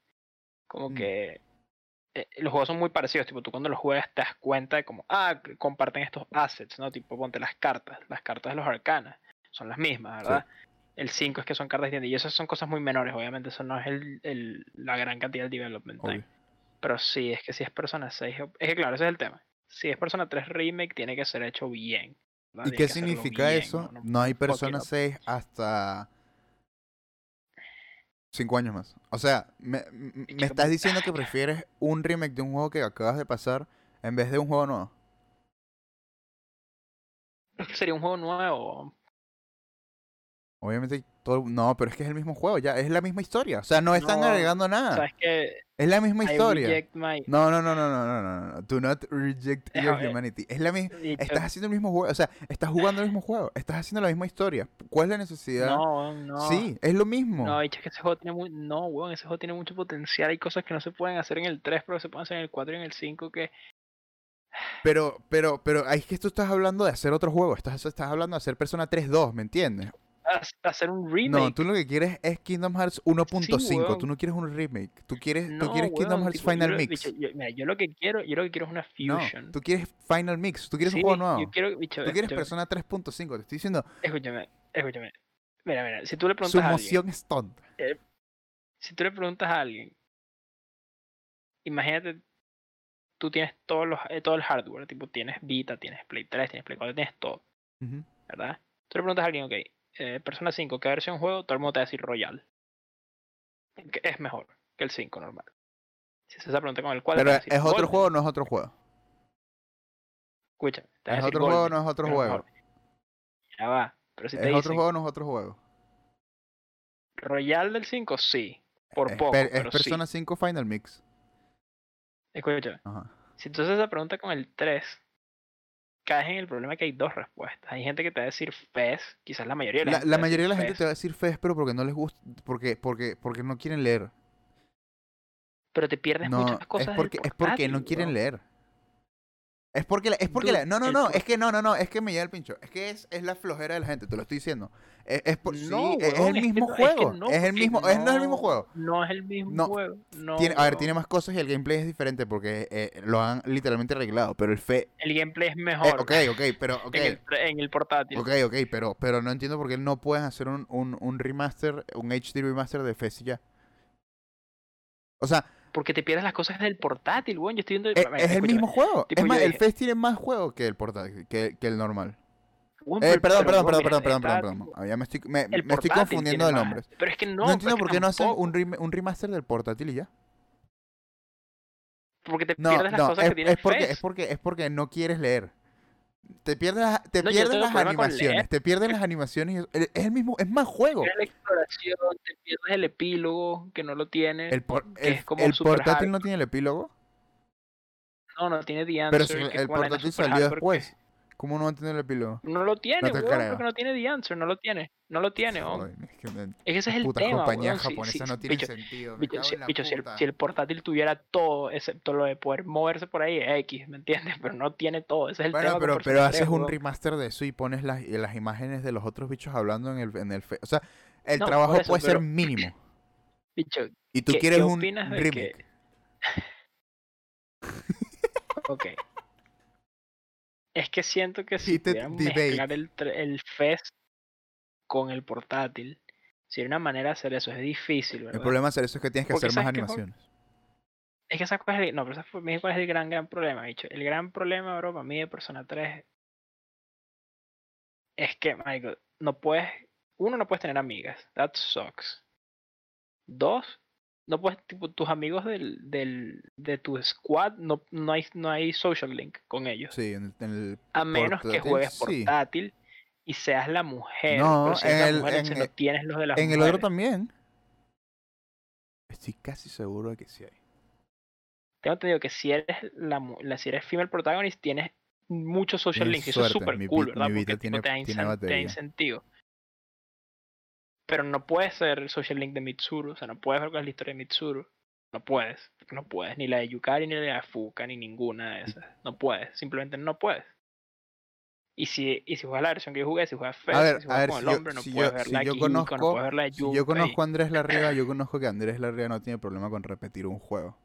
[SPEAKER 2] como
[SPEAKER 1] Mm.
[SPEAKER 2] que eh, los juegos son muy parecidos, tipo, tú cuando los juegas te das cuenta de como, ah, comparten estos assets, ¿no? Tipo, ponte las cartas, las cartas de los arcanas, son las mismas,
[SPEAKER 1] Sí.
[SPEAKER 2] ¿verdad? El 5 es que son cartas distintas, y esas son cosas muy menores, obviamente, eso no es el, el- la gran cantidad de development time.
[SPEAKER 1] Obvio.
[SPEAKER 2] Pero sí, es que si es Persona 6, es que claro, ese es el tema. Si es Persona 3 Remake, tiene que ser hecho bien. ¿verdad?
[SPEAKER 1] ¿Y
[SPEAKER 2] Tiene
[SPEAKER 1] qué significa
[SPEAKER 2] bien,
[SPEAKER 1] eso?
[SPEAKER 2] no-
[SPEAKER 1] No hay Persona
[SPEAKER 2] up.
[SPEAKER 1] 6 hasta 5 años más. O sea, me, me estás diciendo que prefieres un remake de un juego que acabas de pasar en vez de un juego nuevo.
[SPEAKER 2] Es que sería un juego nuevo.
[SPEAKER 1] Obviamente, todo, no, pero es que es el mismo juego, ya, es la misma historia. O sea, no están
[SPEAKER 2] No,
[SPEAKER 1] agregando nada.
[SPEAKER 2] ¿Sabes qué?
[SPEAKER 1] Es la misma
[SPEAKER 2] I
[SPEAKER 1] historia.
[SPEAKER 2] my...
[SPEAKER 1] No, no, no, no, no, no, no, no. Do not reject
[SPEAKER 2] Es-
[SPEAKER 1] your humanity. Es la misma. Estás haciendo el mismo juego, o sea, estás jugando el mismo juego, estás haciendo la misma historia. ¿Cuál es la necesidad?
[SPEAKER 2] No, no.
[SPEAKER 1] Sí, es lo mismo.
[SPEAKER 2] No, bicho, es que ese juego tiene muy... No, weón, ese juego tiene mucho potencial. Hay cosas que no se pueden hacer en el 3, pero se pueden hacer en el 4 y en el 5 que...
[SPEAKER 1] Pero, pero, pero, es que tú estás hablando de hacer otro juego. Estás, estás hablando de hacer Persona 3.2, ¿me entiendes?
[SPEAKER 2] Ha- Hacer un remake.
[SPEAKER 1] No, tú lo que quieres es Kingdom Hearts 1.5.
[SPEAKER 2] weón.
[SPEAKER 1] tú no quieres un remake. Tú quieres, tú quieres Kingdom Hearts
[SPEAKER 2] tipo,
[SPEAKER 1] Final Mix.
[SPEAKER 2] yo- mira, yo lo que quiero, yo lo que quiero es una
[SPEAKER 1] No,
[SPEAKER 2] fusion.
[SPEAKER 1] tú quieres Final Mix. Tú quieres
[SPEAKER 2] Sí,
[SPEAKER 1] un juego nuevo.
[SPEAKER 2] Yo quiero, bicho,
[SPEAKER 1] Tú quieres Persona 3.5. Te estoy diciendo,
[SPEAKER 2] escúchame, escúchame. Mira, mira, si tú le
[SPEAKER 1] su
[SPEAKER 2] preguntas a alguien,
[SPEAKER 1] emoción es tonta.
[SPEAKER 2] si tú le preguntas a alguien, imagínate, tú tienes todos los, eh, todo el hardware, tipo tienes Vita, tienes Play 3, tienes Play 4, tienes todo. ¿verdad? Tú le preguntas a alguien, ok, eh, Persona 5, ¿qué versión juego? Todo el mundo te va a decir Royal. Que es mejor que el 5 normal. Si haces esa pregunta con el 4,
[SPEAKER 1] Pero es otro
[SPEAKER 2] Golden.
[SPEAKER 1] juego o no es otro juego.
[SPEAKER 2] Escúchame, te
[SPEAKER 1] Es otro juego o
[SPEAKER 2] Golden,
[SPEAKER 1] no es otro juego.
[SPEAKER 2] Ya va, pero si te
[SPEAKER 1] Es otro
[SPEAKER 2] dicen
[SPEAKER 1] juego o no es otro juego.
[SPEAKER 2] Royal del 5, sí, por
[SPEAKER 1] es,
[SPEAKER 2] poco,
[SPEAKER 1] es
[SPEAKER 2] pero
[SPEAKER 1] Persona
[SPEAKER 2] sí.
[SPEAKER 1] 5 Final Mix.
[SPEAKER 2] Escúchame,
[SPEAKER 1] Ajá.
[SPEAKER 2] Si tú haces esa pregunta con el 3, caes en el problema que hay dos respuestas. Hay gente que te va a decir FES, quizás la mayoría de la,
[SPEAKER 1] La,
[SPEAKER 2] gente
[SPEAKER 1] la mayoría de la gente te va a decir FES, pero porque no les gusta, porque, porque, porque no quieren leer.
[SPEAKER 2] Pero te pierdes
[SPEAKER 1] No,
[SPEAKER 2] muchas
[SPEAKER 1] es
[SPEAKER 2] cosas. del
[SPEAKER 1] porque, es porque no quieren
[SPEAKER 2] bro.
[SPEAKER 1] leer. Es porque, la- es porque,
[SPEAKER 2] Dude,
[SPEAKER 1] la- no, no, no, es que no, no, no, es que me llega el pincho. Es que es, es la flojera de la gente, te lo estoy diciendo. Es, es por, sí,
[SPEAKER 2] No,
[SPEAKER 1] es el mismo
[SPEAKER 2] no- es que
[SPEAKER 1] juego.
[SPEAKER 2] no,
[SPEAKER 1] es el mismo, es, no es el mismo
[SPEAKER 2] no-
[SPEAKER 1] juego.
[SPEAKER 2] No es el mismo
[SPEAKER 1] No,
[SPEAKER 2] juego. No,
[SPEAKER 1] Tiene, a ver, tiene más cosas y el gameplay es diferente porque eh, lo han literalmente arreglado. Pero el fe.
[SPEAKER 2] El gameplay es
[SPEAKER 1] eh,
[SPEAKER 2] mejor
[SPEAKER 1] ok, ok, pero. Ok,
[SPEAKER 2] en, el, en el portátil.
[SPEAKER 1] ok, ok, pero, pero no entiendo por qué no pueden hacer un, un, un remaster, un HD remaster de FES y ya. O sea,
[SPEAKER 2] Porque te pierdes las cosas del portátil, weón. Yo estoy viendo.
[SPEAKER 1] e-
[SPEAKER 2] mira,
[SPEAKER 1] es, el
[SPEAKER 2] escúchame,
[SPEAKER 1] mismo juego.
[SPEAKER 2] tipo,
[SPEAKER 1] es más,
[SPEAKER 2] yo
[SPEAKER 1] el
[SPEAKER 2] dije-
[SPEAKER 1] FES tiene más juego que el portátil, que, que el normal.
[SPEAKER 2] weón,
[SPEAKER 1] Eh, perdón, perdón, perdón, perdón, perdón, perdón,
[SPEAKER 2] tipo,
[SPEAKER 1] perdón. Ya me estoy, me,
[SPEAKER 2] el
[SPEAKER 1] me estoy
[SPEAKER 2] portátil
[SPEAKER 1] confundiendo de
[SPEAKER 2] más.
[SPEAKER 1] nombres.
[SPEAKER 2] Pero es que no.
[SPEAKER 1] No, entiendo por qué no hacen un, rem- un remaster del portátil y ya.
[SPEAKER 2] Porque te
[SPEAKER 1] No,
[SPEAKER 2] pierdes las
[SPEAKER 1] no,
[SPEAKER 2] cosas
[SPEAKER 1] es,
[SPEAKER 2] que tiene
[SPEAKER 1] es porque, es porque es porque no quieres leer. Te pierdes, las- te
[SPEAKER 2] No,
[SPEAKER 1] pierdes las animaciones, te pierdes las animaciones. Es el mismo, es más juego.
[SPEAKER 2] pierdes la exploración, te pierdes el epílogo que no lo tiene.
[SPEAKER 1] El, por- el-
[SPEAKER 2] es como
[SPEAKER 1] el portátil
[SPEAKER 2] hard.
[SPEAKER 1] no tiene el epílogo.
[SPEAKER 2] No, no tiene The
[SPEAKER 1] Pero
[SPEAKER 2] Answer.
[SPEAKER 1] el
[SPEAKER 2] vaina
[SPEAKER 1] portátil salió después. ¿Cómo no va a tener el epílogo?
[SPEAKER 2] No lo tiene,
[SPEAKER 1] te
[SPEAKER 2] weón, porque no tiene The Answer, no lo tiene. No lo tiene, weón.
[SPEAKER 1] Es que me-
[SPEAKER 2] Es que ese es el
[SPEAKER 1] putas
[SPEAKER 2] tema,
[SPEAKER 1] compañías
[SPEAKER 2] weón.
[SPEAKER 1] Japonesas
[SPEAKER 2] si-
[SPEAKER 1] no tienen
[SPEAKER 2] bicho,
[SPEAKER 1] sentido. Me
[SPEAKER 2] bicho, si, bicho, el,
[SPEAKER 1] puta.
[SPEAKER 2] si el portátil tuviera todo, excepto lo de poder moverse por ahí, X, ¿me entiendes? Pero no tiene todo, ese es el
[SPEAKER 1] Bueno,
[SPEAKER 2] tema
[SPEAKER 1] pero, pero
[SPEAKER 2] 3,
[SPEAKER 1] haces un remaster de eso y pones las, imágenes de los otros bichos hablando en el, en el fe- O sea, el
[SPEAKER 2] No,
[SPEAKER 1] trabajo
[SPEAKER 2] eso,
[SPEAKER 1] puede ser mínimo.
[SPEAKER 2] Bicho,
[SPEAKER 1] Y tú
[SPEAKER 2] ¿qué-
[SPEAKER 1] quieres
[SPEAKER 2] qué
[SPEAKER 1] un remake.
[SPEAKER 2] que- Ok. Es que siento que si pudieran mezclar el, el FES con el portátil, sería una manera de hacer eso. Es difícil,
[SPEAKER 1] El
[SPEAKER 2] ¿verdad?
[SPEAKER 1] problema de hacer eso es que tienes que
[SPEAKER 2] Porque
[SPEAKER 1] hacer más animaciones.
[SPEAKER 2] Es que esa cosa es el- No, pero esa fue, cuál es el gran, gran problema, bicho. El gran problema, bro, para mí de Persona 3 es que, marico, no puedes... Uno, no puedes tener amigas. That sucks. Dos, no puedes, tipo, tus amigos del, del, de tu squad, no, no, hay, no hay social link con ellos.
[SPEAKER 1] Sí, en el, en el-
[SPEAKER 2] A menos que
[SPEAKER 1] portátil,
[SPEAKER 2] juegues
[SPEAKER 1] sí.
[SPEAKER 2] portátil y seas la mujer.
[SPEAKER 1] No,
[SPEAKER 2] pero si
[SPEAKER 1] en el-
[SPEAKER 2] mujer,
[SPEAKER 1] en el-
[SPEAKER 2] no tienes los de las
[SPEAKER 1] en el otro también. Estoy casi seguro de que sí hay.
[SPEAKER 2] Tengo entendido que si eres la, mu- la si eres female protagonist tienes muchos social links y eso es súper cool, ¿verdad?
[SPEAKER 1] mi
[SPEAKER 2] Porque
[SPEAKER 1] tiene-
[SPEAKER 2] te, da
[SPEAKER 1] tiene
[SPEAKER 2] incen- te da
[SPEAKER 1] batería.
[SPEAKER 2] incentivo. Pero no puedes ser el social link de Mitsuru, o sea, no puedes ver cuál es la historia de Mitsuru. No puedes, no puedes, ni la de Yukari, ni la de Fuka, ni ninguna de esas. No puedes, simplemente no puedes. Y si, y si juegas la versión que yo jugué, si juegas Fez,
[SPEAKER 1] A ver,
[SPEAKER 2] si
[SPEAKER 1] a
[SPEAKER 2] juegas
[SPEAKER 1] ver,
[SPEAKER 2] con
[SPEAKER 1] si
[SPEAKER 2] el
[SPEAKER 1] yo,
[SPEAKER 2] hombre, no
[SPEAKER 1] si
[SPEAKER 2] puedes
[SPEAKER 1] yo,
[SPEAKER 2] ver
[SPEAKER 1] si
[SPEAKER 2] la
[SPEAKER 1] yo
[SPEAKER 2] Kihiko, no
[SPEAKER 1] conozco,
[SPEAKER 2] puedes ver la de
[SPEAKER 1] si yo conozco a Andrés Larriga, yo conozco que Andrés Larriga no tiene problema con repetir un juego.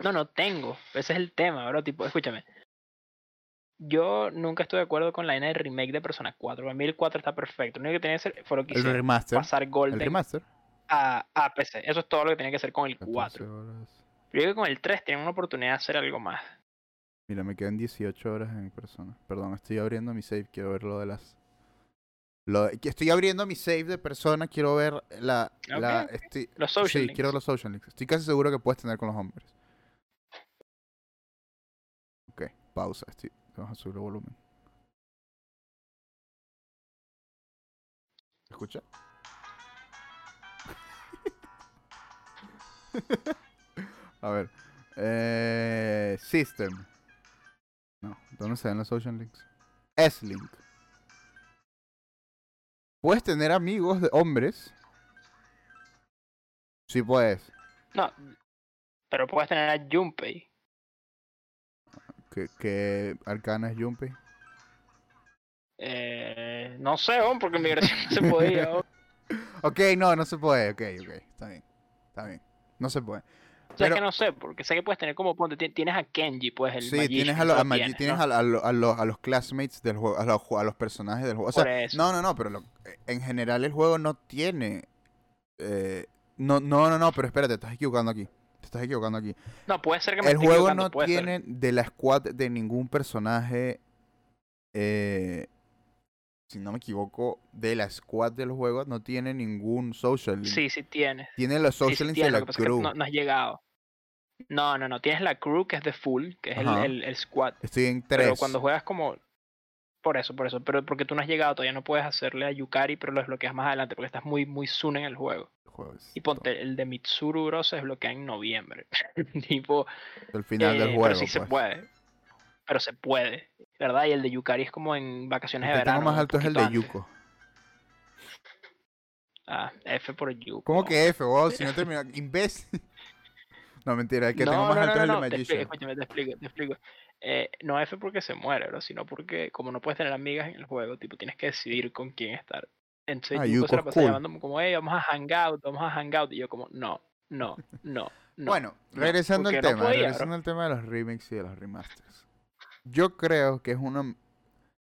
[SPEAKER 2] No, no tengo. Ese es el tema, bro. Tipo, escúchame. Yo nunca estoy de acuerdo con la idea de remake de Persona 4. Para mí el 4 está perfecto. Lo único que tenía que hacer fue lo que
[SPEAKER 1] El
[SPEAKER 2] hicieron,
[SPEAKER 1] remaster.
[SPEAKER 2] pasar
[SPEAKER 1] El
[SPEAKER 2] Golden
[SPEAKER 1] remaster.
[SPEAKER 2] a, a PC. Eso es todo lo que tenía que hacer con el
[SPEAKER 1] 14
[SPEAKER 2] 4.
[SPEAKER 1] horas.
[SPEAKER 2] Yo creo que con el 3 tienen una oportunidad de hacer algo más.
[SPEAKER 1] Mira, me quedan 18 horas en persona. Perdón, estoy abriendo mi save. Quiero ver lo de las. Lo de- Estoy abriendo mi save de persona. Quiero ver la. la
[SPEAKER 2] Ok, ok.
[SPEAKER 1] estoy-
[SPEAKER 2] Los social
[SPEAKER 1] sí,
[SPEAKER 2] links.
[SPEAKER 1] quiero ver los social links. Estoy casi seguro que puedes tener con los hombres. Ok, pausa. Estoy... Vamos a subir el volumen. ¿Escucha? a ver. Eh, system. No, ¿dónde se ven los social links? S-Link. ¿Puedes tener amigos de hombres? Sí puedes.
[SPEAKER 2] No. Pero puedes tener a Junpei.
[SPEAKER 1] ¿Qué, qué arcana es Junpei?
[SPEAKER 2] Eh, no sé, porque en mi versión no se podía.
[SPEAKER 1] Ok, no, no se puede. Ok, ok. Está bien. Está bien. No se puede.
[SPEAKER 2] O sea, es que no sé, porque sé que puedes tener como, ponte, ti- tienes a Kenji, pues el
[SPEAKER 1] Sí, tienes a,
[SPEAKER 2] lo
[SPEAKER 1] a
[SPEAKER 2] tienes,
[SPEAKER 1] a, a lo- a los, a los classmates del juego, a los, a los personajes del juego. O sea, no, no, no, pero lo- en general el juego no tiene... eh, no, no, no, no, pero espérate, te estás equivocando aquí. Estás equivocando aquí.
[SPEAKER 2] No, puede ser que me
[SPEAKER 1] El
[SPEAKER 2] esté
[SPEAKER 1] juego no
[SPEAKER 2] ser.
[SPEAKER 1] tiene de la squad de ningún personaje, eh, si no me equivoco, de la squad del juego no tiene ningún social link.
[SPEAKER 2] Sí, sí tienes.
[SPEAKER 1] Tiene los
[SPEAKER 2] Sí, sí
[SPEAKER 1] social
[SPEAKER 2] tienes,
[SPEAKER 1] de la crew.
[SPEAKER 2] no, no has llegado. No, no, no. Tienes la crew que es de full, que es el, el, el squad.
[SPEAKER 1] Estoy en
[SPEAKER 2] Pero
[SPEAKER 1] tres.
[SPEAKER 2] cuando juegas como. Por eso, por eso. Pero porque tú no has llegado, todavía no puedes hacerle a Yukari, pero lo desbloqueas más adelante porque estás muy, muy soon en el juego. Y ponte, el de Mitsuru Bro se desbloquea en noviembre. tipo,
[SPEAKER 1] El final del
[SPEAKER 2] eh,
[SPEAKER 1] juego.
[SPEAKER 2] pero sí se
[SPEAKER 1] pues.
[SPEAKER 2] puede. Pero se puede, ¿verdad? Y el de Yukari es como en vacaciones
[SPEAKER 1] El
[SPEAKER 2] de verano.
[SPEAKER 1] más
[SPEAKER 2] un
[SPEAKER 1] alto es el de
[SPEAKER 2] antes.
[SPEAKER 1] Yuko.
[SPEAKER 2] Ah, F por Yuko.
[SPEAKER 1] ¿Cómo que F, wow? Si no termina. Imbécil. No, mentira, el que tengo más alto es el de
[SPEAKER 2] te explico,
[SPEAKER 1] Magician.
[SPEAKER 2] escúchame, te explico, te explico. Eh, no F porque se muere, bro, sino porque como no puedes tener amigas en el juego, tipo, tienes que decidir con quién estar. Entonces
[SPEAKER 1] Ah,
[SPEAKER 2] Yuko se la
[SPEAKER 1] es
[SPEAKER 2] pasa
[SPEAKER 1] cool.
[SPEAKER 2] llamándome como, hey, vamos a hangout, vamos a hangout. Y yo como, no, no, no, no.
[SPEAKER 1] bueno,
[SPEAKER 2] no,
[SPEAKER 1] regresando al
[SPEAKER 2] no
[SPEAKER 1] tema,
[SPEAKER 2] podía,
[SPEAKER 1] regresando
[SPEAKER 2] bro.
[SPEAKER 1] al tema de los remakes y de los remasters. Yo creo que es una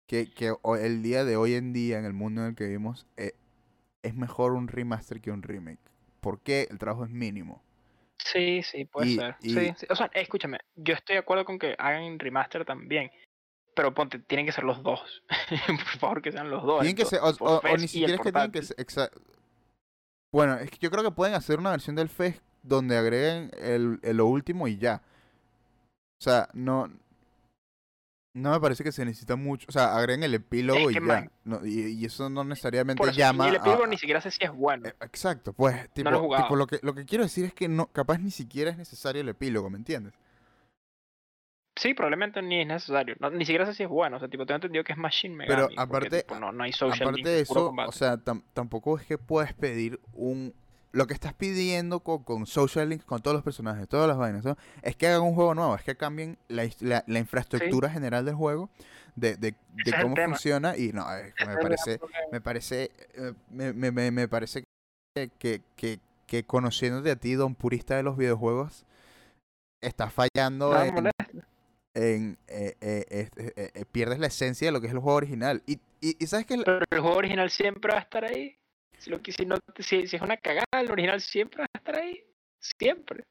[SPEAKER 1] que, que el día de hoy en día, en el mundo en el que vivimos, eh, es mejor un remaster que un remake. Porque el trabajo es mínimo.
[SPEAKER 2] Sí, sí, puede
[SPEAKER 1] Y-
[SPEAKER 2] ser.
[SPEAKER 1] y-
[SPEAKER 2] Sí, sí. O sea, escúchame, yo estoy de acuerdo con que hagan remaster también. Pero ponte, tienen que ser los dos. por favor, que sean los dos.
[SPEAKER 1] Tienen que ser, o, ni siquiera es que tienen que ser. Bueno, es que yo creo que pueden hacer una versión del FES donde agreguen el, el- lo último y ya. O sea, no. No me parece que se necesita mucho. O sea, agreguen el epílogo y
[SPEAKER 2] que,
[SPEAKER 1] ya.
[SPEAKER 2] man,
[SPEAKER 1] No, y, y eso no necesariamente
[SPEAKER 2] eso,
[SPEAKER 1] llama
[SPEAKER 2] y el epílogo
[SPEAKER 1] a-
[SPEAKER 2] ni siquiera sé si es bueno.
[SPEAKER 1] eh, Exacto, pues, tipo,
[SPEAKER 2] lo he
[SPEAKER 1] tipo lo, que, lo que quiero decir es que no, capaz ni siquiera es necesario el epílogo, ¿me entiendes?
[SPEAKER 2] Sí, probablemente ni es necesario. No, ni siquiera sé si es bueno. O sea, tipo, tengo entendido que es Machine Megami.
[SPEAKER 1] Pero aparte,
[SPEAKER 2] no, no hay social
[SPEAKER 1] aparte de eso, o sea, tampoco es que puedes pedir un... Lo que estás pidiendo con, con Social Link, con todos los personajes, todas las vainas, ¿no? es que hagan un juego nuevo, es que cambien la, la, infraestructura general del juego, de, de, de cómo funciona, y no, me parece, me parece, eh, me, me, me, parece que, que, que, que conociéndote a ti, don purista de los videojuegos, estás fallando en, en eh, eh, eh, pierdes la esencia de lo que es el juego original. Y, y, sabes que... El...
[SPEAKER 2] Pero el juego original siempre va a estar ahí. Si, lo, si, no, si, si, es una cagada, el original siempre va a estar ahí. Siempre.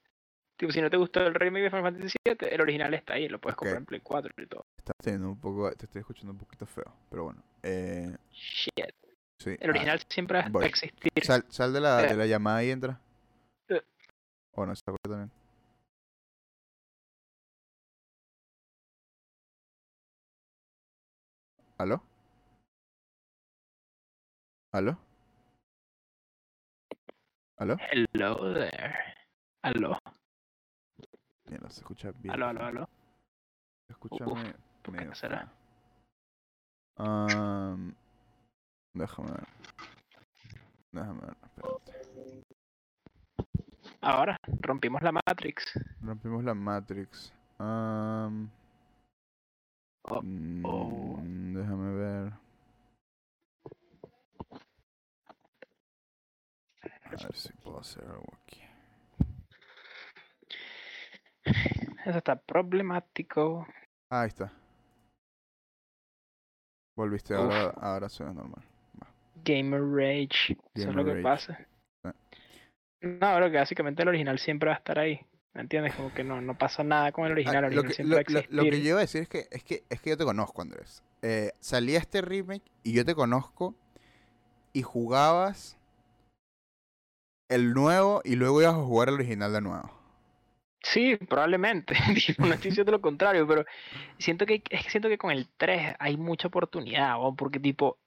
[SPEAKER 2] Tipo, si no te gustó el remake de Final Fantasy VII, el original está ahí, lo puedes comprar en Play 4 y todo.
[SPEAKER 1] Estás un poco, te estoy escuchando un poquito feo, pero bueno. Eh...
[SPEAKER 2] Shit. Sí. El original siempre va a existir.
[SPEAKER 1] Sal, sal de, la, de la llamada y entra. O no, está también. ¿Aló? ¿Aló? ¿Aló?
[SPEAKER 2] Hello there. ¿Aló?
[SPEAKER 1] Mira, se escucha bien.
[SPEAKER 2] ¿Aló, aló, aló?
[SPEAKER 1] Escúchame. ¿Por será? Um, déjame ver. Déjame ver, espérate.
[SPEAKER 2] Ahora, rompimos la Matrix.
[SPEAKER 1] Rompimos la Matrix. Um,
[SPEAKER 2] Oh,
[SPEAKER 1] déjame ver. A ver si puedo hacer algo aquí.
[SPEAKER 2] Eso está problemático.
[SPEAKER 1] ahí está. Volviste, ahora, ahora suena normal.
[SPEAKER 2] Gamer Rage. Eso es lo que pasa. No, pero que básicamente el original siempre va a estar ahí. ¿Me entiendes? Como que no, no pasa nada con el original.
[SPEAKER 1] lo, que, lo, que, yo iba a decir es que, es que, es que yo te conozco, Andrés. Eh, salía este remake y yo te conozco y jugabas el nuevo y luego ibas a jugar el original de nuevo.
[SPEAKER 2] Sí, probablemente. no estoy diciendo lo contrario, pero siento que, es que siento que con el 3 hay mucha oportunidad, porque tipo,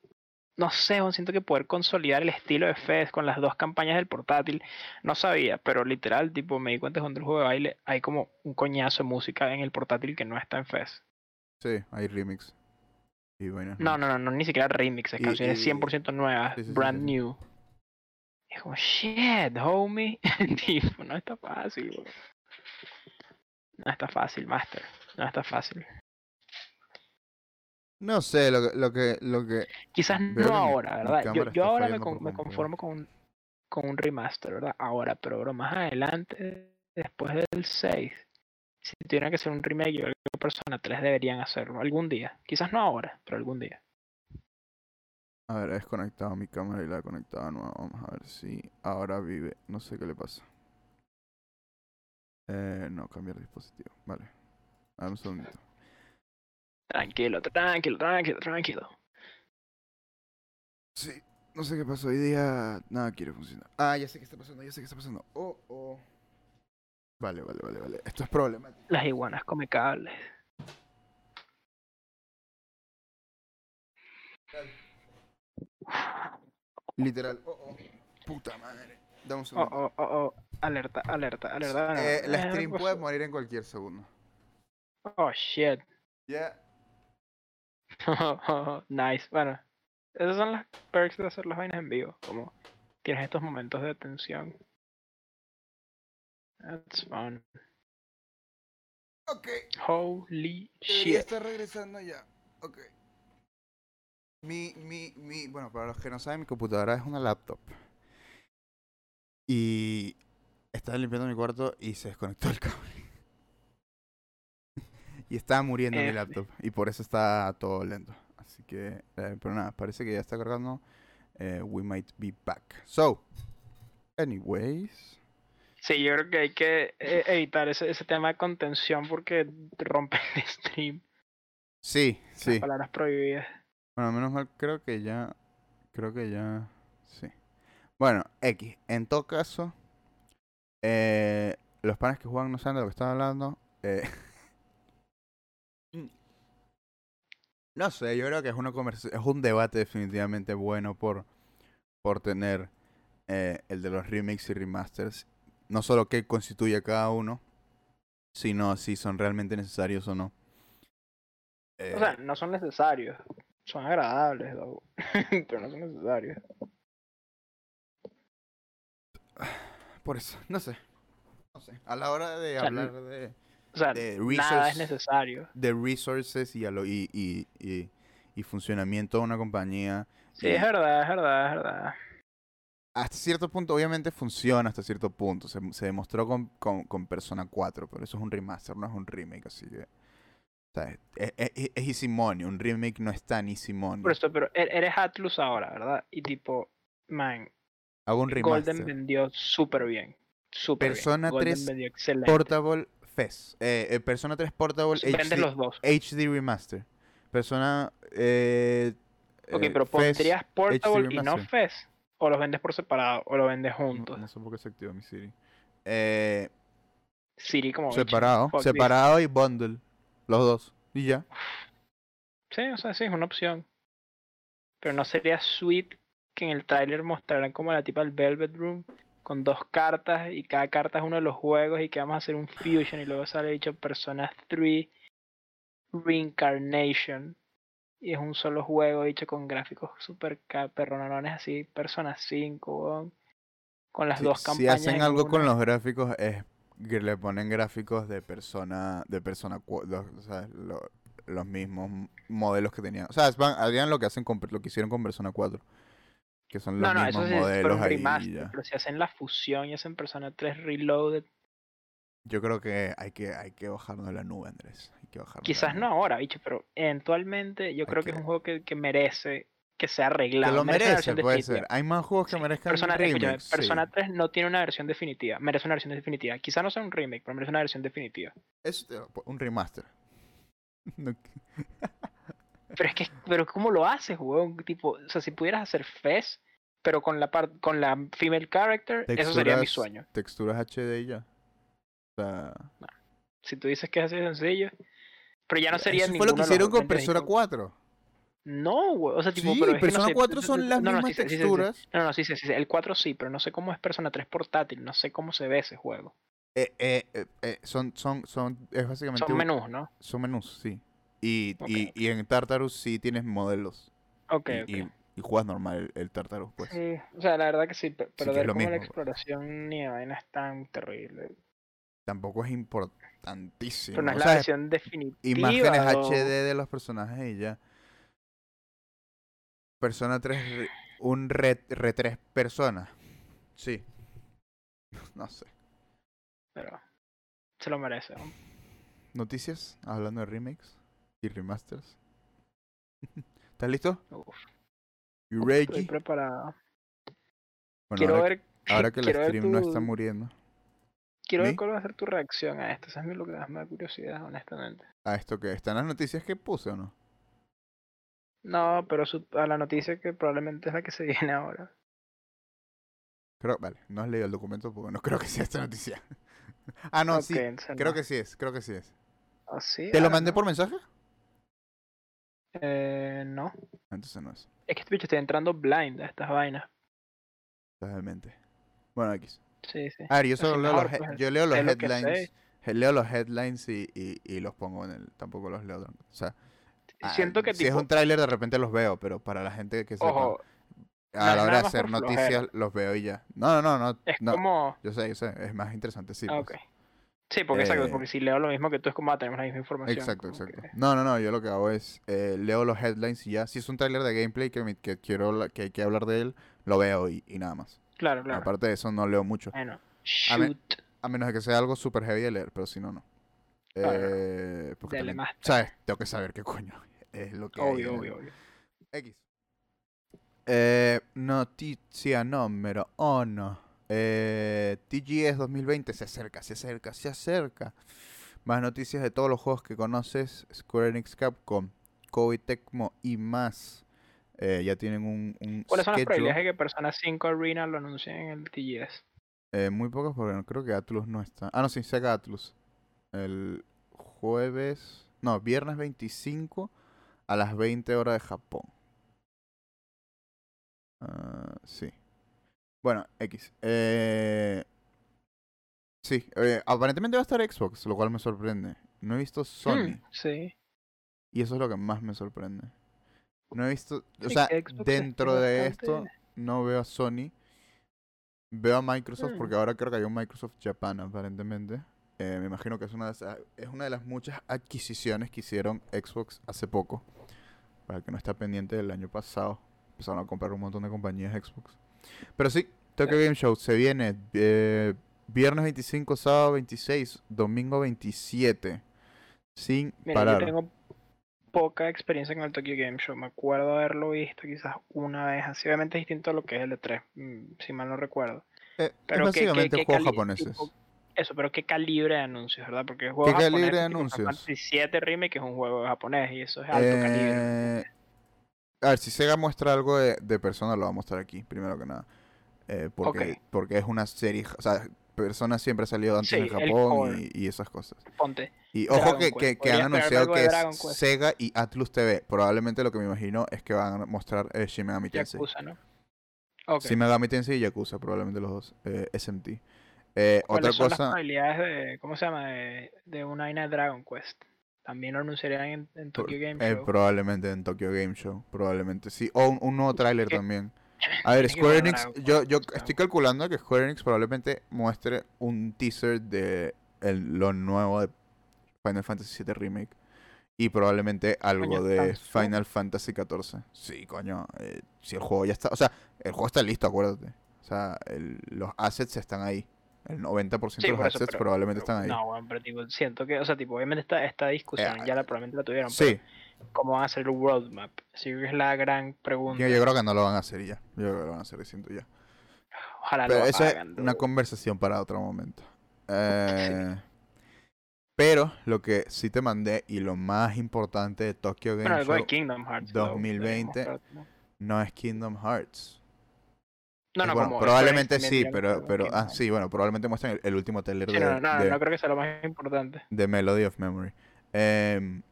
[SPEAKER 2] no sé, siento que poder consolidar el estilo de Fez con las dos campañas del portátil, no sabía, pero literal, tipo, me di cuenta cuando el juego de baile hay como un coñazo de música en el portátil que no está en Fez.
[SPEAKER 1] Sí, hay remix. Y bueno,
[SPEAKER 2] no, no, no, no, ni siquiera remix, es canciones 100% nuevas, brand new. Es como, shit, homie. tipo, no está fácil, No está fácil, Master. No está fácil.
[SPEAKER 1] No sé, lo que... Lo que, lo que
[SPEAKER 2] Quizás no ahora, ¿verdad? Yo, yo ahora me, me conformo con un, con un remaster, ¿verdad? Ahora, pero más adelante, después del 6, si tuviera que hacer un remake, yo creo que Persona 3 deberían hacerlo algún día. Quizás no ahora, pero algún día.
[SPEAKER 1] A ver, he desconectado mi cámara y la he conectado nueva. Vamos a ver si ahora vive. No sé qué le pasa. Eh, no, cambiar dispositivo. Vale. Ver un segundito.
[SPEAKER 2] Tranquilo, tranquilo, tranquilo, tranquilo.
[SPEAKER 1] Sí, no sé qué pasó hoy día. Nada quiere funcionar. Ah, ya sé qué está pasando, ya sé qué está pasando. Oh, oh. Vale, vale, vale, vale. Esto es problemático.
[SPEAKER 2] Las iguanas come cables.
[SPEAKER 1] Literal. Oh, oh. Puta madre. Dame un segundo.
[SPEAKER 2] Oh, oh, oh, oh. Alerta, alerta, alerta.
[SPEAKER 1] Eh, la stream puede morir en cualquier segundo.
[SPEAKER 2] Oh, shit.
[SPEAKER 1] Ya.
[SPEAKER 2] nice. Bueno, esas son las perks de hacer las vainas en vivo. Como tienes estos momentos de tensión. That's fun.
[SPEAKER 1] Ok.
[SPEAKER 2] Holy shit.
[SPEAKER 1] Está regresando ya. Ok. Mi, mi, mi, bueno, para los que no saben, mi computadora es una laptop. Y estaba limpiando mi cuarto y se desconectó el cable y estaba muriendo mi laptop y por eso está todo lento. Así que, eh, pero nada, parece que ya está cargando. Eh, we might be back. So, anyways.
[SPEAKER 2] Sí, yo creo que hay que eh, evitar ese, ese tema de contención porque rompe el stream.
[SPEAKER 1] Sí, sí.
[SPEAKER 2] palabras prohibidas.
[SPEAKER 1] Bueno, menos mal, creo que ya. Creo que ya. Sí. Bueno, X. En todo caso, los panes que juegan no saben de lo que están hablando. Eh, No sé, yo creo que es, una es un debate definitivamente bueno por, por tener eh, el de los remakes y remasters. No solo qué constituye cada uno, si no, si son realmente necesarios o no.
[SPEAKER 2] O sea,
[SPEAKER 1] Eh,
[SPEAKER 2] no son necesarios. Son agradables, pero no son necesarios.
[SPEAKER 1] por eso, no sé. No sé. A la hora de
[SPEAKER 2] O sea,
[SPEAKER 1] hablar de,
[SPEAKER 2] O sea,
[SPEAKER 1] De
[SPEAKER 2] nada es necesario.
[SPEAKER 1] de resources y, a lo, y, y, y, y funcionamiento de una compañía,
[SPEAKER 2] Sí,
[SPEAKER 1] y
[SPEAKER 2] es verdad, es verdad, es verdad.
[SPEAKER 1] hasta cierto punto, obviamente funciona hasta cierto punto. Se, se demostró con, con, con Persona 4, pero eso es un remaster, no es un remake, así que. O sea, es, es, es- es easy money, un remake no es tan easy money.
[SPEAKER 2] Por eso, pero e- eres Atlus ahora, ¿verdad? Y tipo, man,
[SPEAKER 1] Hago un remaster.
[SPEAKER 2] Golden vendió súper bien. Súper
[SPEAKER 1] Persona
[SPEAKER 2] bien. Golden
[SPEAKER 1] 3
[SPEAKER 2] vendió excelente.
[SPEAKER 1] Portable FES. Eh, eh, Persona 3 Portable HD,
[SPEAKER 2] los dos.
[SPEAKER 1] HD Remaster. Persona. Eh,
[SPEAKER 2] Ok,
[SPEAKER 1] eh,
[SPEAKER 2] pero pondrías Portable y no
[SPEAKER 1] Remaster.
[SPEAKER 2] FES. O los vendes por separado, o los vendes
[SPEAKER 1] No,
[SPEAKER 2] juntos.
[SPEAKER 1] no sé por qué se activó mi Siri. Eh,
[SPEAKER 2] Siri como
[SPEAKER 1] separado. Separado y bundle. Los dos. Y ya.
[SPEAKER 2] Sí, o sea, sí, es una opción. Pero no sería sweet que en el tráiler mostraran como la tipa del Velvet Room con dos cartas y cada carta es uno de los juegos y que vamos a hacer un fusion y luego sale dicho Persona 3 Reincarnation y es un solo juego dicho con gráficos super perronones así, Persona 5, weón, con las
[SPEAKER 1] Si,
[SPEAKER 2] dos
[SPEAKER 1] si
[SPEAKER 2] campañas.
[SPEAKER 1] hacen
[SPEAKER 2] en
[SPEAKER 1] algo con los gráficos es que le ponen gráficos de persona de persona los, o sea, lo- los mismos modelos que tenían. O sea, es- harían lo que hacen con, lo que hicieron con Persona 4. Que son los
[SPEAKER 2] No, no, eso
[SPEAKER 1] mismos
[SPEAKER 2] sí es por
[SPEAKER 1] modelos ahí y
[SPEAKER 2] remaster,
[SPEAKER 1] ya.
[SPEAKER 2] pero si hacen la fusión y hacen Persona 3 Reloaded,
[SPEAKER 1] Yo creo que hay que hay que bajarnos de la nube, Andrés. Hay que bajarnos
[SPEAKER 2] Quizás no ahora, bicho, pero eventualmente yo
[SPEAKER 1] Hay
[SPEAKER 2] creo que es
[SPEAKER 1] que-
[SPEAKER 2] un juego que, que merece que sea
[SPEAKER 1] Que
[SPEAKER 2] arreglado.
[SPEAKER 1] lo
[SPEAKER 2] merece
[SPEAKER 1] puede
[SPEAKER 2] definitiva.
[SPEAKER 1] ser. Hay más juegos que merezcan
[SPEAKER 2] Persona,
[SPEAKER 1] sí.
[SPEAKER 2] Persona 3 no tiene una versión definitiva. Merece una versión definitiva. Quizás no sea un remake, pero merece una versión definitiva.
[SPEAKER 1] Es eh, un remaster.
[SPEAKER 2] Pero es que, pero ¿cómo lo haces, weón? Tipo, o sea, si pudieras hacer Fez, pero con la par- con la female character, eso sería mi sueño.
[SPEAKER 1] Texturas HD y ya. O sea,
[SPEAKER 2] Si tú dices que es así de sencillo. Pero ya no sería
[SPEAKER 1] eso fue lo que hicieron con
[SPEAKER 2] 25.
[SPEAKER 1] Persona 4.
[SPEAKER 2] No, güey. O sea, tipo,
[SPEAKER 1] Sí,
[SPEAKER 2] pero es que no
[SPEAKER 1] Persona
[SPEAKER 2] sé,
[SPEAKER 1] 4 son las
[SPEAKER 2] no,
[SPEAKER 1] mismas
[SPEAKER 2] sí sí sí
[SPEAKER 1] texturas.
[SPEAKER 2] No, no, sí, sí, sí, sí, el 4 sí, pero no sé cómo es Persona 3 portátil, no sé cómo se ve ese juego.
[SPEAKER 1] Eh, eh, eh, eh, son, son, son, es básicamente
[SPEAKER 2] Son menús, ¿no?
[SPEAKER 1] son menús, sí. Y, y, y en Tartarus sí tienes modelos.
[SPEAKER 2] Ok,
[SPEAKER 1] y,
[SPEAKER 2] ok.
[SPEAKER 1] y, juegas normal el, el Tartarus, pues.
[SPEAKER 2] Sí, o sea, la verdad que sí, pe- pero
[SPEAKER 1] es
[SPEAKER 2] ver cómo la
[SPEAKER 1] mismo, pues.
[SPEAKER 2] exploración ni de vaina es tan terrible.
[SPEAKER 1] Tampoco es importantísimo.
[SPEAKER 2] Pero no es
[SPEAKER 1] o
[SPEAKER 2] la
[SPEAKER 1] sea,
[SPEAKER 2] versión definitiva.
[SPEAKER 1] imágenes
[SPEAKER 2] o-
[SPEAKER 1] HD de los personajes y ya. Persona 3, re- un re, re 3 personas. Sí. No sé.
[SPEAKER 2] Pero se lo merece. ¿no?
[SPEAKER 1] Noticias, hablando de remakes y remasters. ¿Estás listo?
[SPEAKER 2] Uf,
[SPEAKER 1] You
[SPEAKER 2] estoy preparado.
[SPEAKER 1] Bueno,
[SPEAKER 2] quiero
[SPEAKER 1] ahora,
[SPEAKER 2] ver,
[SPEAKER 1] ahora que el stream no está muriendo.
[SPEAKER 2] quiero ver cuál va a ser tu reacción a esto. Eso es lo que más me da curiosidad, honestamente.
[SPEAKER 1] A esto que están las noticias que puse o no.
[SPEAKER 2] No, pero su- a la noticia que probablemente es la que se viene ahora.
[SPEAKER 1] Creo, vale, no has leído el documento porque no creo que sea esta noticia. ah, no, sí. Creo
[SPEAKER 2] no.
[SPEAKER 1] que sí es, creo que sí es.
[SPEAKER 2] ¿Ah, sí?
[SPEAKER 1] ¿Te lo
[SPEAKER 2] Ah,
[SPEAKER 1] mandé
[SPEAKER 2] no.
[SPEAKER 1] por mensaje?
[SPEAKER 2] Eh, no.
[SPEAKER 1] Entonces no es.
[SPEAKER 2] Es que este bicho estoy entrando blind a estas vainas.
[SPEAKER 1] Totalmente. Bueno, X.
[SPEAKER 2] Sí, sí.
[SPEAKER 1] A ver, yo solo leo los,
[SPEAKER 2] mejor, pues,
[SPEAKER 1] yo leo los
[SPEAKER 2] lo
[SPEAKER 1] headlines. he- Leo los headlines y, y, y los pongo en el. Tampoco los leo. O sea, ah,
[SPEAKER 2] Siento que
[SPEAKER 1] si es un tráiler de repente los veo, pero para la gente que sepa,
[SPEAKER 2] ojo,
[SPEAKER 1] a la hora de hacer noticias
[SPEAKER 2] flojera.
[SPEAKER 1] los veo y ya. No, no, no, no.
[SPEAKER 2] es
[SPEAKER 1] no.
[SPEAKER 2] como...
[SPEAKER 1] Yo sé, yo sé. Es más interesante, sí.
[SPEAKER 2] Ah,
[SPEAKER 1] pues.
[SPEAKER 2] ok. Sí, porque exacto,
[SPEAKER 1] Eh,
[SPEAKER 2] porque si leo lo mismo que tú es como ah, tenemos la misma información.
[SPEAKER 1] Exacto, exacto.
[SPEAKER 2] que-
[SPEAKER 1] No, no, no, yo lo que hago es eh, leo los headlines y ya. Si es un tráiler de gameplay que, me- que quiero que hay que hablar de él, lo veo y, y nada más.
[SPEAKER 2] Claro, claro.
[SPEAKER 1] Aparte de eso, no leo mucho.
[SPEAKER 2] Bueno,
[SPEAKER 1] A ver,
[SPEAKER 2] shoot.
[SPEAKER 1] A menos de que sea algo super heavy de leer, pero si no, no. Eh, porque también. ¿sabes? Tengo que saber qué coño es lo que hay
[SPEAKER 2] Obvio,
[SPEAKER 1] el-
[SPEAKER 2] obvio, obvio.
[SPEAKER 1] X. Eh, noticia número uno. Eh, TGS 2020 se acerca, se acerca, se acerca. Más noticias de todos los juegos que conoces. Square Enix, Capcom, Koei Tecmo y más. Eh, ya tienen un, un
[SPEAKER 2] ¿Cuáles son las probabilidades de que Persona 5 Arena lo anuncien en el TGS?
[SPEAKER 1] Eh, muy pocos porque no creo que Atlus no está. Ah, no, sí, Sega Atlus. El jueves. No, viernes 25 a las 20 horas de Japón. Ah, sí. Bueno, X. Eh, Sí, eh, aparentemente va a estar Xbox, lo cual me sorprende. No he visto Sony.
[SPEAKER 2] Mm, sí.
[SPEAKER 1] Y eso es lo que más me sorprende. No he visto, o sea,
[SPEAKER 2] Xbox
[SPEAKER 1] dentro de
[SPEAKER 2] bastante-
[SPEAKER 1] esto no veo a Sony. Veo a Microsoft
[SPEAKER 2] Mm.
[SPEAKER 1] porque ahora creo que hay un Microsoft Japan aparentemente. Eh, me imagino que es una, de esas- es una de las muchas adquisiciones que hicieron Xbox hace poco. Para el que no está pendiente del año pasado. Empezaron a comprar un montón de compañías Xbox. Pero sí, Tokyo Game Show se viene eh, viernes 25, sábado 26, domingo 27. Sin
[SPEAKER 2] Mira,
[SPEAKER 1] parar.
[SPEAKER 2] yo tengo poca experiencia con el Tokyo Game Show. Me acuerdo haberlo visto quizás una vez. Así, obviamente es distinto a lo que es el E3, mm, si mal no recuerdo.
[SPEAKER 1] Eh, es
[SPEAKER 2] Pero que,
[SPEAKER 1] básicamente juegos japoneses.
[SPEAKER 2] Eso, pero qué calibre de anuncios, ¿verdad? Porque juegos
[SPEAKER 1] ¿Qué calibre de anuncios?
[SPEAKER 2] Final Fantasy 7 Remake es un juego japonés y eso es alto calibre.
[SPEAKER 1] Eh, a ver, si Sega muestra algo de, de Persona, lo va a mostrar aquí, primero que nada. Eh, porque, porque es una serie, o sea, Persona siempre ha salido antes
[SPEAKER 2] Sí,
[SPEAKER 1] en Japón y, y esas cosas.
[SPEAKER 2] Ponte.
[SPEAKER 1] Y ojo
[SPEAKER 2] Dragon
[SPEAKER 1] que, que, que han anunciado que es. Sega y Atlus TV. Probablemente lo que me imagino es que van a mostrar eh, Shin Megami Tensei.
[SPEAKER 2] Yakuza, ¿no? Ok.
[SPEAKER 1] Shin Megami Tensei y Yakuza, probablemente los dos. eh, SMT. Eh, otra
[SPEAKER 2] ¿Cuáles son las
[SPEAKER 1] cosa,
[SPEAKER 2] probabilidades de, ¿cómo se llama? De, de una vaina de Dragon Quest. También lo anunciarían en, Tokyo Game
[SPEAKER 1] eh,
[SPEAKER 2] Show.
[SPEAKER 1] probablemente en Tokyo Game Show, probablemente sí. O un, un nuevo tráiler también. A ver, Square Enix, yo, yo estoy calculando que Square Enix probablemente muestre un teaser de el- lo nuevo de Final Fantasy VII Remake. Y probablemente algo
[SPEAKER 2] Coño,
[SPEAKER 1] de. Final Fantasy XIV. Sí, coño. eh, si el juego ya está. O sea, el juego está listo, acuérdate. O sea, el- los assets están ahí. El 90%
[SPEAKER 2] Sí,
[SPEAKER 1] de los assets
[SPEAKER 2] pero-
[SPEAKER 1] probablemente
[SPEAKER 2] pero-
[SPEAKER 1] están ahí.
[SPEAKER 2] No, bueno, pero tipo, siento que, o sea, tipo, obviamente esta, esta discusión
[SPEAKER 1] Eh,
[SPEAKER 2] ya la, probablemente la tuvieron,
[SPEAKER 1] sí,
[SPEAKER 2] pero ¿cómo van a hacer el roadmap? Sí, es la gran pregunta.
[SPEAKER 1] yo, yo creo que no lo van a hacer ya. Yo creo que lo van a hacer, siento ya.
[SPEAKER 2] Ojalá
[SPEAKER 1] Pero
[SPEAKER 2] lo
[SPEAKER 1] esa es
[SPEAKER 2] hagan.
[SPEAKER 1] una
[SPEAKER 2] dude.
[SPEAKER 1] conversación para otro momento. Eh, Pero lo que sí te mandé y lo más importante de Tokyo Game
[SPEAKER 2] Bueno, algo de
[SPEAKER 1] Show
[SPEAKER 2] Kingdom Hearts. lo- lo
[SPEAKER 1] 2020.
[SPEAKER 2] deberíamos tratar, ¿no?
[SPEAKER 1] no es Kingdom Hearts.
[SPEAKER 2] No, no,
[SPEAKER 1] bueno,
[SPEAKER 2] como
[SPEAKER 1] probablemente sí, pero, pero ah, sí, bueno, probablemente muestren el, el último trailer
[SPEAKER 2] Sí,
[SPEAKER 1] de,
[SPEAKER 2] no, no,
[SPEAKER 1] de-
[SPEAKER 2] no creo que sea lo más importante.
[SPEAKER 1] de Melody of Memory. Em,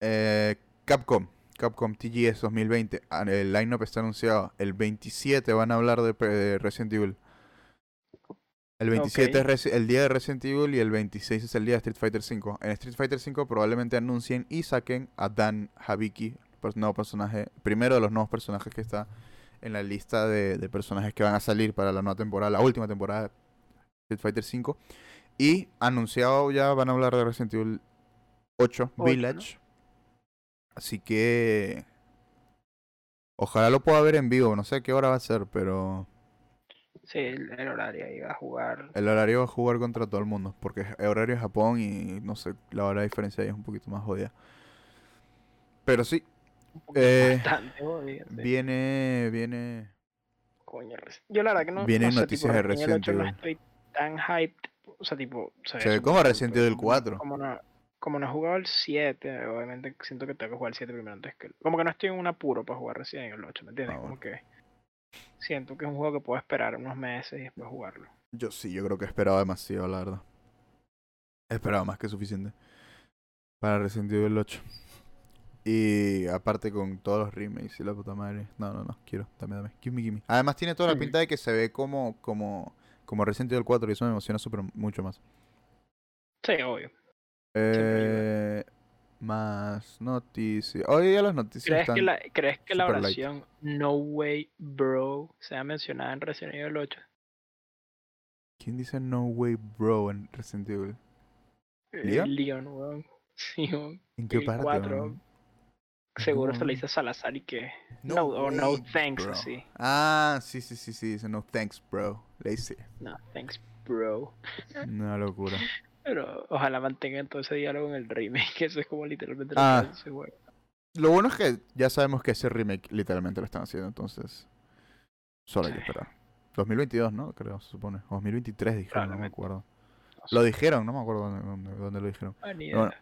[SPEAKER 1] eh, Capcom, Capcom TGS 2020. ah, El lineup está anunciado. El 27 van a hablar de, Resident Evil. El 27
[SPEAKER 2] Ok.
[SPEAKER 1] es el día de Resident Evil y el 26 es el día de Street Fighter V. En Street Fighter V probablemente anuncien y saquen a Dan Habiki, nuevo personaje, primero de los nuevos personajes que está en la lista de, de personajes que van a salir para la nueva temporada, la última temporada de Street Fighter V. Y anunciado ya van a hablar de Resident Evil 8
[SPEAKER 2] Ocho,
[SPEAKER 1] Village. Así que ojalá lo pueda ver en vivo, no sé qué hora va a ser, pero
[SPEAKER 2] Sí, el, el horario ahí va a jugar.
[SPEAKER 1] el horario va a jugar contra todo el mundo, porque es el horario de Japón y no sé, la hora de diferencia ahí es un poquito más jodida. Pero sí, eh,
[SPEAKER 2] bastante sí.
[SPEAKER 1] viene, viene...
[SPEAKER 2] Coño, yo la verdad que no,
[SPEAKER 1] Vienen
[SPEAKER 2] no sé,
[SPEAKER 1] noticias
[SPEAKER 2] tipo,
[SPEAKER 1] de
[SPEAKER 2] Resident Evil 8 no estoy tan hyped, o sea, tipo, se
[SPEAKER 1] Se ve como Resident Evil
[SPEAKER 2] como-
[SPEAKER 1] 4.
[SPEAKER 2] Como no, como no he jugado el 7, obviamente siento que tengo que jugar el 7 primero antes que el- Como que no estoy en un apuro para jugar Resident Evil 8, ¿me entiendes?
[SPEAKER 1] Ah,
[SPEAKER 2] Como que siento que es un juego que puedo esperar unos meses y después jugarlo.
[SPEAKER 1] Yo sí, yo creo que esperaba demasiado, la verdad. Esperaba más que suficiente para Resident Evil 8. Y aparte con todos los remakes y la puta madre. No, no, no, quiero, dame, dame. Give me, give me. Además tiene toda la pinta de que se ve como, como, como Resident Evil 4 y eso me emociona súper mucho más.
[SPEAKER 2] Sí, obvio.
[SPEAKER 1] Eh, más noticias. Hoy ya las noticias
[SPEAKER 2] ¿Crees
[SPEAKER 1] están...
[SPEAKER 2] que, la, ¿Crees que la
[SPEAKER 1] light.
[SPEAKER 2] oración No Way Bro sea mencionada en Resident Evil 8?
[SPEAKER 1] ¿Quién dice No Way Bro en Resident Evil? ¿Leon?
[SPEAKER 2] Eh, Leon, weón. Sí, weón.
[SPEAKER 1] ¿En qué parte?
[SPEAKER 2] 4. Seguro se le dice a Salazar y que. No, o no thanks,
[SPEAKER 1] bro.
[SPEAKER 2] así.
[SPEAKER 1] Ah, sí, sí, sí, sí, dice no thanks, bro. Le dice.
[SPEAKER 2] No, thanks, bro.
[SPEAKER 1] Una locura.
[SPEAKER 2] Pero ojalá mantengan todo ese diálogo en el remake, que eso es como literalmente lo
[SPEAKER 1] Ah.
[SPEAKER 2] que ese juego.
[SPEAKER 1] Lo bueno es que ya sabemos que ese remake literalmente lo están haciendo, entonces. Solo hay que esperar. 2022, ¿no? Creo, se supone. O 2023 dijeron, no me acuerdo. Lo dijeron, no me acuerdo dónde, dónde- dónde lo dijeron.
[SPEAKER 2] Ah, ni
[SPEAKER 1] Bueno,
[SPEAKER 2] idea.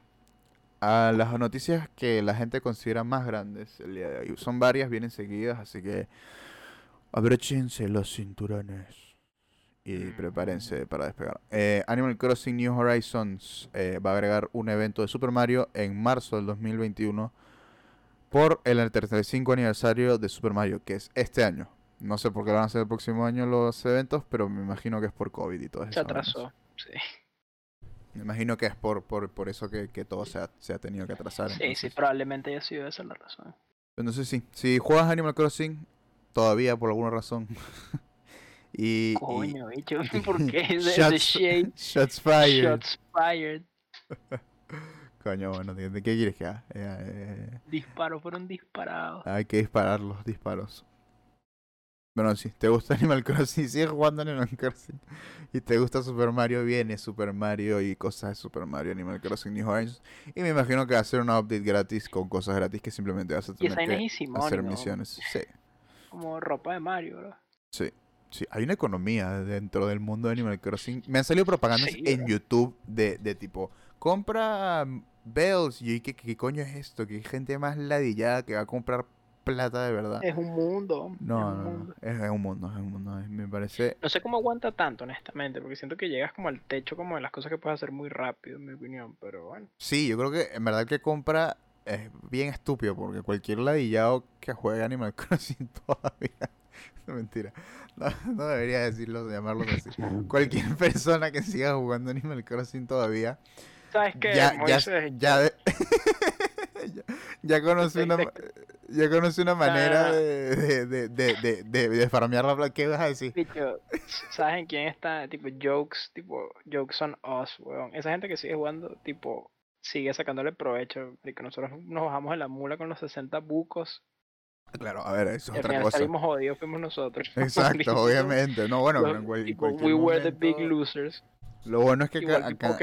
[SPEAKER 1] A las noticias que la gente considera más grandes el día de hoy. Son varias, vienen seguidas, así que abróchense los cinturones y
[SPEAKER 2] Mm.
[SPEAKER 1] prepárense para despegar. Eh, Animal Crossing New Horizons eh, va a agregar un evento de Super Mario en marzo del 2021 por el 35 aniversario de Super Mario, que es este año. No sé por qué lo van a hacer el próximo año los eventos, pero me imagino que es por COVID y todo eso.
[SPEAKER 2] Se atrasó, sí.
[SPEAKER 1] Me imagino que es por, por, por eso que, que todo se ha, se ha tenido que atrasar.
[SPEAKER 2] Sí, sí, probablemente haya sido esa la razón.
[SPEAKER 1] Entonces sí, si juegas Animal Crossing, todavía por alguna razón. y, y-
[SPEAKER 2] Coño, bicho, ¿por qué?
[SPEAKER 1] Shots-
[SPEAKER 2] shade,
[SPEAKER 1] Shots fired.
[SPEAKER 2] shots fired,
[SPEAKER 1] Coño, bueno, ¿de, de qué quieres que haga? Eh, eh,
[SPEAKER 2] disparos fueron disparados.
[SPEAKER 1] hay que disparar los disparos. Bueno, si te gusta Animal Crossing, sigues jugando Animal Crossing. Y te gusta Super Mario, viene Super Mario y cosas de Super Mario, Animal Crossing New Horizons. Y me imagino que va a ser una update gratis con cosas gratis que simplemente vas a tener que
[SPEAKER 2] Easy
[SPEAKER 1] hacer misiones. Sí,
[SPEAKER 2] Como ropa de Mario, bro.
[SPEAKER 1] sí, sí. Hay una economía dentro del mundo de Animal Crossing. Me han salido propagandas
[SPEAKER 2] Sí,
[SPEAKER 1] en
[SPEAKER 2] bro.
[SPEAKER 1] YouTube de, de tipo, compra mm, bells. Y yo, ¿qué, ¿qué coño es esto? Que hay gente más ladillada que va a comprar plata de verdad.
[SPEAKER 2] Es un mundo. es
[SPEAKER 1] No,
[SPEAKER 2] un
[SPEAKER 1] no, no.
[SPEAKER 2] mundo.
[SPEAKER 1] Es, es un mundo, es un mundo. es- Me parece.
[SPEAKER 2] No sé cómo aguanta tanto, honestamente, porque siento que llegas como al techo como de las cosas que puedes hacer muy rápido, en mi opinión, pero bueno.
[SPEAKER 1] Sí, yo creo que en verdad que compra es bien estúpido porque cualquier ladillado que juegue Animal Crossing todavía. No, mentira. No, no debería decirlo, llamarlos así. Cualquier persona que siga jugando Animal Crossing todavía
[SPEAKER 2] ¿Sabes qué?
[SPEAKER 1] ya, ya,
[SPEAKER 2] Moisés?
[SPEAKER 1] ya, de- ya, ya conoce una,
[SPEAKER 2] Te-
[SPEAKER 1] ya conoce una manera
[SPEAKER 2] Ah.
[SPEAKER 1] de, de, de, de, farmear la. ¿Qué vas a decir?
[SPEAKER 2] Bicho, ¿sabes en quién está? Tipo, jokes, tipo, jokes on us, weón. Esa gente que sigue jugando, tipo, sigue sacándole provecho. De que nosotros nos bajamos de la mula con los 60 bucos.
[SPEAKER 1] Claro, a ver, eso
[SPEAKER 2] Y
[SPEAKER 1] es otra cosa.
[SPEAKER 2] salimos jodidos, fuimos nosotros.
[SPEAKER 1] Exacto, obviamente. No, bueno, pero en, cualquier
[SPEAKER 2] we were the big
[SPEAKER 1] momento-
[SPEAKER 2] losers.
[SPEAKER 1] Lo bueno es que acá, acá,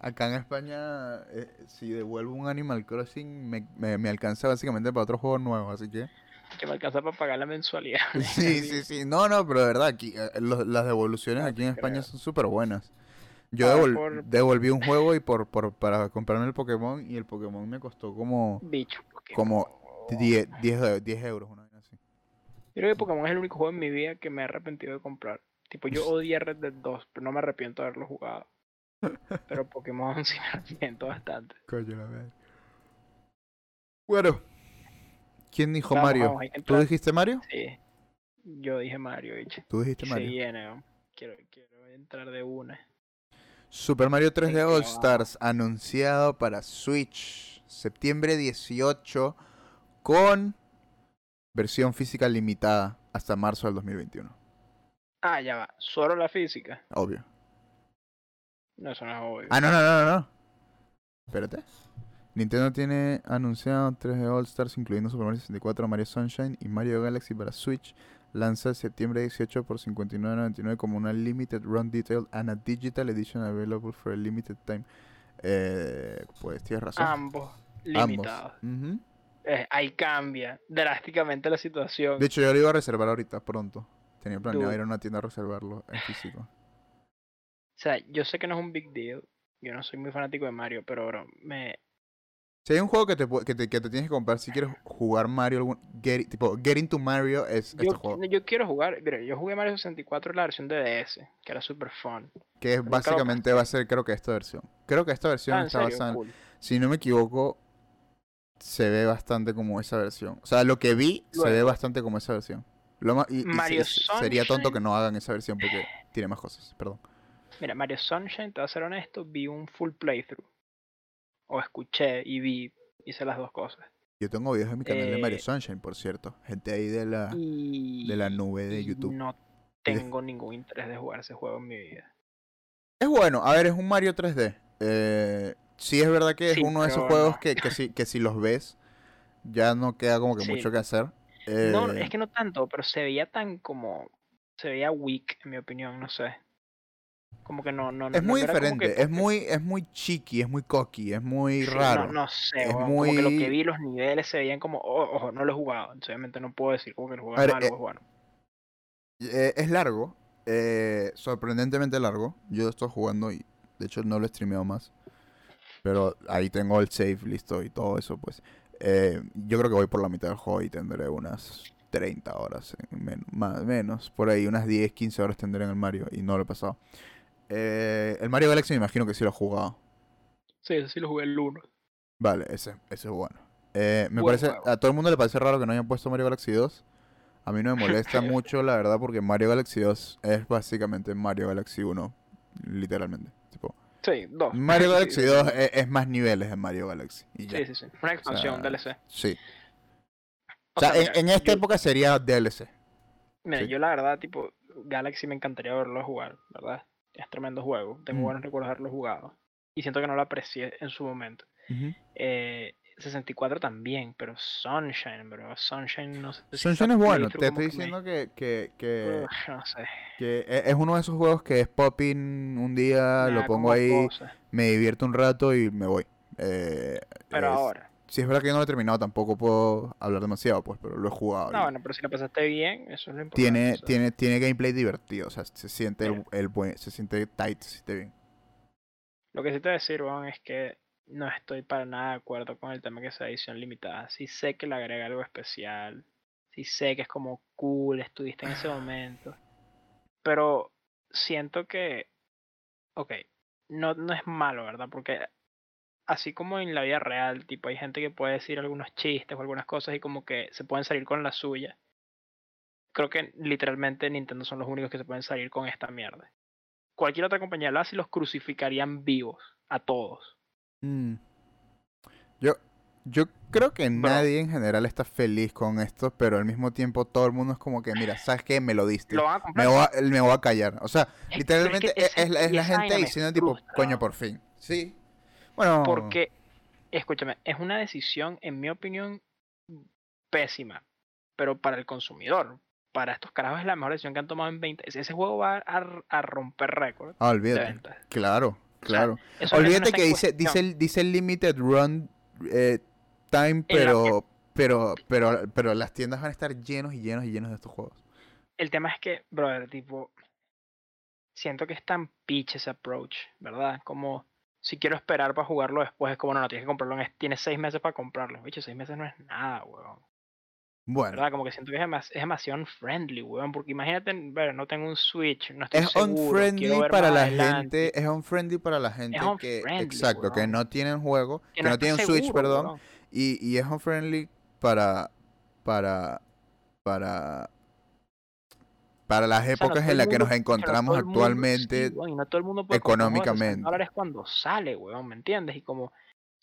[SPEAKER 1] acá en España, eh, si devuelvo un Animal Crossing, me, me, me alcanza básicamente para otro juego nuevo, así que...
[SPEAKER 2] Que me alcanza para pagar la mensualidad.
[SPEAKER 1] Sí, sí, sí. No, no, pero de verdad, aquí, eh, los- las devoluciones
[SPEAKER 2] No
[SPEAKER 1] aquí en España
[SPEAKER 2] creo.
[SPEAKER 1] son súper buenas. Yo devol-
[SPEAKER 2] por-
[SPEAKER 1] devolví un juego y por, por para comprarme el Pokémon y el Pokémon me costó como
[SPEAKER 2] Bicho. Pokémon.
[SPEAKER 1] Como 10, 10, de- 10 euros, una vaina así.
[SPEAKER 2] Yo creo que Pokémon es el único juego en mi vida que me he arrepentido de comprar. Tipo, yo odié Red Dead 2, pero no me arrepiento de haberlo jugado. Pero Pokémon sí me arrepiento bastante.
[SPEAKER 1] Coño, la madre. Bueno, ¿quién dijo
[SPEAKER 2] Vamos,
[SPEAKER 1] Mario?
[SPEAKER 2] vamos,
[SPEAKER 1] ¿Tú dijiste Mario?
[SPEAKER 2] Sí. Yo dije Mario, bicho.
[SPEAKER 1] ¿Tú dijiste Mario?
[SPEAKER 2] Se viene, quiero, quiero entrar de una.
[SPEAKER 1] Super Mario 3D
[SPEAKER 2] Venga,
[SPEAKER 1] All. Stars anunciado para Switch septiembre 18 con versión física limitada hasta marzo del 2021.
[SPEAKER 2] Ah, ya va. Solo la física.
[SPEAKER 1] Obvio.
[SPEAKER 2] No, eso no es obvio.
[SPEAKER 1] Ah, no, no, no, no. Espérate. Nintendo tiene anunciado 3D All Stars incluyendo Super Mario 64, Mario Sunshine y Mario Galaxy para Switch. Lanza septiembre 18 por $59.99 como una Limited Run Detail and a Digital Edition available for a limited time. Eh, pues tienes razón.
[SPEAKER 2] Ambos limitados. Eh, ahí cambia drásticamente la situación.
[SPEAKER 1] De hecho, yo lo iba a reservar ahorita, pronto. Tenía planeado ir a una tienda a reservarlo en físico.
[SPEAKER 2] O sea, yo sé que no es un big deal. Yo no soy muy fanático de Mario, pero bro, me,
[SPEAKER 1] Si hay un juego que te, que te, que te tienes que comprar si quieres jugar Mario, algún, get, tipo, Get into Mario es este
[SPEAKER 2] yo,
[SPEAKER 1] juego.
[SPEAKER 2] yo quiero jugar, mira, yo jugué Mario 64 en la versión de DS, que era super fun.
[SPEAKER 1] Que es básicamente va a ser, creo que esta versión. Creo que esta versión
[SPEAKER 2] Ah,
[SPEAKER 1] está basada
[SPEAKER 2] cool.
[SPEAKER 1] Si no me equivoco, se ve bastante como esa versión. O sea, lo que vi se ve bastante como esa versión. Lo y, se- sería tonto que no hagan esa versión porque tiene más cosas. Perdón.
[SPEAKER 2] Mira, Mario Sunshine, te voy a ser honesto, vi un full playthrough. O escuché y vi, hice las dos cosas.
[SPEAKER 1] Yo tengo videos en mi canal de Mario
[SPEAKER 2] Eh,
[SPEAKER 1] Sunshine, por cierto. Gente ahí de la,
[SPEAKER 2] Y,
[SPEAKER 1] de la nube de YouTube.
[SPEAKER 2] no tengo ningún interés de jugar ese juego en mi vida.
[SPEAKER 1] Es bueno, a ver, es un Mario 3D. Eh, sí es verdad que es
[SPEAKER 2] Sí,
[SPEAKER 1] uno de esos juegos
[SPEAKER 2] no.
[SPEAKER 1] que, que, si, que si los ves, ya no queda como que
[SPEAKER 2] Sí.
[SPEAKER 1] mucho que hacer.
[SPEAKER 2] No,
[SPEAKER 1] Eh,
[SPEAKER 2] es que no tanto, pero se veía tan como. Se veía weak, en mi opinión, no sé. Como que no. no
[SPEAKER 1] es
[SPEAKER 2] no
[SPEAKER 1] muy
[SPEAKER 2] que
[SPEAKER 1] diferente, es muy, es muy chiqui, es muy cocky, es muy
[SPEAKER 2] sí,
[SPEAKER 1] raro.
[SPEAKER 2] No, sé,
[SPEAKER 1] Es
[SPEAKER 2] weón, como que lo que
[SPEAKER 1] muy-
[SPEAKER 2] vi, los niveles se veían como. oh, ojo, no lo he jugado. entonces, obviamente no puedo decir como que el juego es malo
[SPEAKER 1] eh,
[SPEAKER 2] o es bueno.
[SPEAKER 1] Eh, es largo, eh, sorprendentemente largo. Yo estoy jugando y de hecho no lo he streameado más. Pero ahí tengo el save listo y todo eso, pues. Eh, yo creo que voy por la mitad del juego y tendré unas 30 horas, en men- más menos. Por ahí, unas 10, 15 horas tendré en el Mario y no lo he pasado. Eh, el Mario Galaxy me imagino que sí lo he jugado.
[SPEAKER 2] Sí, ese sí lo jugué el 1.
[SPEAKER 1] Vale, ese, ese es bueno. Eh, me parece,
[SPEAKER 2] juego.
[SPEAKER 1] a todo el mundo le parece raro que no hayan puesto Mario Galaxy 2. A mí no me molesta mucho, la verdad, porque Mario Galaxy 2 es básicamente Mario Galaxy 1, literalmente. Tipo,
[SPEAKER 2] Sí, dos.
[SPEAKER 1] Mario Galaxy
[SPEAKER 2] sí,
[SPEAKER 1] 2 es, es más niveles de Mario Galaxy. Y ya.
[SPEAKER 2] Sí, sí, sí. Una expansión,
[SPEAKER 1] sea,
[SPEAKER 2] DLC.
[SPEAKER 1] Sí.
[SPEAKER 2] O
[SPEAKER 1] O sea,
[SPEAKER 2] sea,
[SPEAKER 1] en,
[SPEAKER 2] mira,
[SPEAKER 1] en esta
[SPEAKER 2] yo-
[SPEAKER 1] época sería DLC.
[SPEAKER 2] Mira,
[SPEAKER 1] Sí.
[SPEAKER 2] yo la verdad, tipo, Galaxy me encantaría verlo jugar, ¿verdad? Es tremendo juego. Tengo
[SPEAKER 1] Mm.
[SPEAKER 2] buenos recuerdos de haberlo jugado. Y siento que no lo aprecié en su momento. Eh, 64 también, pero Sunshine, bro. Sunshine no sé. si
[SPEAKER 1] Sunshine es bueno, te estoy diciendo que, que, que,
[SPEAKER 2] no sé.
[SPEAKER 1] que e- es uno de esos juegos que es popping un día, lo pongo ahí,
[SPEAKER 2] cosa.
[SPEAKER 1] me divierto un rato y me voy. Eh,
[SPEAKER 2] Pero
[SPEAKER 1] es-
[SPEAKER 2] ahora.
[SPEAKER 1] Si es verdad que no lo he terminado, tampoco puedo hablar demasiado, pues, pero lo he jugado.
[SPEAKER 2] No,
[SPEAKER 1] y
[SPEAKER 2] bueno, pero si la pasaste bien, eso es lo importante.
[SPEAKER 1] tiene, tiene, tiene gameplay divertido, o sea, se siente el, buen, se siente tight, se siente bien.
[SPEAKER 2] Lo que sí te voy a decir, weón, es que no estoy para nada de acuerdo con el tema que sea edición limitada. Sí sé que le agrega algo especial. Sí sé que es como cool, estuviste en ese momento. Pero siento que, ok, no, no es malo, ¿verdad? Porque así como en la vida real, tipo, hay gente que puede decir algunos chistes o algunas cosas y como que se pueden salir con la suya. Creo que literalmente Nintendo son los únicos que se pueden salir con esta mierda. Cualquier otra compañía lo hace y los crucificarían vivos a todos.
[SPEAKER 1] Mm. Yo, yo creo que nadie en general está feliz con esto, pero al mismo tiempo todo el mundo es como que, mira, ¿sabes qué? Me lo diste.
[SPEAKER 2] Lo van a
[SPEAKER 1] Me
[SPEAKER 2] comprar.
[SPEAKER 1] voy a, me voy a callar. O sea,
[SPEAKER 2] Es- pero es
[SPEAKER 1] literalmente
[SPEAKER 2] que
[SPEAKER 1] es, la, es gente diciendo tipo, coño, por fin. Sí. Bueno.
[SPEAKER 2] Porque, escúchame, es una decisión, en mi opinión, pésima. Pero para el consumidor, para estos carajos es la mejor decisión que han tomado en 20. Ese ese juego va a, a romper récord
[SPEAKER 1] Ah,
[SPEAKER 2] de
[SPEAKER 1] olvídate.
[SPEAKER 2] ventas.
[SPEAKER 1] Claro, claro. Olvídate que dice, dice, el, dice el limited run eh, time, pero, pero, pero, pero las tiendas van a estar llenos y llenos y llenos de estos juegos.
[SPEAKER 2] El tema es que, brother, tipo, siento que es tan pitch ese approach, ¿verdad? Como, si quiero esperar para jugarlo después, es como, no, no, tienes que comprarlo, en, tienes seis meses para comprarlo. Bicho, seis meses no es nada, weón.
[SPEAKER 1] Bueno,
[SPEAKER 2] ¿Verdad? Como que siento que es, es demasiado unfriendly, weón. Porque imagínate, ver, no tengo un Switch, no estoy
[SPEAKER 1] es
[SPEAKER 2] seguro,
[SPEAKER 1] unfriendly
[SPEAKER 2] ver
[SPEAKER 1] para la
[SPEAKER 2] adelante,
[SPEAKER 1] gente, es unfriendly para la gente que,
[SPEAKER 2] unfriendly,
[SPEAKER 1] exacto, que
[SPEAKER 2] weón.
[SPEAKER 1] no tienen juego, que, no
[SPEAKER 2] estás
[SPEAKER 1] tienen Switch,
[SPEAKER 2] seguro,
[SPEAKER 1] perdón,
[SPEAKER 2] weón.
[SPEAKER 1] y, y es unfriendly para, para, para, para las
[SPEAKER 2] O sea, no
[SPEAKER 1] épocas en las que nos
[SPEAKER 2] no
[SPEAKER 1] encontramos actualmente.
[SPEAKER 2] sí, weón, y no todo el mundo puede comprar un juego de 60
[SPEAKER 1] económicamente.
[SPEAKER 2] cuando sale, weón, ¿me entiendes? Y como,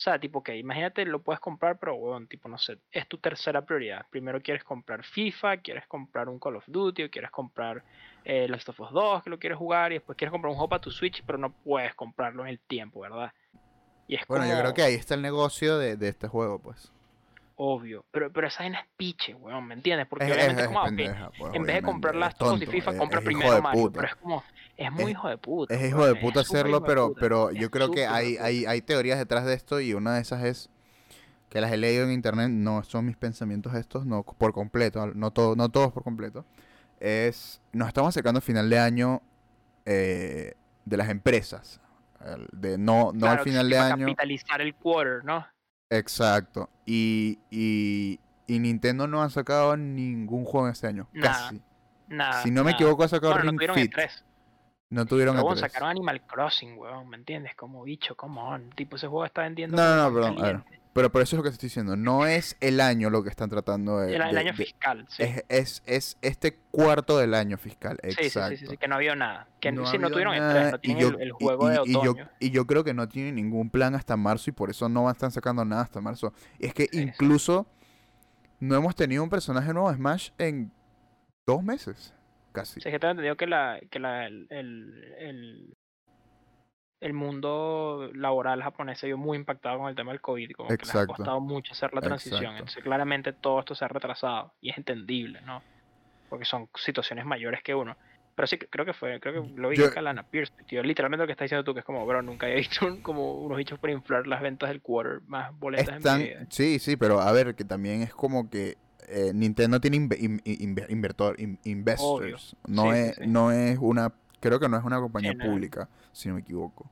[SPEAKER 2] sea, tipo, que imagínate, lo puedes comprar, pero, weón, tipo, no sé, es tu tercera prioridad. Primero quieres comprar FIFA, quieres comprar un Call of Duty, o quieres comprar eh, Last of Us 2, que lo quieres jugar, y después quieres comprar un juego para tu Switch, pero no puedes comprarlo en el tiempo, ¿verdad? Y es
[SPEAKER 1] Bueno, yo creo que ahí está el negocio de, de este juego, pues.
[SPEAKER 2] Obvio, pero, pero esa vaina es piche, weón, ¿me entiendes? Porque
[SPEAKER 1] Es,
[SPEAKER 2] obviamente
[SPEAKER 1] es
[SPEAKER 2] es como, ok,
[SPEAKER 1] pendeja, pues,
[SPEAKER 2] en vez de comprar Last of Us y FIFA, compra primero Mario,
[SPEAKER 1] puta.
[SPEAKER 2] pero es como, es muy
[SPEAKER 1] Es-
[SPEAKER 2] hijo de puta.
[SPEAKER 1] Es hijo de puta hacerlo, pero,
[SPEAKER 2] puta,
[SPEAKER 1] pero yo creo que hay, hay, hay teorías detrás de esto y una de esas es que las he leído en internet, no son mis pensamientos estos, no por completo, no, todo, no todos por completo. Es, nos estamos acercando al final de año eh, de las empresas. De no, no
[SPEAKER 2] Claro,
[SPEAKER 1] al final de año.
[SPEAKER 2] capitalizar el quarter, ¿no?
[SPEAKER 1] Exacto. Y, y, y Nintendo no ha sacado ningún juego en este año.
[SPEAKER 2] Nada,
[SPEAKER 1] Casi.
[SPEAKER 2] Nada.
[SPEAKER 1] Si no me equivoco, ha sacado
[SPEAKER 2] Bueno, no
[SPEAKER 1] Ring
[SPEAKER 2] tuvieron
[SPEAKER 1] Fit.
[SPEAKER 2] E3.
[SPEAKER 1] No tuvieron
[SPEAKER 2] Pero
[SPEAKER 1] E3.
[SPEAKER 2] bueno, sacaron Animal Crossing, weón, ¿me entiendes? Como bicho, come on. Tipo, ese juego está vendiendo.
[SPEAKER 1] No,
[SPEAKER 2] como
[SPEAKER 1] no,
[SPEAKER 2] pan
[SPEAKER 1] perdón, a ver. Pero por eso es lo que te estoy diciendo. No es el año lo que están tratando de.
[SPEAKER 2] El, el
[SPEAKER 1] de-
[SPEAKER 2] año
[SPEAKER 1] de-
[SPEAKER 2] fiscal, sí.
[SPEAKER 1] es, es, es este cuarto del año fiscal.
[SPEAKER 2] Sí, sí,
[SPEAKER 1] Exacto.
[SPEAKER 2] sí, sí, sí, que no había nada. Que
[SPEAKER 1] No
[SPEAKER 2] no, sí, no tuvieron
[SPEAKER 1] nada,
[SPEAKER 2] E3, no
[SPEAKER 1] y
[SPEAKER 2] tienen
[SPEAKER 1] yo-
[SPEAKER 2] el, el
[SPEAKER 1] y-
[SPEAKER 2] juego de
[SPEAKER 1] y- y yo,
[SPEAKER 2] otoño.
[SPEAKER 1] y yo creo que no tienen ningún plan hasta marzo y por eso no van a estar sacando nada hasta marzo. Y es que
[SPEAKER 2] sí.
[SPEAKER 1] incluso no hemos tenido un personaje nuevo de Smash en dos meses. Casi.
[SPEAKER 2] Sí, es que tengo entendido que, la, que la, el, el, el, mundo laboral japonés se vio muy impactado con el tema del COVID, como que les ha
[SPEAKER 1] Exacto.
[SPEAKER 2] costado mucho hacer la transición.
[SPEAKER 1] Exacto.
[SPEAKER 2] Entonces, claramente todo esto se ha retrasado y es entendible, ¿no? Porque son situaciones mayores que uno. Pero sí, creo que fue, creo que lo vi
[SPEAKER 1] Yo-
[SPEAKER 2] en Calana Pierce, tío. Literalmente lo que está diciendo tú, que es como, bro, nunca había visto un- como unos bichos para inflar las ventas del quarter más boletas
[SPEAKER 1] Están,
[SPEAKER 2] en mi vida.
[SPEAKER 1] sí, sí, pero a ver, que también es como que eh, Nintendo tiene in- in- invertor, investors. No,
[SPEAKER 2] Sí,
[SPEAKER 1] es,
[SPEAKER 2] sí.
[SPEAKER 1] no es una, creo que no es una compañía
[SPEAKER 2] Sí, no.
[SPEAKER 1] pública, si no me equivoco.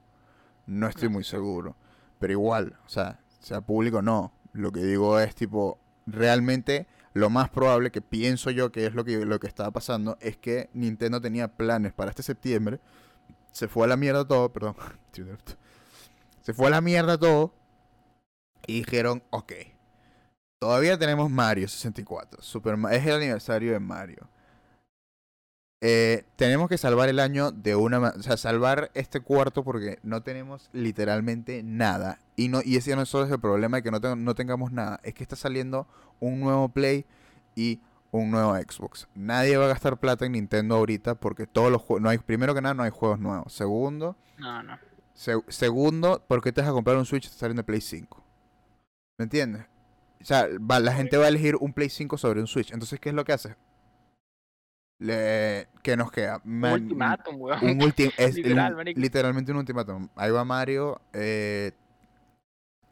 [SPEAKER 1] No estoy muy seguro. Pero igual, o sea, sea público o no. Lo que digo es tipo, realmente lo más probable que pienso yo que es lo que, lo que estaba pasando es que Nintendo tenía planes para este septiembre. Se fue a la mierda todo, perdón. Se fue a la mierda todo. Y dijeron, ok, todavía tenemos Mario 64. Super, es el aniversario de Mario. Eh, tenemos que salvar el año de una o sea, salvar este cuarto porque no tenemos literalmente nada. Y no y ese no solo es el problema de que no, no tengamos nada, es que está saliendo un nuevo Play y un nuevo Xbox. Nadie va a gastar plata en Nintendo ahorita porque todos los juegos no hay primero que nada no hay juegos nuevos. Segundo,
[SPEAKER 2] no, no.
[SPEAKER 1] segundo, ¿por qué te vas a comprar un Switch saliendo de Play 5? ¿Me entiendes? O sea, la gente va a elegir un Play 5 sobre un Switch. Entonces, ¿qué es lo que hace? Le, ¿Qué nos queda?
[SPEAKER 2] un ultimátum, weón.
[SPEAKER 1] Un es literalmente un ultimátum. Ahí va Mario. Eh,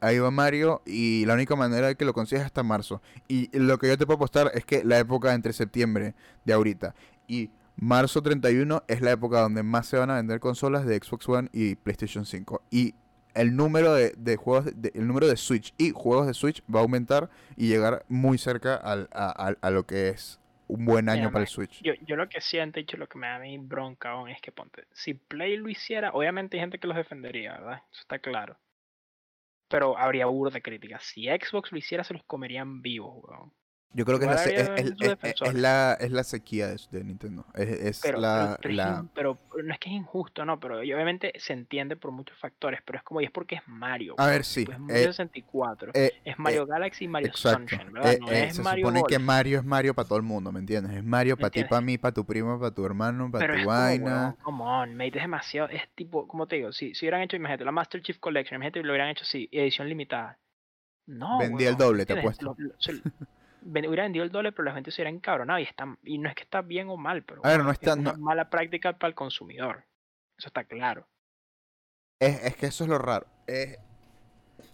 [SPEAKER 1] ahí va Mario. Y la única manera de que lo consigas es hasta marzo. Y lo que yo te puedo apostar es que la época entre septiembre de ahorita y marzo 31 es la época donde más se van a vender consolas de Xbox One y PlayStation 5. Y el número de, de juegos, de, el número de Switch y juegos de Switch va a aumentar y llegar muy cerca al, a, a lo que es un buen año para el Switch.
[SPEAKER 2] Yo, yo lo que siento, hecho, lo que me da a mí bronca aún es que ponte, si Play lo hiciera, obviamente hay gente que los defendería, ¿verdad? Eso está claro. Pero habría burda de críticas. Si Xbox lo hiciera, se los comerían vivos, weón.
[SPEAKER 1] Yo creo que es la, es, la, es la sequía de, Nintendo. Es,
[SPEAKER 2] pero,
[SPEAKER 1] la,
[SPEAKER 2] pero, no es que es injusto, no, pero obviamente se entiende por muchos factores, pero es como, y es porque es Mario.
[SPEAKER 1] A ver, sí.
[SPEAKER 2] Es Mario 64. Eh, es Mario eh, Galaxy y Mario Sunshine, ¿verdad?
[SPEAKER 1] Eh, no es se supone que Mario es Mario para todo el mundo, ¿me entiendes? Es Mario para ti, para mí, para tu primo, para tu hermano, para tu vaina.
[SPEAKER 2] Come on, mate, es demasiado, es tipo, como te digo, si, si hubieran hecho, imagínate, la Master Chief Collection, imagínate, lo hubieran hecho así, edición limitada. No,
[SPEAKER 1] Vendí el doble, te apuesto
[SPEAKER 2] hubiera vendido el doble, pero la gente se hubiera encabronado. Y, está, y no es que está bien o mal, pero
[SPEAKER 1] no está,
[SPEAKER 2] es una mala práctica para el consumidor. Eso está claro.
[SPEAKER 1] Es, es que eso es lo raro. Es,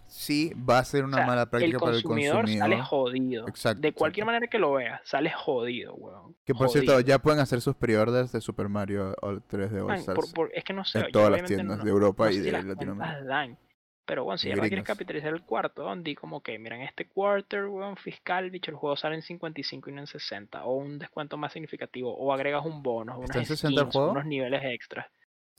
[SPEAKER 1] sí, va a ser una mala práctica para el consumidor.
[SPEAKER 2] sale jodido. Exacto, de cualquier manera que lo veas, sale jodido, weón.
[SPEAKER 1] Que por cierto, ya pueden hacer sus pre-orders de Super Mario 3D All Stars.
[SPEAKER 2] es que no sé.
[SPEAKER 1] En todas las tiendas de Europa y de Latinoamérica.
[SPEAKER 2] Pero bueno, si ya quieres capitalizar el cuarto, donde como que, miren, este quarter, weón, fiscal, dicho, el juego sale en 55 y no en 60, o un descuento más significativo, o agregas un bono, unos, 60 el juego? unos niveles extras.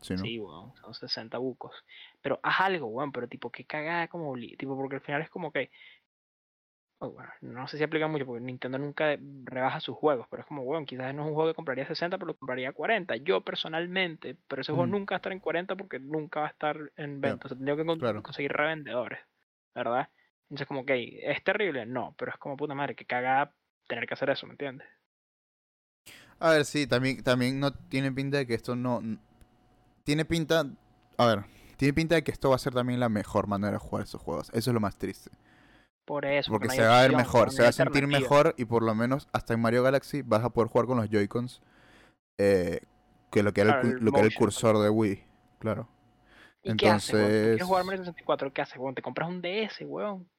[SPEAKER 2] Sí, ¿no? sí, weón, son 60 bucos. Pero haz algo, weón, pero tipo, que cagada como, tipo, porque al final es como que Oh, no sé si aplica mucho porque Nintendo nunca rebaja sus juegos, pero es como, bueno, quizás no es un juego que compraría 60, pero lo compraría 40. Yo personalmente, pero ese juego nunca va a estar en 40 porque nunca va a estar en venta. O sea, tendría que conseguir revendedores, ¿verdad? Entonces, como, que ¿es terrible? No, pero es como puta madre, que caga tener que hacer eso, ¿me entiendes?
[SPEAKER 1] A ver, sí, también, también no tiene pinta de que esto no. Tiene pinta. A ver, tiene pinta de que esto va a ser también la mejor manera de jugar esos juegos. Eso es lo más triste.
[SPEAKER 2] Por eso.
[SPEAKER 1] Porque, se va a ver mejor, se va a sentir mejor y por lo menos hasta en Mario Galaxy vas a poder jugar con los Joy-Cons eh, que lo que era, el, lo que era el cursor de Wii. Claro.
[SPEAKER 2] ¿Y Entonces... qué hace, ¿Quieres jugar Mario 64? ¿Qué haces, Te compras un DS, weón.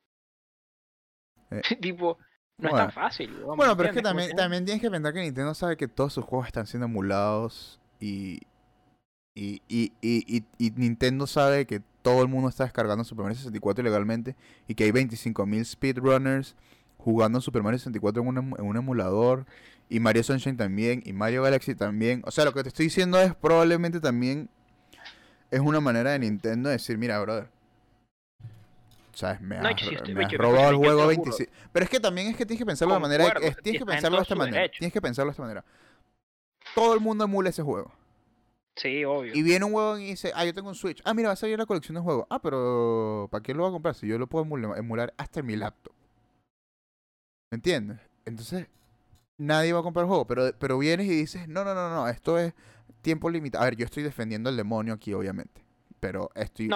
[SPEAKER 2] Eh, tipo, no es tan fácil, weón.
[SPEAKER 1] Bueno, pero es que también, también tienes que pensar que Nintendo sabe que todos sus juegos están siendo emulados y y, y, y, y, Nintendo sabe que todo el mundo está descargando Super Mario 64 ilegalmente y que hay 25.000 speedrunners jugando Super Mario 64 en un, en un emulador y Mario Sunshine también y Mario Galaxy también. O sea, lo que te estoy diciendo es probablemente también es una manera de Nintendo de decir, mira, brother. ¿Sabes? Me, has, robado el juego 26. Pero es que también es que tienes que pensarlo de manera. tienes que pensarlo de esta manera. Tienes que pensarlo de esta manera. Todo el mundo emula ese juego.
[SPEAKER 2] Sí, obvio.
[SPEAKER 1] Y viene un huevo y dice, ah, yo tengo un Switch. Ah, mira, va a salir la colección de juegos. Ah, pero ¿para qué lo voy a comprar si yo lo puedo emular hasta en mi laptop? ¿Me entiendes? Entonces, nadie va a comprar el juego. Pero, pero vienes y dices, no, no, no, no, esto es tiempo limitado. A ver, yo estoy defendiendo al demonio aquí, obviamente. Pero estoy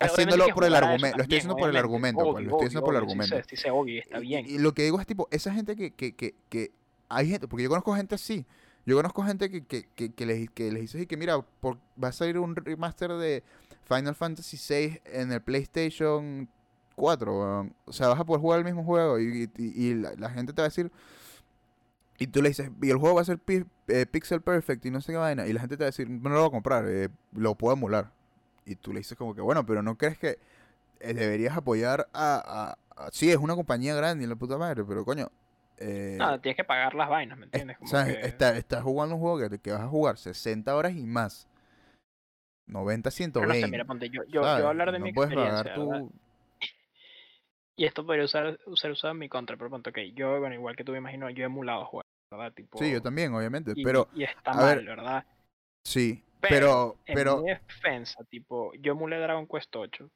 [SPEAKER 1] haciéndolo por el argumento. Lo estoy haciendo por el argumento. Pues, lo estoy haciendo por el argumento.
[SPEAKER 2] está bien.
[SPEAKER 1] Y, lo que digo es tipo, esa gente que, que, que, que hay gente, porque yo conozco gente así yo conozco gente que, que, que, que les, que les dice que, mira, por, va a salir un remaster de Final Fantasy VI en el PlayStation 4. O sea, vas a poder jugar el mismo juego y, y, la, gente te va a decir... Y tú le dices, y el juego va a ser eh, pixel perfect y no sé qué vaina. Y la gente te va a decir, no lo voy a comprar, eh, lo puedo emular. Y tú le dices como que, bueno, pero no crees que eh, deberías apoyar a, a, Sí, es una compañía grande y la puta madre, pero coño,
[SPEAKER 2] eh, no, tienes que pagar las vainas, ¿me entiendes?
[SPEAKER 1] o sea, estás jugando un juego que, que, vas a jugar 60 horas y más. 90, 120.
[SPEAKER 2] No sé, mira, ponte, yo, yo, yo hablar de mi experiencia. Y esto podría usar, ser usado en mi contra, pero punto, ok, yo, bueno, igual que tú me imagino, yo he emulado juegos, ¿verdad? Tipo,
[SPEAKER 1] Sí, yo también, obviamente,
[SPEAKER 2] y,
[SPEAKER 1] pero
[SPEAKER 2] y está mal,
[SPEAKER 1] ver,
[SPEAKER 2] ¿verdad?
[SPEAKER 1] sí,
[SPEAKER 2] Pero,
[SPEAKER 1] pero,
[SPEAKER 2] en
[SPEAKER 1] pero,
[SPEAKER 2] mi defensa, tipo, yo emulé Dragon Quest 8.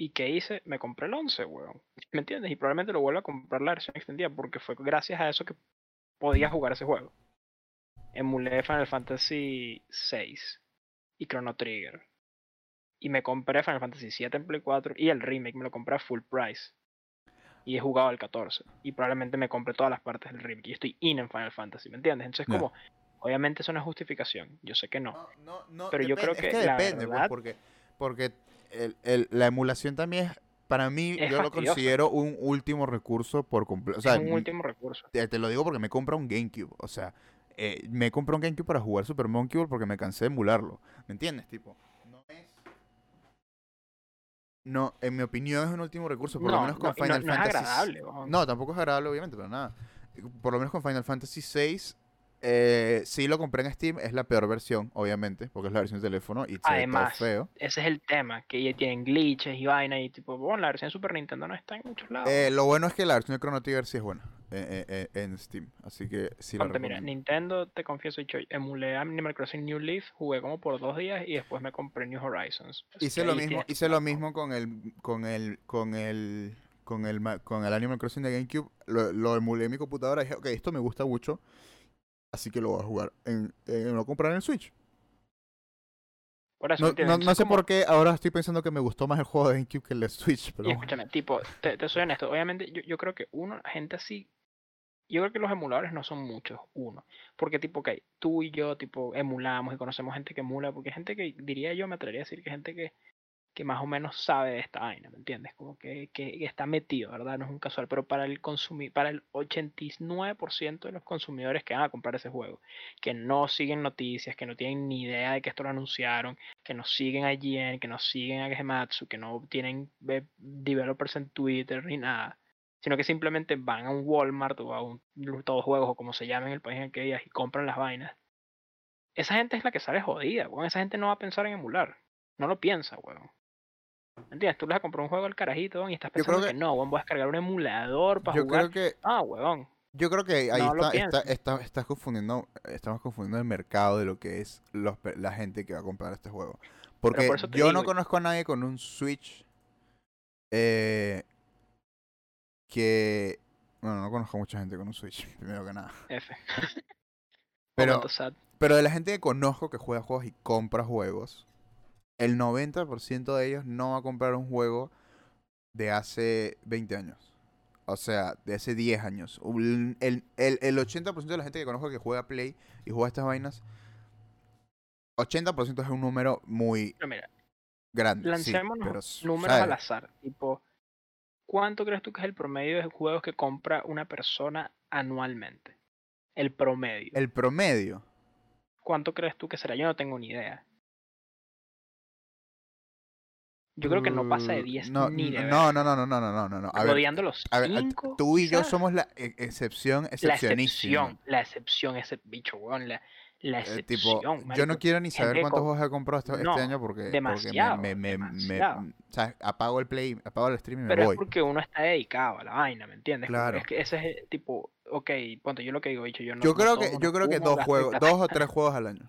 [SPEAKER 2] ¿Y qué hice? Me compré el 11, weón. ¿Me entiendes? Y probablemente lo vuelva a comprar la versión extendida porque fue gracias a eso que podía jugar ese juego. Emulé Final Fantasy 6 y Chrono Trigger. Y me compré Final Fantasy 7 en Play 4 y el remake me lo compré a full price. Y he jugado al 14. Y probablemente me compré todas las partes del remake. Y estoy in en Final Fantasy, ¿me entiendes? Entonces, como, obviamente eso no es justificación. Yo sé que no.
[SPEAKER 1] No, no, no,
[SPEAKER 2] Pero yo creo que
[SPEAKER 1] es que
[SPEAKER 2] la
[SPEAKER 1] depende, pues,
[SPEAKER 2] verdad-
[SPEAKER 1] porque, porque el, el- la emulación también es, para mí,
[SPEAKER 2] Es
[SPEAKER 1] yo lo considero un último recurso por completo. O sea,
[SPEAKER 2] es un último recurso.
[SPEAKER 1] te, te lo digo porque me compra un GameCube. O sea, eh, me compré un GameCube para jugar Super Monkey Ball porque me cansé de emularlo. ¿Me entiendes? Tipo, no es... No, en mi opinión es un último recurso, por lo
[SPEAKER 2] No,
[SPEAKER 1] menos con
[SPEAKER 2] no, y no-
[SPEAKER 1] Final
[SPEAKER 2] no es
[SPEAKER 1] Fantasy.
[SPEAKER 2] agradable.
[SPEAKER 1] No, tampoco es agradable, obviamente, pero nada. Por lo menos con Final Fantasy VI, eh, sí lo compré en Steam, es la peor versión, obviamente, porque es la versión de teléfono y se ve todo
[SPEAKER 2] Además,
[SPEAKER 1] feo.
[SPEAKER 2] ese es el tema, que ya tienen glitches y vaina y tipo, bueno, la versión de Super Nintendo no está en muchos lados.
[SPEAKER 1] Eh, lo bueno es que la versión de Chrono Trigger sí es buena eh, eh, eh, en Steam, así que sí la
[SPEAKER 2] Ponte, mira,
[SPEAKER 1] recomiendo.
[SPEAKER 2] Nintendo, te confieso, yo emulé Animal Crossing New Leaf, jugué como por dos días y después me compré New Horizons.
[SPEAKER 1] Hice lo mismo, hice lo mismo con el con el con el con el con el Animal Crossing de GameCube, lo, lo emulé en mi computadora y dije, ok, esto me gusta mucho, así que lo voy a jugar en, en lo comprar en el Switch.
[SPEAKER 2] Por eso,
[SPEAKER 1] No, sé
[SPEAKER 2] como-
[SPEAKER 1] por qué ahora estoy pensando que me gustó más el juego de GameCube que el de Switch, pero
[SPEAKER 2] Y escúchame, tipo, te, te soy honesto, obviamente yo, yo creo que uno, gente así, yo creo que los emuladores no son muchos, uno. Porque tipo, ok, tú y yo, tipo, emulamos y conocemos gente que emula, porque gente que, diría yo, me atrevería a decir que gente que, que más o menos sabe de esta vaina, ¿me entiendes? Como que, que, está metido, ¿verdad? No es un casual, pero para el consumir, para el 89% de los consumidores que van a comprar ese juego, que no siguen noticias, que no tienen ni idea de que esto lo anunciaron, que no siguen a IGN, que no siguen a Gematsu, que no tienen eh, developers en Twitter ni nada, sino que simplemente van a un Walmart o a un todos juegos o como se llame en el país en que vivas y compran las vainas. Esa gente es la que sale jodida, weón. Esa gente no va a pensar en emular. No lo piensa, weón. ¿Entiendes? Tú le vas a comprar un juego al carajito y estás pensando que,
[SPEAKER 1] que-
[SPEAKER 2] no, weón, voy a descargar un emulador para
[SPEAKER 1] Yo
[SPEAKER 2] jugar.
[SPEAKER 1] creo que
[SPEAKER 2] Ah, weón.
[SPEAKER 1] yo creo que ahí
[SPEAKER 2] No
[SPEAKER 1] está, está,
[SPEAKER 2] pienso.
[SPEAKER 1] está- estás confundiendo, estamos confundiendo el mercado de lo que es los, la gente que va a comprar este juego. Porque
[SPEAKER 2] por
[SPEAKER 1] yo no conozco a nadie con un Switch eh, que bueno, no conozco a mucha gente con un Switch, primero que nada.
[SPEAKER 2] F.
[SPEAKER 1] Pero. Pero de la gente que conozco que juega juegos y compra juegos, el 90% de ellos no va a comprar un juego de hace 20 años. O sea, de hace 10 años. El, el, el 80% de la gente que conozco que juega Play y juega estas vainas, 80% es un número muy
[SPEAKER 2] Pero mira,
[SPEAKER 1] grande. sí,
[SPEAKER 2] lancémonos
[SPEAKER 1] pero, s-
[SPEAKER 2] números al azar. Tipo, ¿cuánto crees tú que es el promedio de juegos que compra una persona anualmente? El promedio.
[SPEAKER 1] El promedio.
[SPEAKER 2] ¿Cuánto crees tú que será? Yo no tengo ni idea. Yo creo que no pasa de
[SPEAKER 1] mm,
[SPEAKER 2] 10
[SPEAKER 1] no,
[SPEAKER 2] ni de
[SPEAKER 1] no, no, no, no, no, no, no, no. A
[SPEAKER 2] Rodeando ver, los
[SPEAKER 1] a
[SPEAKER 2] cinco,
[SPEAKER 1] tú y yo somos e,
[SPEAKER 2] la excepción
[SPEAKER 1] excepcionísima.
[SPEAKER 2] La excepción, la excepción, ese bicho, weón. La, la
[SPEAKER 1] eh,
[SPEAKER 2] excepción.
[SPEAKER 1] Yo no quiero ni saber cuántos juegos he comprado este, este año porque,
[SPEAKER 2] demasiado,
[SPEAKER 1] me,
[SPEAKER 2] demasiado.
[SPEAKER 1] Mm, o sea, apago el play, apago el stream
[SPEAKER 2] Pero es porque uno está dedicado a la vaina, ¿me entiendes?
[SPEAKER 1] Claro.
[SPEAKER 2] Es que ese es tipo, ok, ponte, yo lo que digo, dicho, yo no.
[SPEAKER 1] Yo creo que, yo creo que dos juegos, dos o tres juegos al año.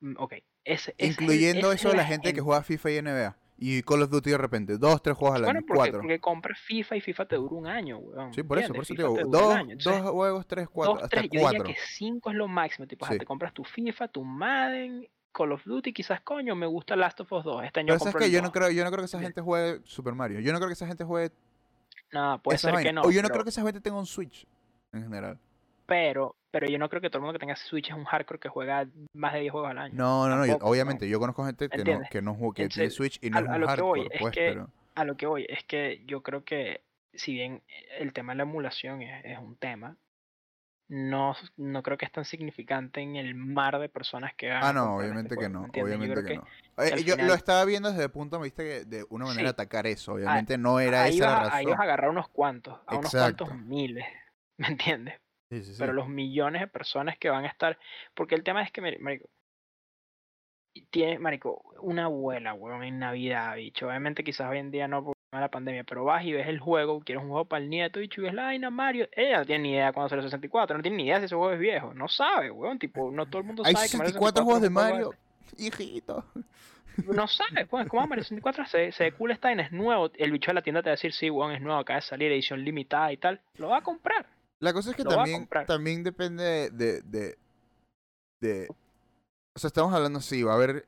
[SPEAKER 2] Mm, ok.
[SPEAKER 1] Incluyendo eso de la gente que juega FIFA y NBA. Y Call of Duty de repente. Dos, tres juegos al
[SPEAKER 2] Bueno,
[SPEAKER 1] año.
[SPEAKER 2] porque,
[SPEAKER 1] Cuatro.
[SPEAKER 2] porque compras FIFA y FIFA te dura un año, weón.
[SPEAKER 1] Sí, por eso, por eso te digo.
[SPEAKER 2] te
[SPEAKER 1] Dos.
[SPEAKER 2] Entonces,
[SPEAKER 1] dos juegos, tres, cuatro,
[SPEAKER 2] dos,
[SPEAKER 1] hasta
[SPEAKER 2] tres, yo
[SPEAKER 1] cuatro.
[SPEAKER 2] diría que cinco es lo máximo. Tipo,
[SPEAKER 1] Sí.
[SPEAKER 2] te compras tu FIFA, tu Madden, Call of Duty, quizás, coño, me gusta Last of Us 2. Este año
[SPEAKER 1] Pero
[SPEAKER 2] compro
[SPEAKER 1] que yo no
[SPEAKER 2] 2.
[SPEAKER 1] creo, yo no creo que esa gente juegue Super Mario. Yo no creo que esa gente juegue
[SPEAKER 2] No, puede ser
[SPEAKER 1] vaina.
[SPEAKER 2] que no.
[SPEAKER 1] o yo no
[SPEAKER 2] pero,
[SPEAKER 1] creo que esa gente tenga un Switch en general.
[SPEAKER 2] pero, pero yo no creo que todo el mundo que tenga Switch es un hardcore que juega más de 10 juegos al año.
[SPEAKER 1] No, no, no. yo- obviamente, yo conozco gente que no, que no juega, que tiene Switch y
[SPEAKER 2] a-
[SPEAKER 1] no es
[SPEAKER 2] a
[SPEAKER 1] un
[SPEAKER 2] lo que voy
[SPEAKER 1] hardcore,
[SPEAKER 2] es
[SPEAKER 1] pues,
[SPEAKER 2] que-
[SPEAKER 1] pero.
[SPEAKER 2] A lo que voy es que yo creo que si bien el tema de la emulación es, es un tema, no, no creo que es tan significante en el mar de personas que van
[SPEAKER 1] Ah,
[SPEAKER 2] a
[SPEAKER 1] no,
[SPEAKER 2] comprar
[SPEAKER 1] obviamente
[SPEAKER 2] este
[SPEAKER 1] que
[SPEAKER 2] juego,
[SPEAKER 1] no, obviamente que no. Eh, yo lo estaba viendo desde el punto de vista que de una manera
[SPEAKER 2] Sí.
[SPEAKER 1] atacar eso. Obviamente no era
[SPEAKER 2] ahí
[SPEAKER 1] esa la
[SPEAKER 2] a- ahí
[SPEAKER 1] razón.
[SPEAKER 2] vas a agarrar unos cuantos, a unos cuantos miles, ¿me entiendes?
[SPEAKER 1] Sí, sí, sí.
[SPEAKER 2] Pero los millones de personas que van a estar, porque el tema es que, mari- marico, tiene, marico, una abuela, weón, en Navidad, bicho. Obviamente quizás hoy en día no, la pandemia, pero vas y ves el juego, quieres un juego para el nieto y ves la vaina Mario, ella no tiene ni idea cuando sale el 64, no tiene ni idea si ese juego es viejo, no sabe, weón, tipo, no todo el mundo
[SPEAKER 1] Hay
[SPEAKER 2] sabe
[SPEAKER 1] 64 juegos de Mario, hijito.
[SPEAKER 2] No sabe, weón, como Mario 64 se, se cool está es nuevo, el bicho de la tienda te va a decir, sí, weón, es nuevo, acaba de salir, edición limitada y tal, lo va a comprar.
[SPEAKER 1] La cosa es que también, también depende de, de, de, O sea, estamos hablando, sí, va a haber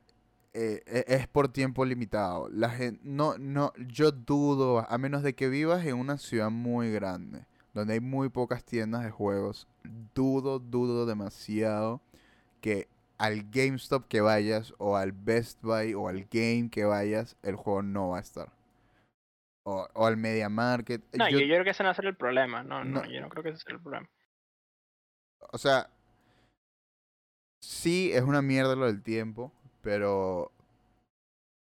[SPEAKER 1] eh, e, es por tiempo limitado. La gente, no, no, yo dudo, a menos de que vivas en una ciudad muy grande, donde hay muy pocas tiendas de juegos, dudo, dudo demasiado que al GameStop que vayas, o al Best Buy, o al Game que vayas, el juego no va a estar. O, o al Media Market.
[SPEAKER 2] No, yo, creo que ese no va a ser el problema. No, no, no, yo no creo que ese sea el problema.
[SPEAKER 1] O sea, sí es una mierda lo del tiempo pero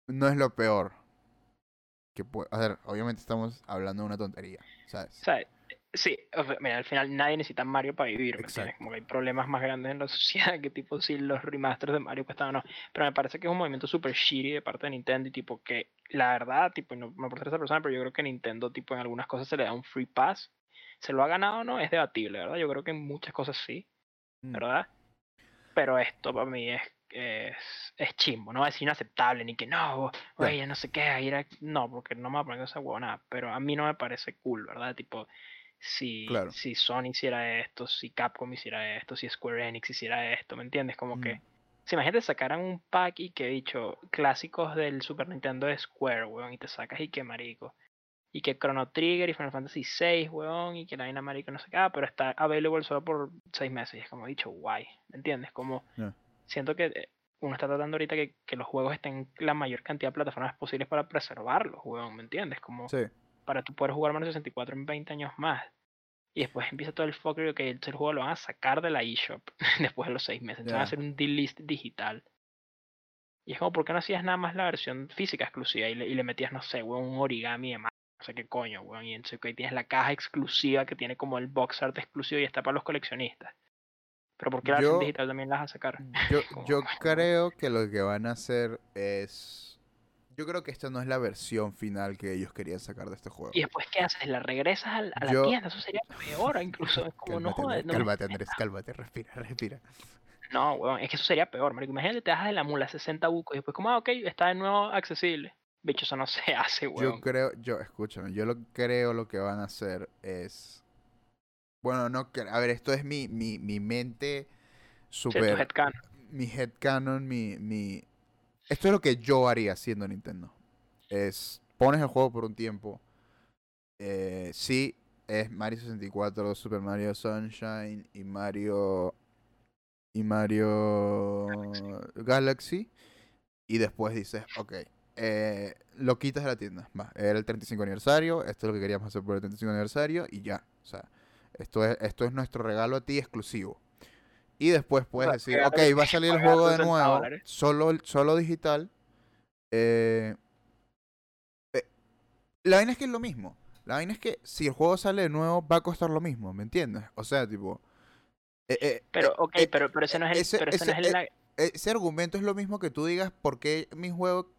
[SPEAKER 1] no es lo peor. Que puede, a ver, obviamente estamos hablando de una tontería, ¿sabes?
[SPEAKER 2] Sí, mira, al final nadie necesita Mario para vivir, Como que hay problemas más grandes en la sociedad que tipo si los remasters de Mario cuestan o no. Pero me parece que es un movimiento super shitty de parte de Nintendo y tipo que la verdad, tipo, no me por esa persona, pero yo creo que Nintendo tipo en algunas cosas se le da un free pass. ¿Se lo ha ganado o no? Es debatible, ¿verdad? Yo creo que en muchas cosas sí, mm. ¿verdad? Pero esto para mí es es, es chimbo, no a decir inaceptable, ni que no, oye, no sé qué, ir no, porque no me va a poner esa huevona, pero a mí no me parece cool, ¿verdad? Tipo, si, si Sony hiciera esto, si Capcom hiciera esto, si Square Enix hiciera esto, ¿me entiendes? Como que, si imagínate sacaran un pack y que he dicho, clásicos del Super Nintendo de Square, weón, y te sacas y que marico. Y que Chrono Trigger y Final Fantasy VI, weón, y que la vaina marico no sé qué, ah, pero está available solo por seis meses. Y es como he dicho, guay, ¿me entiendes? Como siento que eh, uno está tratando ahorita que, que, los juegos estén la mayor cantidad de plataformas posibles para preservarlos, weón, ¿me entiendes? Como para tú poder jugar Mario 64 en 20 años más. Y después empieza todo el fucker que el juego lo van a sacar de la eShop después de los 6 meses. Entonces van a hacer un delist digital. Y es como, ¿por qué no hacías nada más la versión física exclusiva y le, y le metías, no sé, weón, un origami de más? No sé qué coño, weón. Y entonces ahí tienes la caja exclusiva que tiene como el box art exclusivo y está para los coleccionistas. Pero ¿por qué la versión digital también las vas a sacar?
[SPEAKER 1] Yo, yo creo que lo que van a hacer es... Yo creo que esta no es la versión final que ellos querían sacar de este juego.
[SPEAKER 2] ¿Y después qué haces? ¿La regresas a, la tienda? Eso sería peor incluso. Es como
[SPEAKER 1] cálmate, no, Andrés, Cálmate, Andrés, cálmate, respira, respira.
[SPEAKER 2] No, weón, es que eso sería peor, marico. Imagínate, te dejas de la mula 60 bucos y después como, ah, ok, está de nuevo accesible. Bicho, eso no se hace, weón.
[SPEAKER 1] Yo creo, yo, escúchame, yo lo creo lo que van a hacer es bueno, no, a ver, esto es mi, mi, mi mente super...
[SPEAKER 2] headcanon.
[SPEAKER 1] Mi headcanon, mi, mi... Esto es lo que yo haría siendo Nintendo. Es, pones el juego por un tiempo. Eh, sí, es Mario 64, Super Mario Sunshine y Mario... Y Mario Galaxy. Y después dices, ok, eh, lo quitas de la tienda. Va, era el 35 aniversario, esto es lo que queríamos hacer por el 35 aniversario y ya. O sea, esto es, esto es nuestro regalo a ti exclusivo. Y después puedes decir, ok, va a salir el juego de nuevo, solo, solo digital. Eh, eh, la vaina es que es lo mismo. La vaina es que si el juego sale de nuevo, va a costar lo mismo, ¿me entiendes? O sea, tipo...
[SPEAKER 2] Eh, pero, ok, pero, pero ese no es el... Ese, no es el
[SPEAKER 1] ese argumento es lo mismo que tú digas por qué mi juego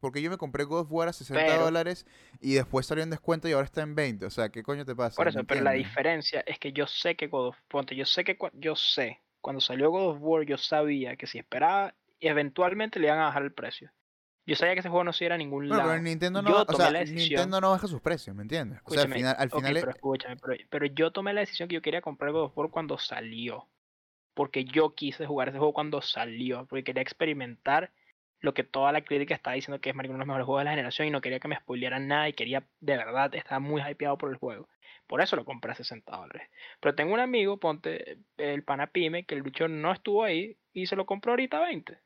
[SPEAKER 1] porque yo me compré God of War a 60 dólares y después salió en descuento y ahora está en 20. O sea, ¿qué coño te pasa?
[SPEAKER 2] Por eso, pero la diferencia es que yo sé que God of Ponte, yo sé que yo sé, cuando salió God of War, yo sabía que si esperaba, eventualmente le iban a bajar el precio. Yo sabía que ese juego no se iba a ningún lado.
[SPEAKER 1] Pero Nintendo no, o sea, Nintendo no baja sus precios, ¿me entiendes? o sea, al final, al final
[SPEAKER 2] pero, escúchame, pero, yo tomé la decisión que yo quería comprar God of War cuando salió. Porque yo quise jugar ese juego cuando salió. Porque quería experimentar lo que toda la crítica estaba diciendo que es uno de los mejores juegos de la generación y no quería que me spoilearan nada y quería, de verdad, estaba muy hypeado por el juego. Por eso lo compré a 60 dólares. Pero tengo un amigo, ponte el Panapime, que el bicho no estuvo ahí y se lo compró ahorita a 20.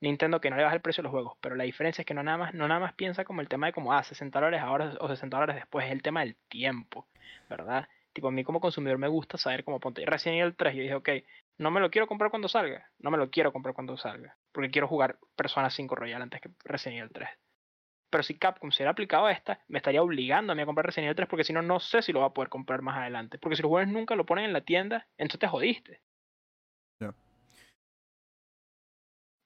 [SPEAKER 2] Nintendo que no le baja el precio de los juegos, pero la diferencia es que no nada más, no nada más piensa como el tema de como, ah, 60 dólares ahora o 60 dólares después, es el tema del tiempo, ¿verdad? Tipo, a mí como consumidor me gusta saber cómo ponte recién el 3, yo dije, ok, no me lo quiero comprar cuando salga. No me lo quiero comprar cuando salga. Porque quiero jugar Persona 5 Royal antes que Resident Evil 3. Pero si Capcom se hubiera aplicado esta, me estaría obligando a mí a comprar Resident Evil 3 porque si no, no sé si lo va a poder comprar más adelante. Porque si los jugadores nunca lo ponen en la tienda, entonces te jodiste.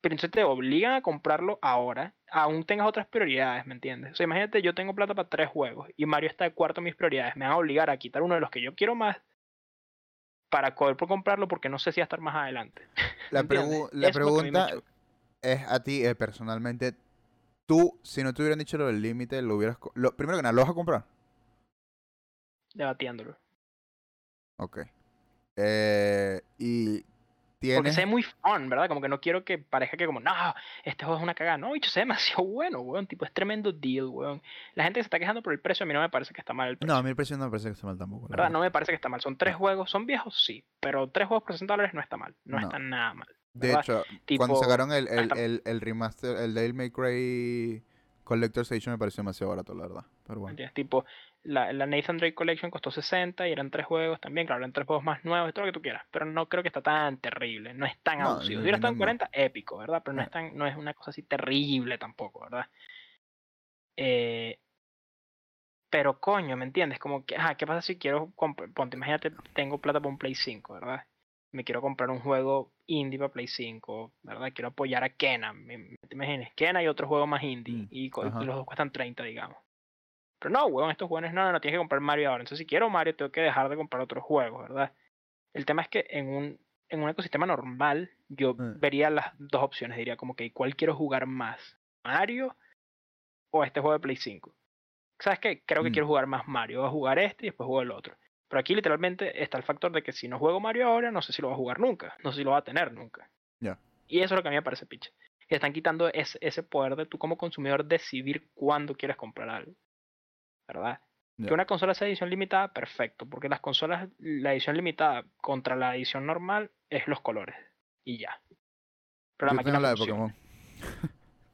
[SPEAKER 2] pero entonces te obligan a comprarlo ahora, aún tengas otras prioridades, ¿me entiendes? O sea, imagínate, yo tengo plata para tres juegos y Mario está de cuarto en mis prioridades, me van a obligar a quitar uno de los que yo quiero más para poder comprarlo porque no sé si va a estar más adelante.
[SPEAKER 1] La, la pregunta es a ti eh, personalmente, tú, si no te hubieran dicho lo del límite, lo hubieras... Lo, primero que nada, ¿lo vas a comprar?
[SPEAKER 2] Debatiéndolo.
[SPEAKER 1] Ok. Eh, y
[SPEAKER 2] porque se ve muy fun, ¿verdad? Como que no quiero que parezca que como, no, este juego es una cagada. No, bicho, se ve demasiado bueno, weón. Tipo, es tremendo deal, weón. La gente se está quejando por el precio, a mí no me parece que está mal el precio.
[SPEAKER 1] No, a mí el precio no me parece que está mal tampoco.
[SPEAKER 2] ¿Verdad? No me parece que está mal. Son tres juegos, son viejos, sí. Pero tres juegos por 60 dólares no está mal. No, está nada mal.
[SPEAKER 1] De hecho, cuando sacaron el, el, el, el, remaster, el Dale May Cray Collector's Edition me pareció demasiado barato, la verdad. Pero bueno.
[SPEAKER 2] Tipo, la, la, Nathan Drake Collection costó 60 y eran tres juegos también. Claro, eran tres juegos más nuevos, todo lo que tú quieras. Pero no creo que está tan terrible. No es tan abusivo. Si hubiera estado en 40, épico, ¿verdad? Pero no, es tan, no es una cosa así terrible tampoco, ¿verdad? Eh, pero coño, ¿me entiendes? Como que, ajá, ¿qué pasa si quiero Ponte, imagínate, tengo plata para un Play 5, ¿verdad? Me quiero comprar un juego indie para Play 5, ¿verdad? Quiero apoyar a Kena, me, te imaginas, Kena y otro juego más indie, mm, y, los dos cuestan 30, digamos. Pero no, weón, estos juegos no, no, no, tienes que comprar Mario ahora. Entonces, si quiero Mario, tengo que dejar de comprar otros juegos, ¿verdad? El tema es que en un, en un ecosistema normal, yo mm. vería las dos opciones. Diría como que, ¿cuál quiero jugar más? ¿Mario o este juego de Play 5? ¿Sabes qué? Creo que mm. quiero jugar más Mario. Voy a jugar este y después juego el otro. Pero aquí literalmente está el factor de que si no juego Mario ahora, no sé si lo va a jugar nunca. No sé si lo va a tener nunca. Y eso es lo que a mí me parece piche. Que están quitando ese, ese poder de tú como consumidor decidir cuándo quieres comprar algo. ¿verdad? Que una consola sea edición limitada, perfecto, porque las consolas, la edición limitada contra la edición normal es los colores y ya. Pero la máquina la de Pokémon.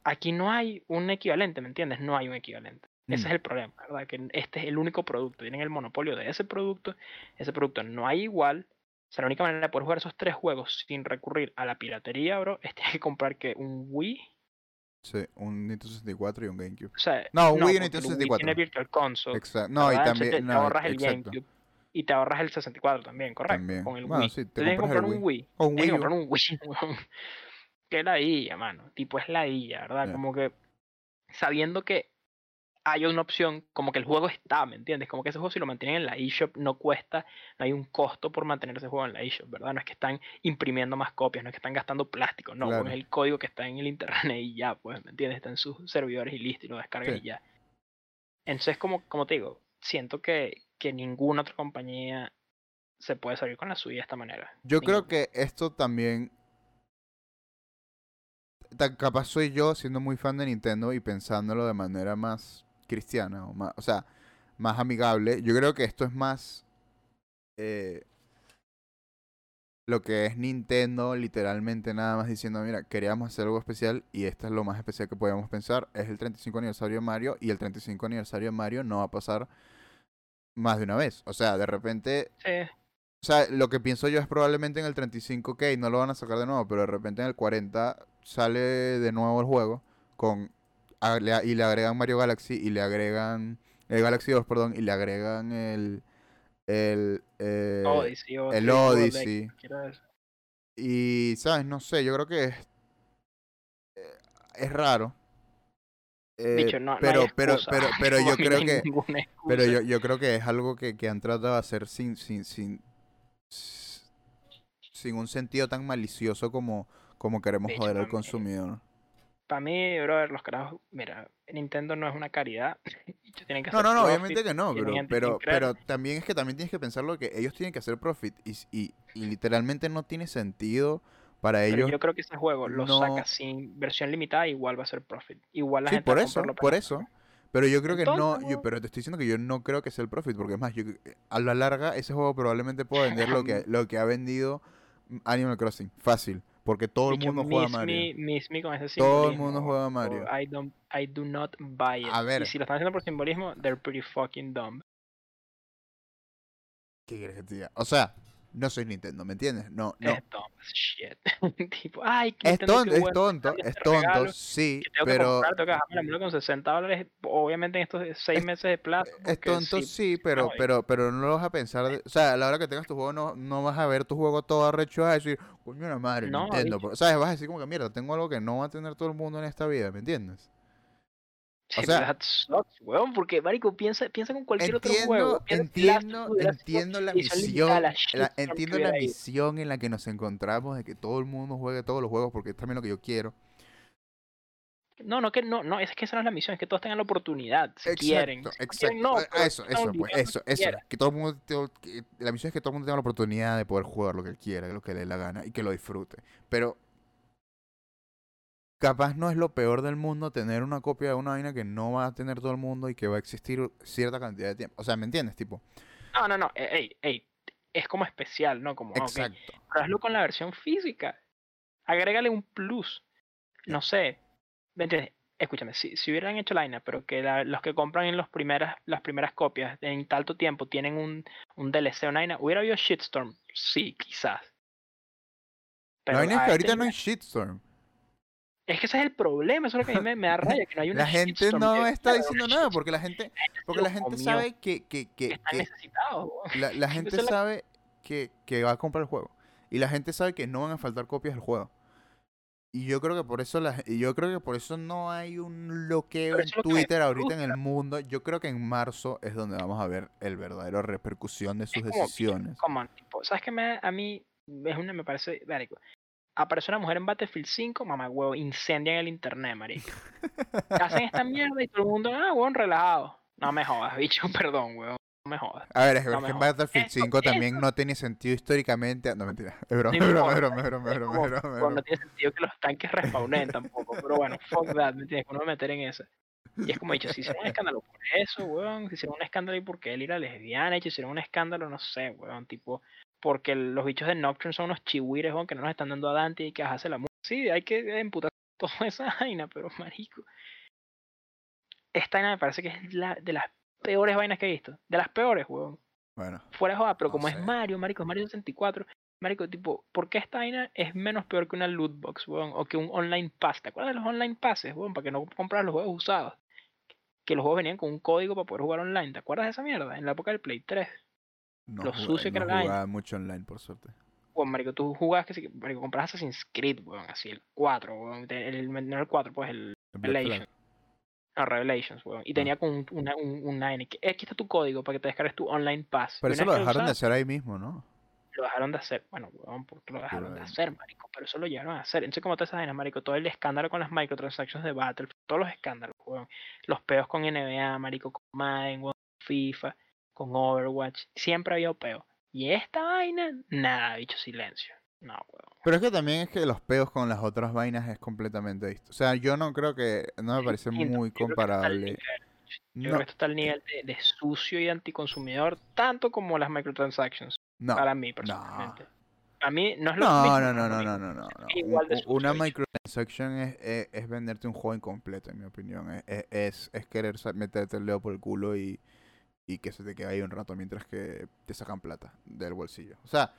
[SPEAKER 2] Aquí no hay un equivalente, ¿me entiendes? No hay un equivalente. Ese mm. es el problema, ¿verdad? Que este es el único producto, tienen el monopolio de ese producto, ese producto no hay igual. O sea, la única manera de poder jugar esos tres juegos sin recurrir a la piratería, bro, es tener que comprar que un Wii
[SPEAKER 1] Sí, un Nintendo 64 y un GameCube.
[SPEAKER 2] O sea,
[SPEAKER 1] no, un Wii y un Nintendo 64.
[SPEAKER 2] tiene Virtual Console.
[SPEAKER 1] Exacto. No, y también.
[SPEAKER 2] Te, ahorras el GameCube. Y te ahorras el 64 también, correcto. También. Con el Wii. Sí, te tienes que comprar un Wii. O un Wii. Tienes que comprar un Wii. que la IA, mano. Tipo, es la IA, ¿verdad? Como que sabiendo que hay una opción, como que el juego está, ¿me entiendes? Como que ese juego si lo mantienen en la eShop no cuesta, no hay un costo por mantener ese juego en la eShop, ¿verdad? No es que están imprimiendo más copias, no es que están gastando plástico, no, es el código que está en el internet y ya, pues, ¿me entiendes? Está en sus servidores y listo, y lo descargan y ya. Entonces, como, como te digo, siento que, que ninguna otra compañía se puede salir con la suya de esta manera.
[SPEAKER 1] Yo creo que esto también capaz soy yo siendo muy fan de Nintendo y pensándolo de manera más cristiana, o, más, o sea, más amigable. Yo creo que esto es más eh, lo que es Nintendo, literalmente nada más diciendo, mira, queríamos hacer algo especial y esto es lo más especial que podíamos pensar. Es el 35 aniversario de Mario y el 35 aniversario de Mario no va a pasar más de una vez. O sea, de repente... O sea, lo que pienso yo es probablemente en el 35, ok, no lo van a sacar de nuevo, pero de repente en el 40 sale de nuevo el juego con y le agregan Mario Galaxy y le agregan el Galaxy 2, perdón, y le agregan el el eh, Odyssey, el Odyssey. Y sabes, no sé, yo creo que es eh, es raro. Eh, pero, pero, pero, pero yo creo que pero yo, yo creo que es algo que, que han tratado de hacer sin, sin, sin, sin un sentido tan malicioso como, como queremos joder al consumidor
[SPEAKER 2] para mí, brother, los carajos, mira, Nintendo no es una caridad.
[SPEAKER 1] tienen que no, no, no, obviamente que no, pero, pero, pero también es que también tienes que pensar lo que ellos tienen que hacer profit y, y, y literalmente no tiene sentido para ellos.
[SPEAKER 2] yo creo que ese juego lo saca sin versión limitada, igual va a ser profit. Igual la
[SPEAKER 1] sí,
[SPEAKER 2] gente
[SPEAKER 1] por eso, por eso. Pero yo creo que no, yo, pero te estoy diciendo que yo no creo que sea el profit, porque es más, yo, a la larga ese juego probablemente pueda vender lo que, lo que ha vendido Animal Crossing, fácil. Porque todo el mundo juega a Mario. todo el mundo juega a Mario.
[SPEAKER 2] I, don't, I do not buy it. A ver. Y si lo están haciendo por simbolismo, they're pretty fucking dumb.
[SPEAKER 1] ¿Qué quieres que te diga? O sea, no soy Nintendo, ¿me entiendes? No, no.
[SPEAKER 2] Es tonto, shit. tipo, ay,
[SPEAKER 1] Es
[SPEAKER 2] Nintendo, qué
[SPEAKER 1] tonto, es tonto, es
[SPEAKER 2] este
[SPEAKER 1] tonto,
[SPEAKER 2] regalo
[SPEAKER 1] sí,
[SPEAKER 2] que tengo que
[SPEAKER 1] pero
[SPEAKER 2] comprar, tengo que mula con 60 dólares, obviamente en estos seis
[SPEAKER 1] Es-
[SPEAKER 2] meses de plazo.
[SPEAKER 1] es tonto,
[SPEAKER 2] sí,
[SPEAKER 1] sí, pero, pero, pero no lo vas a pensar, de- o sea, a la hora que tengas tu juego no, no vas a ver tu juego todo arrecho, vas a decir, coño la madre,
[SPEAKER 2] No,
[SPEAKER 1] Nintendo, pero- ¿sabes? Vas a decir como que mierda, tengo algo que no va a tener todo el mundo en esta vida, ¿me entiendes?
[SPEAKER 2] Sí,
[SPEAKER 1] sea-
[SPEAKER 2] that sucks, weón, porque, marico, piensa, piensa con cualquier otro juego.
[SPEAKER 1] Entiendo,
[SPEAKER 2] Last
[SPEAKER 1] entiendo, la misión,
[SPEAKER 2] la
[SPEAKER 1] la- entiendo la misión en la que nos encontramos de que todo el mundo juegue todos los juegos porque es también lo que yo quiero.
[SPEAKER 2] No, no, que no, no, es que esa no es la misión, es que todos tengan la oportunidad, si quieren.
[SPEAKER 1] Exacto,
[SPEAKER 2] Si
[SPEAKER 1] exacto.
[SPEAKER 2] quieren, no,
[SPEAKER 1] eso, eso, pues, eso,
[SPEAKER 2] que
[SPEAKER 1] eso. Que todo el mundo, que la misión es que todo el mundo tenga la oportunidad de poder jugar lo que quiera, lo que le dé la gana y que lo disfrute. Pero capaz no es lo peor del mundo tener una copia de una vaina que no va a tener todo el mundo y que va a existir cierta cantidad de tiempo. O sea, ¿me entiendes? Tipo,
[SPEAKER 2] No, no, no, eh, ey, ey, es como especial, ¿no? Como,
[SPEAKER 1] exacto.
[SPEAKER 2] pero hazlo con la versión física. Agrégale un plus. No sé. ¿Me entiendes? Escúchame, si, si hubieran hecho la vaina, pero que la- los que compran en los primeras, las primeras copias en tanto tiempo tienen un, un DLC, una vaina, ¿hubiera habido shitstorm? Sí, quizás.
[SPEAKER 1] La vaina es que
[SPEAKER 2] este
[SPEAKER 1] ahorita no hay shitstorm.
[SPEAKER 2] Es que ese es el problema, eso es lo que a mí me, me da raya, que no hay una
[SPEAKER 1] La gente no está diciendo nada porque la gente, porque la gente sabe que, que,
[SPEAKER 2] que
[SPEAKER 1] que, la, la gente sabe que, que va a comprar el juego. Y la gente sabe que no van a faltar copias del juego. Y yo creo que por eso la, yo creo que por eso no hay un bloqueo en Twitter ahorita en el mundo. Yo creo que en marzo es donde vamos a ver el verdadero repercusión de sus
[SPEAKER 2] como,
[SPEAKER 1] decisiones.
[SPEAKER 2] Come on, tipo, ¿sabes qué me, a mí es una, me parece? Aparece una mujer en Battlefield 5, mamá huevo, incendian el internet, marico. Hacen esta mierda y todo el mundo, ah, huevón, relajado. No me jodas, bicho, perdón, huevón, no me jodas.
[SPEAKER 1] A ver, es que
[SPEAKER 2] no
[SPEAKER 1] que
[SPEAKER 2] me
[SPEAKER 1] en. Battlefield
[SPEAKER 2] Esto-
[SPEAKER 1] 5 también
[SPEAKER 2] esto-
[SPEAKER 1] no tiene sentido históricamente. No, mentira. Es broma,
[SPEAKER 2] No
[SPEAKER 1] es broma, es broma, es broma, es broma,
[SPEAKER 2] no tiene sentido que los tanques respawnen tampoco, pero bueno, fuck that, ¿me entiendes? Va a meter en eso. Y es como dicho, si hicieron un escándalo por eso, weón, si hicieron un escándalo y porque él era lesbiana, si hicieron un escándalo, no sé, weón, tipo, porque los bichos de Nocturne son unos chihuires, que no nos están dando a Dante y que hace la música. Sí, hay que emputar toda esa vaina, pero marico. Esta vaina me parece que es la de las peores vainas que he visto. De las peores, weón.
[SPEAKER 1] Bueno,
[SPEAKER 2] Fuera de joda, pero
[SPEAKER 1] No
[SPEAKER 2] como
[SPEAKER 1] sé.
[SPEAKER 2] es Mario, marico, es Mario 64, marico, tipo, ¿por qué esta vaina es menos peor que una loot box, weón? O que un online pass. ¿Te acuerdas de los online passes, weón? Para que no compras los juegos usados. Que los juegos venían con un código para poder jugar online. ¿Te acuerdas de esa mierda? En la época del Play 3.
[SPEAKER 1] No,
[SPEAKER 2] Lo
[SPEAKER 1] jugué-
[SPEAKER 2] sucio que
[SPEAKER 1] no
[SPEAKER 2] era la
[SPEAKER 1] jugaba mucho online, por suerte.
[SPEAKER 2] Weón, marico, tú jugabas que si, marico, compras Assassin's Creed, weón, así, el 4, weón. El, no el 4, pues el. Revelation. No, Revelations, weón. Y
[SPEAKER 1] Ah.
[SPEAKER 2] tenía con un, una, un, un aquí está tu código para que te descargues tu online pass.
[SPEAKER 1] Pero eso lo dejaron de hacer ahí mismo, ¿no?
[SPEAKER 2] lo dejaron de hacer. Bueno, weón, porque lo dejaron de
[SPEAKER 1] Pero-
[SPEAKER 2] hacer, marico. Pero eso lo llegaron a hacer. Entonces, como todas esas vainas, marico, todo el escándalo con las microtransactions de Battlefield, todos los escándalos, weón. Los peos con NBA, marico, con Madden, weón, FIFA, con Overwatch. Siempre había peo. Y esta vaina, nada, bicho, silencio. No, weón.
[SPEAKER 1] Pero es que también es que los peos con las otras vainas es completamente distinto. O sea, yo no creo que, no me parece muy comparable.
[SPEAKER 2] Yo
[SPEAKER 1] No,
[SPEAKER 2] creo que esto está al nivel de, de sucio y anticonsumidor, tanto como las microtransactions,
[SPEAKER 1] no,
[SPEAKER 2] para mí personalmente. A mí no es lo
[SPEAKER 1] no,
[SPEAKER 2] mismo.
[SPEAKER 1] no, no, no, no, no, no, no.
[SPEAKER 2] Igual de
[SPEAKER 1] Un- Una microtransaction es, es, es venderte un juego incompleto, en mi opinión. Es, es, es- querer meterte el dedo por el culo y, y que se te quede ahí un rato mientras que te sacan plata del bolsillo. O sea,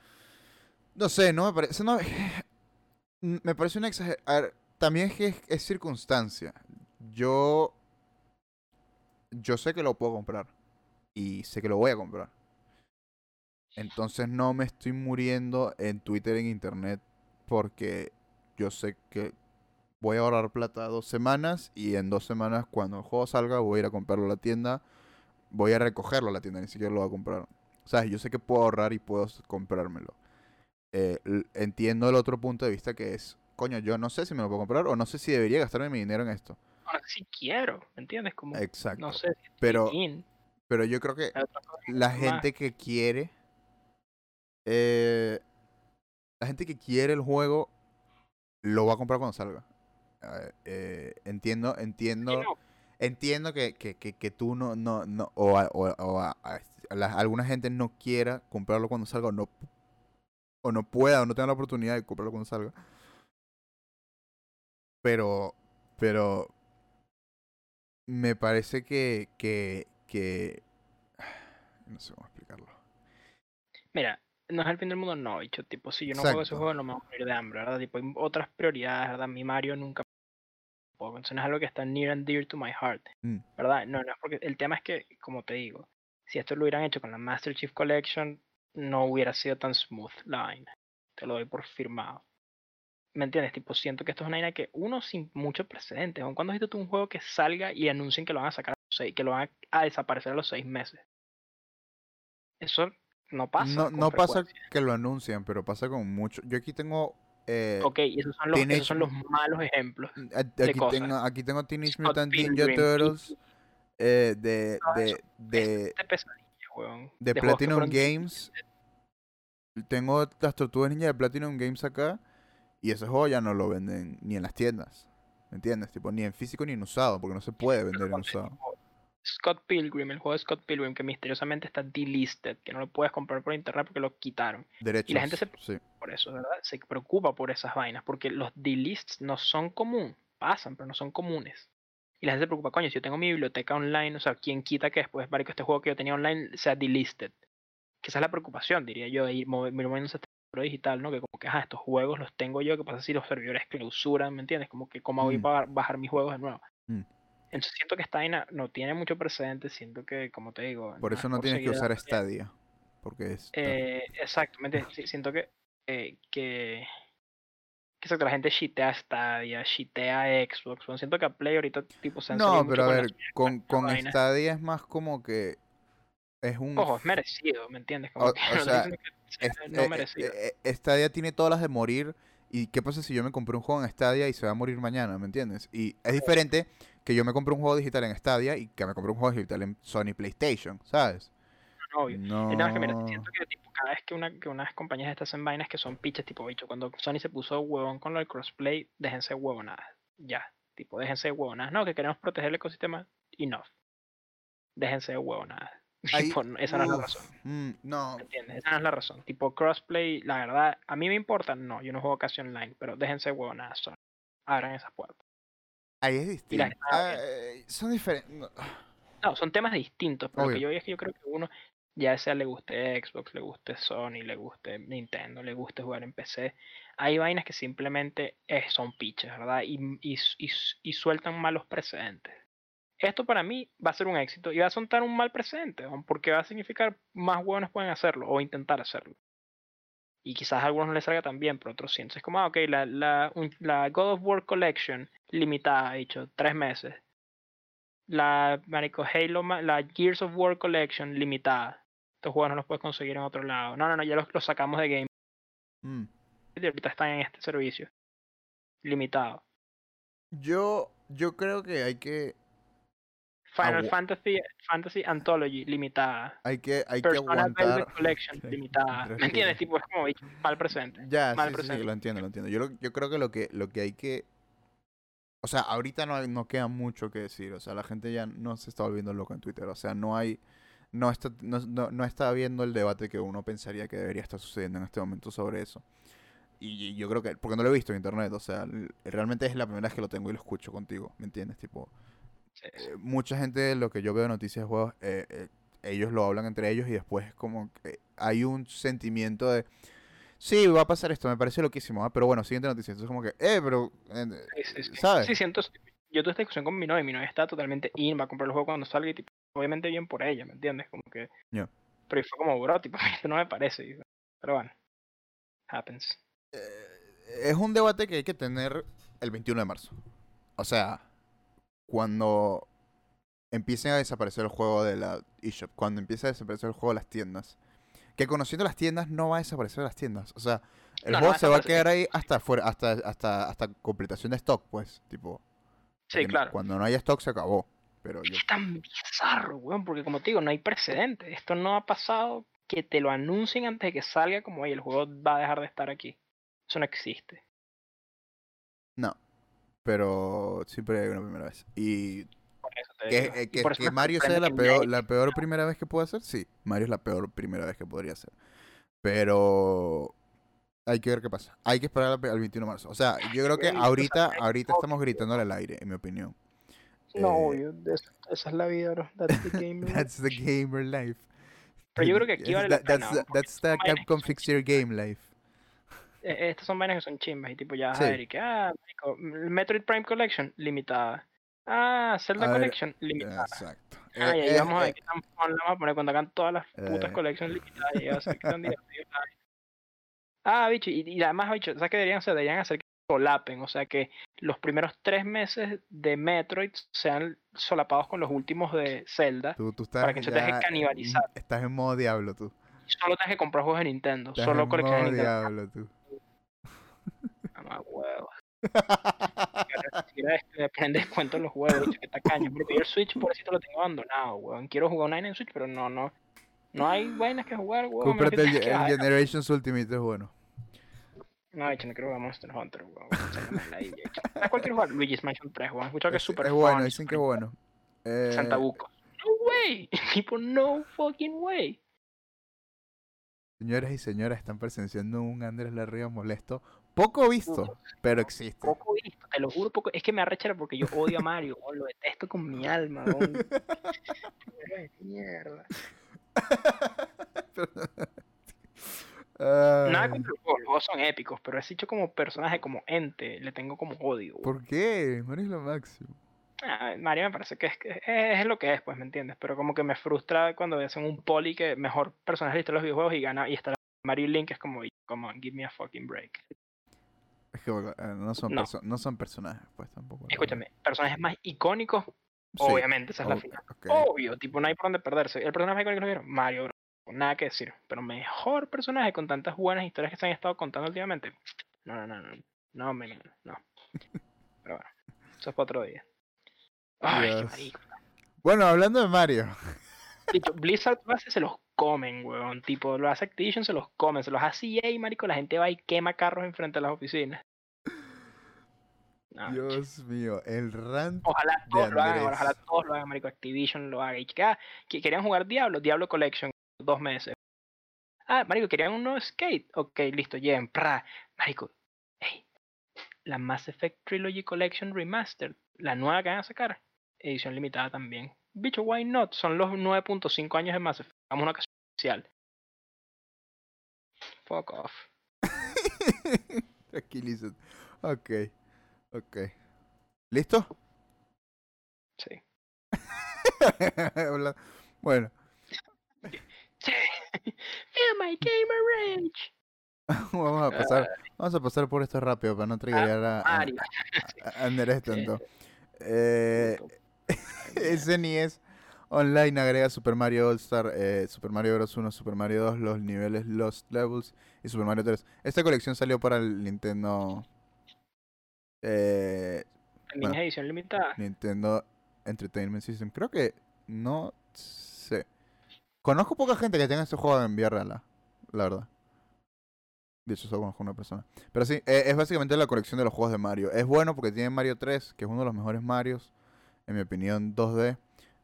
[SPEAKER 1] no sé, no me parece. Me parece una exageración. También es que es, es circunstancia. Yo. Yo sé que lo puedo comprar. Y sé que lo voy a comprar. Entonces no me estoy muriendo en Twitter, en internet, porque yo sé que voy a ahorrar plata dos semanas y en dos semanas cuando el juego salga voy a ir a comprarlo a la tienda, voy a recogerlo a la tienda, ni siquiera lo voy a comprar. O sea, yo sé que puedo ahorrar y puedo comprármelo. Eh, entiendo el otro punto de vista que es, coño, yo no sé si me lo puedo comprar o no sé si debería gastarme mi dinero en esto.
[SPEAKER 2] Ahora sí quiero, ¿me entiendes? Como,
[SPEAKER 1] Exacto.
[SPEAKER 2] no sé si
[SPEAKER 1] pero,
[SPEAKER 2] in,
[SPEAKER 1] pero yo creo que la gente que quiere eh, la gente que quiere el juego lo va a comprar cuando salga Eh, eh, entiendo
[SPEAKER 2] Sí,
[SPEAKER 1] entiendo
[SPEAKER 2] no,
[SPEAKER 1] entiendo que, que, que, que tú no no no o, a- o, a- o a- a- la- alguna gente no quiera comprarlo cuando salga o no o no pueda o no tenga la oportunidad de comprarlo cuando salga pero pero me parece que que que no sé cómo explicarlo
[SPEAKER 2] Mira, no es el fin del mundo, no, bicho, tipo, si yo no juego ese juego no me voy a morir de hambre, ¿verdad? Tipo, hay otras prioridades, ¿verdad? Mi Mario nunca es algo que está near and dear to my heart, mm. ¿verdad? No, no es porque el tema es que, como te digo, si esto lo hubieran hecho con la Master Chief Collection, no hubiera sido tan smooth la vaina. Te lo doy por firmado. ¿Me entiendes? Tipo, siento que esto es una vaina que uno sin muchos precedentes. ¿Cuándo has visto tú un juego que salga y anuncien que lo van a sacar a los seis, que lo van a, desaparecer a los seis meses? Eso no pasa.
[SPEAKER 1] No, no pasa que lo anuncian, pero pasa con mucho. Yo aquí tengo. Eh,
[SPEAKER 2] ok, esos son, los, esos son los malos ejemplos.
[SPEAKER 1] Aquí, Tengo, aquí tengo Teenage Mutant Ninja Turtles eh, de, de, de, de, Platinum Games. Tengo las tortugas ninja de Platinum Games acá. Y ese juego ya no lo venden ni en las tiendas. ¿Me entiendes? Tipo, ni en físico ni en usado, porque no se puede vender en usado.
[SPEAKER 2] Scott Pilgrim, el juego de Scott Pilgrim, que misteriosamente está delisted, que no lo puedes comprar por internet porque lo quitaron.
[SPEAKER 1] Derechos,
[SPEAKER 2] y la gente se preocupa por eso, ¿verdad? Se preocupa por esas vainas, porque los delists no son comunes, pasan, pero no son comunes. Y la gente se preocupa, coño, si yo tengo mi biblioteca online, o sea, ¿quién quita que después, que este juego que yo tenía online sea delisted? Que esa es la preocupación, diría yo, de ir moviéndose este digital, ¿no? Que como que, estos juegos los tengo yo, que pasa si los servidores clausuran, ¿me entiendes? Como que, ¿cómo voy a mm. bajar mis juegos de nuevo? Mm. Entonces siento que Stein no tiene mucho precedente, siento que, como te digo...
[SPEAKER 1] Por eso no tienes que usar Stadia, porque es...
[SPEAKER 2] Eh, exactamente, siento que, eh, que que la gente shitea Stadia, shitea Xbox. siento que a Play ahorita tipo
[SPEAKER 1] se No, pero a ver, con, con Stadia es más como que es un...
[SPEAKER 2] Ojo, es merecido, ¿me entiendes? Como que o sea, no
[SPEAKER 1] eh, merecido. Eh, eh, Stadia tiene todas las de morir. ¿Y qué pasa si yo me compré un juego en Stadia y se va a morir mañana, ¿me entiendes? Y es diferente que yo me compre un juego digital en Stadia y que me compre un juego digital en Sony PlayStation, ¿sabes?
[SPEAKER 2] No, obvio. No. Es que mira, siento que tipo, cada vez que, una, que unas compañías estas en vainas que son piches tipo bicho, cuando Sony se puso huevón con lo del crossplay, déjense huevonadas. Ya, tipo, déjense huevonadas. No, que queremos proteger el ecosistema, enough. Déjense huevonadas. esa no es la razón.
[SPEAKER 1] Mm, no.
[SPEAKER 2] ¿Entiendes? Esa no es la razón. Tipo, crossplay, la verdad, a mí me importa, no, yo no juego casi online, pero déjense huevonadas, Sony. Abran esas puertas.
[SPEAKER 1] Ahí es distinto. Ah, son diferentes.
[SPEAKER 2] No. son temas distintos, pero lo que yo es que yo creo que uno, ya sea le guste Xbox, le guste Sony, le guste Nintendo, le guste jugar en PC, hay vainas que simplemente son pitches, ¿verdad? Y, y, sueltan malos precedentes. Esto para mí va a ser un éxito y va a soltar un mal precedente, porque va a significar más huevones pueden hacerlo o intentar hacerlo. Y quizás a algunos no les salga tan bien, pero otros sí. Entonces, como, ah, ok, la, la, la God of War Collection limitada, dicho, tres meses. La Marico Halo, la Gears of War Collection limitada estos juegos no los puedes conseguir en otro lado. No, no, no, ya los, sacamos de Game. Mm. Y ahorita están en este servicio. Limitado.
[SPEAKER 1] Yo, yo creo que hay que.
[SPEAKER 2] Final Fantasy, Fantasy Anthology, limitada.
[SPEAKER 1] Hay que, hay que aguantar.
[SPEAKER 2] Collection, limitada. ¿Me entiendes? Tipo, es como mal presente.
[SPEAKER 1] Ya, mal sí, presente. Sí, lo entiendo, lo entiendo. Yo, yo creo que lo que, lo que hay que o sea, ahorita no, no queda mucho que decir. O sea, la gente ya no se está volviendo loca en Twitter. O sea, no hay no está, no, no, está habiendo el debate que uno pensaría que debería estar sucediendo en este momento sobre eso. Y, yo creo que, porque no lo he visto en internet, o sea, realmente es la primera vez que lo tengo y lo escucho contigo, ¿me entiendes? Tipo, eh, mucha gente, lo que yo veo en noticias de juegos, eh, eh, ellos lo hablan entre ellos y después es como que hay un sentimiento de, sí, va a pasar esto, me parece loquísimo, ¿ah? pero bueno, siguiente noticia, entonces como que, eh, pero, ¿sabes?
[SPEAKER 2] Sí, siento, yo tuve esta discusión con mi novia, mi novia está totalmente in, va a comprar el juego cuando salga y tipo, obviamente bien por ella, ¿me entiendes? Como que. Pero fue como, bro, tipo, esto no me parece. Pero bueno, happens.
[SPEAKER 1] Es un debate que hay que tener el 21 de marzo. O sea, cuando empiecen a desaparecer el juego de la eShop, cuando empiece a desaparecer el juego de las tiendas. Que conociendo las tiendas no va a desaparecer las tiendas. O sea, el juego se va a quedar ahí hasta fuera, hasta, hasta, hasta completación de stock, pues, tipo.
[SPEAKER 2] Sí, claro.
[SPEAKER 1] Cuando no haya stock se acabó. Pero
[SPEAKER 2] Es tan bizarro, weón, porque como te digo, no hay precedente. Esto no ha pasado que te lo anuncien antes de que salga como, el juego va a dejar de estar aquí. Eso no existe.
[SPEAKER 1] Pero siempre hay una primera vez. Y que, que, Mario sea la peor, la peor primera vez que puede ser, sí. Mario es la peor primera vez que podría ser. Pero hay que ver qué pasa. Hay que esperar al 21 de marzo. O sea, yo creo que ahorita, ahorita estamos gritando al aire, en mi opinión.
[SPEAKER 2] No, eh, esa es la vida, bro. That's the gamer
[SPEAKER 1] That's the gamer life.
[SPEAKER 2] Pero yo creo que aquí vale la pena.
[SPEAKER 1] That's, that's the Capcom Fix Your Game Life.
[SPEAKER 2] E, estas son vainas que son chimbas y tipo ya y que, ah, Metroid Prime Collection, limitada. Ah, Zelda Collection, limitada. Exacto. Ah, y ahí eh, vamos eh, le vamos a poner cuando hagan todas las putas eh. collections limitadas y va a ser que tan divertido. Ah, bicho, y, y además, bicho, ¿sabes qué deberían hacer? Deberían hacer que solapen, o sea que los primeros tres meses de Metroid sean solapados con los últimos de Zelda
[SPEAKER 1] tú, tú
[SPEAKER 2] para que se te deje canibalizar.
[SPEAKER 1] Estás en modo diablo tú.
[SPEAKER 2] Solo tienes que comprar juegos de Nintendo,
[SPEAKER 1] estás
[SPEAKER 2] solo
[SPEAKER 1] en modo diablo tú.
[SPEAKER 2] Mamá huevo. me ponen descuento en los juegos, bicho, que está caño. Porque yo el Switch por eso lo tengo abandonado, weón. Quiero jugar online en Switch, pero no, no. No hay vainas que jugar, weón.
[SPEAKER 1] Cómprate el, Generations Ultimate, es bueno.
[SPEAKER 2] No, hecho, no quiero jugar Monster Hunter, weón. ¿Sabes cuál quiero jugar? Luigi's Mansion 3, weón. Escucho que es súper
[SPEAKER 1] Es bueno, dicen que es bueno.
[SPEAKER 2] Eh... Santa Buco. No way. Tipo, no fucking way.
[SPEAKER 1] Señoras y señoras, están presenciando un Andrés Larrea molesto. Poco visto, pero existe.
[SPEAKER 2] Poco visto, te lo juro, poco. Es que me arrechera porque yo odio a Mario, lo detesto con mi alma, weón. mierda. Nada contra los juegos, los juegos son épicos, pero es dicho como personaje, como ente, le tengo como odio.
[SPEAKER 1] ¿Por qué? Mario es lo máximo.
[SPEAKER 2] Ah, Mario me parece que es, es, lo que es, pues, ¿me entiendes? Pero como que me frustra cuando hacen un poli que mejor personaje de los videojuegos y gana y está Mario Link, es como, come on, give me a fucking break.
[SPEAKER 1] Es que eh, no, son no. son personajes, pues tampoco.
[SPEAKER 2] Escúchame, personajes más icónicos, obviamente, esa es la final. Obvio, tipo, no hay por dónde perderse. El personaje más icónico que vieron, Mario, nada que decir. Pero mejor personaje con tantas buenas historias que se han estado contando últimamente. No, no, no, no. No, no, no. Pero bueno, eso es para otro día. Ay,
[SPEAKER 1] Bueno, hablando de Mario.
[SPEAKER 2] Blizzard lo hace, se los comen, weón. Tipo, lo hace Activision, se los comen. Se los hace EA, marico. La gente va y quema carros enfrente de las oficinas.
[SPEAKER 1] Dios mío, el rant.
[SPEAKER 2] Ojalá todos lo hagan, ojalá todos lo hagan, marico. Activision lo haga. Y que, ah, querían jugar Diablo, Diablo Collection dos meses. Ah, marico, querían un nuevo skate. Ok, listo, lleguen. Pra. Marico, hey, la Mass Effect Trilogy Collection Remastered, la nueva que van a sacar, edición limitada también. Bicho, why not? Son los 9.5 años de Mass Effect. Vamos a una ocasión especial. Fuck off.
[SPEAKER 1] Tranquilízate. Ok. Ok. ¿Listo?
[SPEAKER 2] Sí.
[SPEAKER 1] bueno.
[SPEAKER 2] Feel my gamer rage.
[SPEAKER 1] vamos a pasar, vamos a pasar por esto rápido para no triggerar a, a, a, Andrés tanto. Eh, SNES Online agrega Super Mario All Star, eh, Super Mario Bros. 1, Super Mario 2, los niveles Lost Levels y Super Mario 3. Esta colección salió para el Nintendo.
[SPEAKER 2] Eh, edición limitada?
[SPEAKER 1] Nintendo Entertainment System. Creo que no sé. Conozco poca gente que tenga este juego en real, la verdad. De hecho, solo conozco una persona. Pero sí, eh, es básicamente la colección de los juegos de Mario. Es bueno porque tiene Mario 3, que es uno de los mejores Marios, en mi opinión, 2D.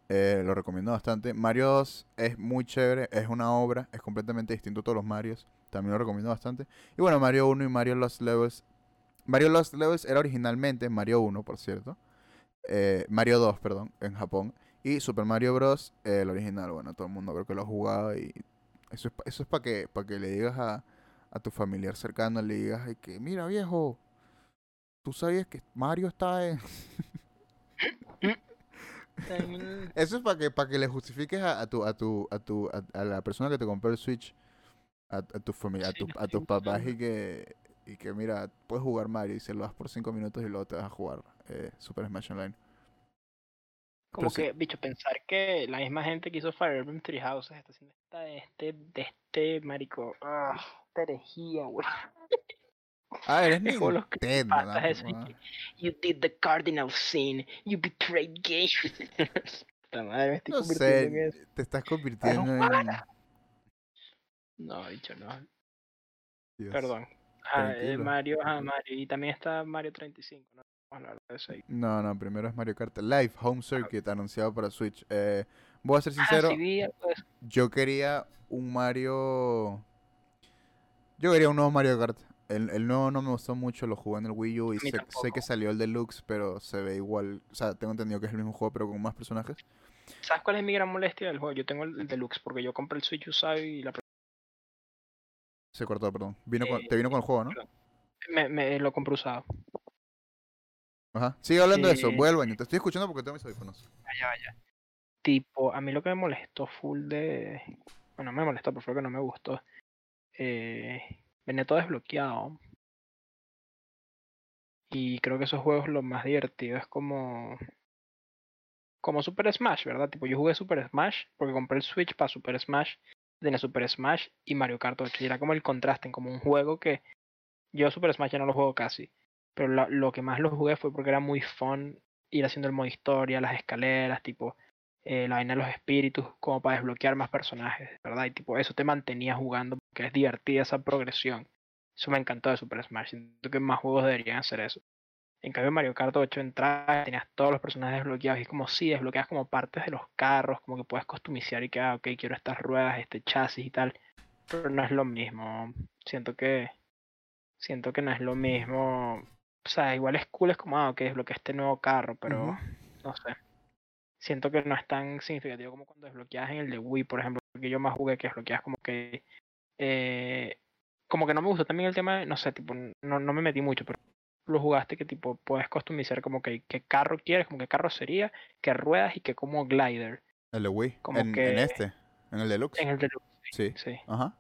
[SPEAKER 1] Eh, lo recomiendo bastante. Mario 2 es muy chévere, es una obra, es completamente distinto a todos los Marios. También lo recomiendo bastante. Y bueno, Mario 1 y Mario Lost Levels. Mario Lost Levels era originalmente Mario 1, por cierto. Eh, Mario 2, perdón, en Japón. Y Super Mario Bros. el original, bueno, todo el mundo creo que lo ha jugado y eso es, eso es para que, para que le digas a, a tu familiar cercano, le digas que, mira viejo, tú sabías que Mario está en... eso es para que, para que le justifiques a, tu, a tu, a tu, a, la persona que te compró el Switch, a, tu familia, a, tu, a tus papás y que, y que mira, puedes jugar Mario y se lo das por 5 minutos y luego te vas a jugar eh, Super Smash Online.
[SPEAKER 2] Como que, bicho, pensar que la misma gente que hizo Fire Emblem Three Houses está haciendo esta de este, de este marico. Ah, herejía, güey.
[SPEAKER 1] Ah, eres Nintendo,
[SPEAKER 2] You did the cardinal sin. You betrayed gamers. La madre me estoy
[SPEAKER 1] no sé, en eso. te estás convirtiendo en...
[SPEAKER 2] No, bicho, no. Perdón. Ah, eh, Mario, ah, Mario. Y también está Mario 35, ¿no?
[SPEAKER 1] No, no, primero es Mario Kart Live Home Circuit anunciado para Switch. Eh, voy a ser ah, sincero, pues. yo quería un Mario... Yo quería un nuevo Mario Kart. El, el nuevo no me gustó mucho, lo jugué en el Wii U y sé, que salió el Deluxe, pero se ve igual. O sea, tengo entendido que es el mismo juego, pero con más personajes.
[SPEAKER 2] ¿Sabes cuál es mi gran molestia del juego? Yo tengo el, deluxe porque yo compré el Switch usado y la...
[SPEAKER 1] Se cortó, perdón. Vino con, te vino con el juego, ¿no?
[SPEAKER 2] Me, me lo compré usado.
[SPEAKER 1] Ajá. Sigue hablando de eso, vuelvan. Te estoy escuchando porque tengo mis audífonos.
[SPEAKER 2] Vaya, vaya. Tipo, a mí lo que me molestó full de. Bueno, me molestó, pero fue que no me gustó. Eh, venía todo desbloqueado. Y creo que esos juegos lo más divertido es como. Como Super Smash, ¿verdad? Tipo, yo jugué Super Smash porque compré el Switch para Super Smash. Tenía Super Smash y Mario Kart 8. Y era como el contraste, como un juego que. Yo Super Smash ya no lo juego casi pero lo, que más lo jugué fue porque era muy fun ir haciendo el modo historia, las escaleras, tipo eh, la vaina de los espíritus, como para desbloquear más personajes, ¿verdad? Y tipo, eso te mantenía jugando porque es divertida esa progresión. Eso me encantó de Super Smash. Siento que más juegos deberían hacer eso. En cambio, Mario Kart 8 entrabas, tenías todos los personajes desbloqueados y es como si desbloqueas como partes de los carros, como que puedes customizar y que, ah, ok, quiero estas ruedas, este chasis y tal. Pero no es lo mismo. Siento que. Siento que no es lo mismo o sea, igual es cool, es como, ah, ok, desbloqueé este nuevo carro, pero no sé. Siento que no es tan significativo como cuando desbloqueas en el de Wii, por ejemplo, que yo más jugué que desbloqueas como que. Eh, como que no me gusta también el tema de, no sé, tipo, no, no me metí mucho, pero lo jugaste que tipo puedes customizar como que qué carro quieres, como qué carro sería, qué ruedas y qué como glider.
[SPEAKER 1] El de Wii. Como en, que, en este, en el deluxe.
[SPEAKER 2] En el deluxe. Sí. sí. Ajá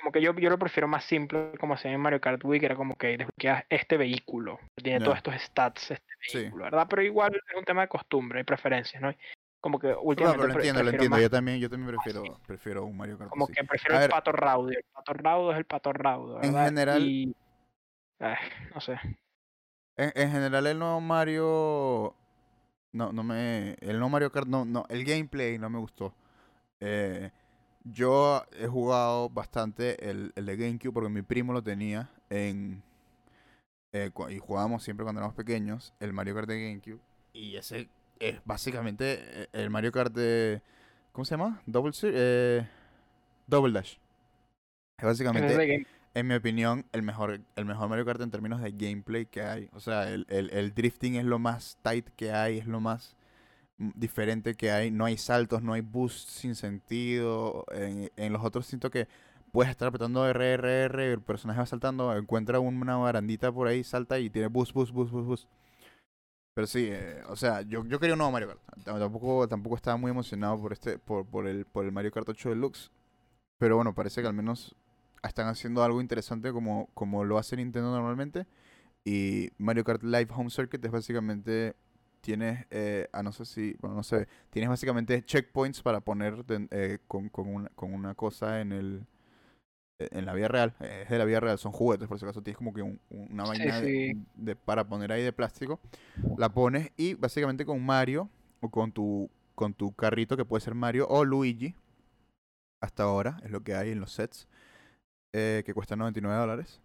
[SPEAKER 2] como que yo, yo lo prefiero más simple, como hacía en Mario Kart Wii, que era como que desbloqueas este vehículo, tiene todos estos stats, este vehículo, ¿verdad? Pero igual es un tema de costumbre y preferencias, ¿no? Como que últimamente.
[SPEAKER 1] No, pero lo entiendo, lo entiendo. Yo también, yo también prefiero, prefiero un Mario Kart.
[SPEAKER 2] Como que prefiero el pato raudo. El pato raudo es el pato raudo, ¿verdad?
[SPEAKER 1] En general.
[SPEAKER 2] Y... no sé.
[SPEAKER 1] En, en, general, el nuevo Mario. No, no me. El nuevo Mario Kart, no, no. El gameplay no me gustó. Eh, yo he jugado bastante el, el, de GameCube porque mi primo lo tenía en... Eh, y jugábamos siempre cuando éramos pequeños, el Mario Kart de GameCube. Y ese es básicamente eh, el Mario Kart de... ¿Cómo se llama? Double, eh, Double Dash. Es básicamente, en mi opinión, el mejor, el mejor Mario Kart en términos de gameplay que hay. O sea, el, el, el drifting es lo más tight que hay, es lo más diferente que hay. No hay saltos, no hay boost sin sentido. En, los otros siento que puedes estar apretando RRR, el personaje va saltando, encuentra una barandita por ahí, salta y tiene boost, boost, boost, boost, boost. Pero sí, eh, o sea, yo, yo quería un nuevo Mario Kart. Tampoco, tampoco estaba muy emocionado por este, por, por, el, por el Mario Kart 8 Deluxe. Pero bueno, parece que al menos están haciendo algo interesante como, como lo hace Nintendo normalmente. Y Mario Kart Live Home Circuit es básicamente tienes, eh, a no sé si, bueno, no sé, tienes básicamente checkpoints para poner eh, con, con, una, con una cosa en el e, en la vida real, es de la vida real, son juguetes, por si acaso tienes como que una vaina De, para poner ahí de plástico, la pones y básicamente con Mario o con tu con tu carrito que puede ser Mario o Luigi, hasta ahora es lo que hay en los sets, eh, que cuesta 99 dólares.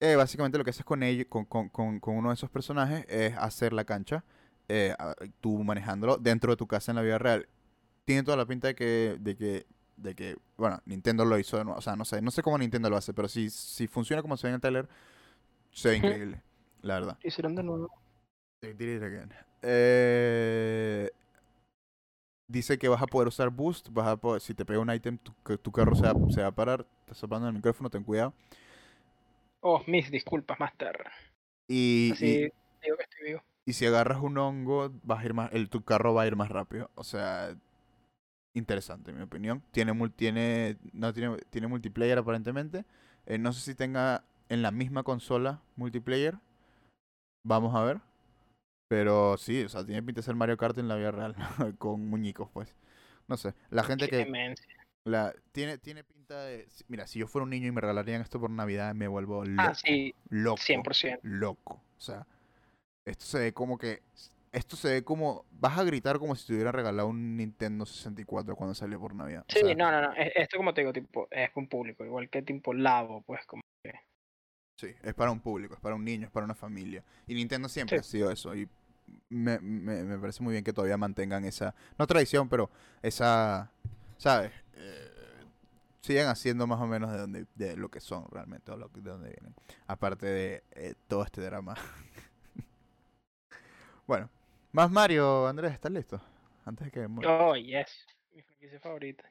[SPEAKER 1] Eh, básicamente lo que haces con ellos, con, con, con, con uno de esos personajes es hacer la cancha eh, tú manejándolo dentro de tu casa en la vida real. Tiene toda la pinta de que, de que, de que, bueno, Nintendo lo hizo de nuevo. O sea, no sé, no sé cómo Nintendo lo hace, pero si, si funciona como se ve en el trailer, se ve increíble, la verdad.
[SPEAKER 2] Hicieron de nuevo.
[SPEAKER 1] Eh, dice que vas a poder usar boost, vas a poder, si te pega un item, tu, tu carro se va, se va a parar. Estás soplando el micrófono, ten cuidado.
[SPEAKER 2] Oh, mis disculpas, Master.
[SPEAKER 1] Y,
[SPEAKER 2] Así digo que estoy vivo.
[SPEAKER 1] Y si agarras un hongo, vas a ir más, el, tu carro va a ir más rápido. O sea, interesante, en mi opinión. Tiene, tiene, no, tiene, tiene multiplayer aparentemente. Eh, no sé si tenga en la misma consola multiplayer. Vamos a ver. Pero sí, o sea, tiene pinta de ser Mario Kart en la vida real. con muñecos, pues. No sé. La gente que. La, tiene, tiene pinta de. Mira, si yo fuera un niño y me regalarían esto por Navidad, me vuelvo loco. Ah,
[SPEAKER 2] sí.
[SPEAKER 1] Loco.
[SPEAKER 2] 100%.
[SPEAKER 1] Loco. O sea, esto se ve como que. Esto se ve como. Vas a gritar como si te hubieran regalado un Nintendo 64 cuando salió por Navidad.
[SPEAKER 2] Sí, no, no, no. Esto, como te digo, tipo, es un público. Igual que tipo Lavo, pues, como que.
[SPEAKER 1] Sí, es para un público, es para un niño, es para una familia. Y Nintendo siempre ha sido eso. Y me, me, me, parece muy bien que todavía mantengan esa. No tradición, pero esa. ¿Sabes? Eh, sigan haciendo más o menos de, donde, de lo que son realmente, o lo, de donde vienen. Aparte de eh, todo este drama Bueno, más Mario, Andrés, ¿estás listo? antes de que
[SPEAKER 2] Oh, yes. Mi franquicia favorita.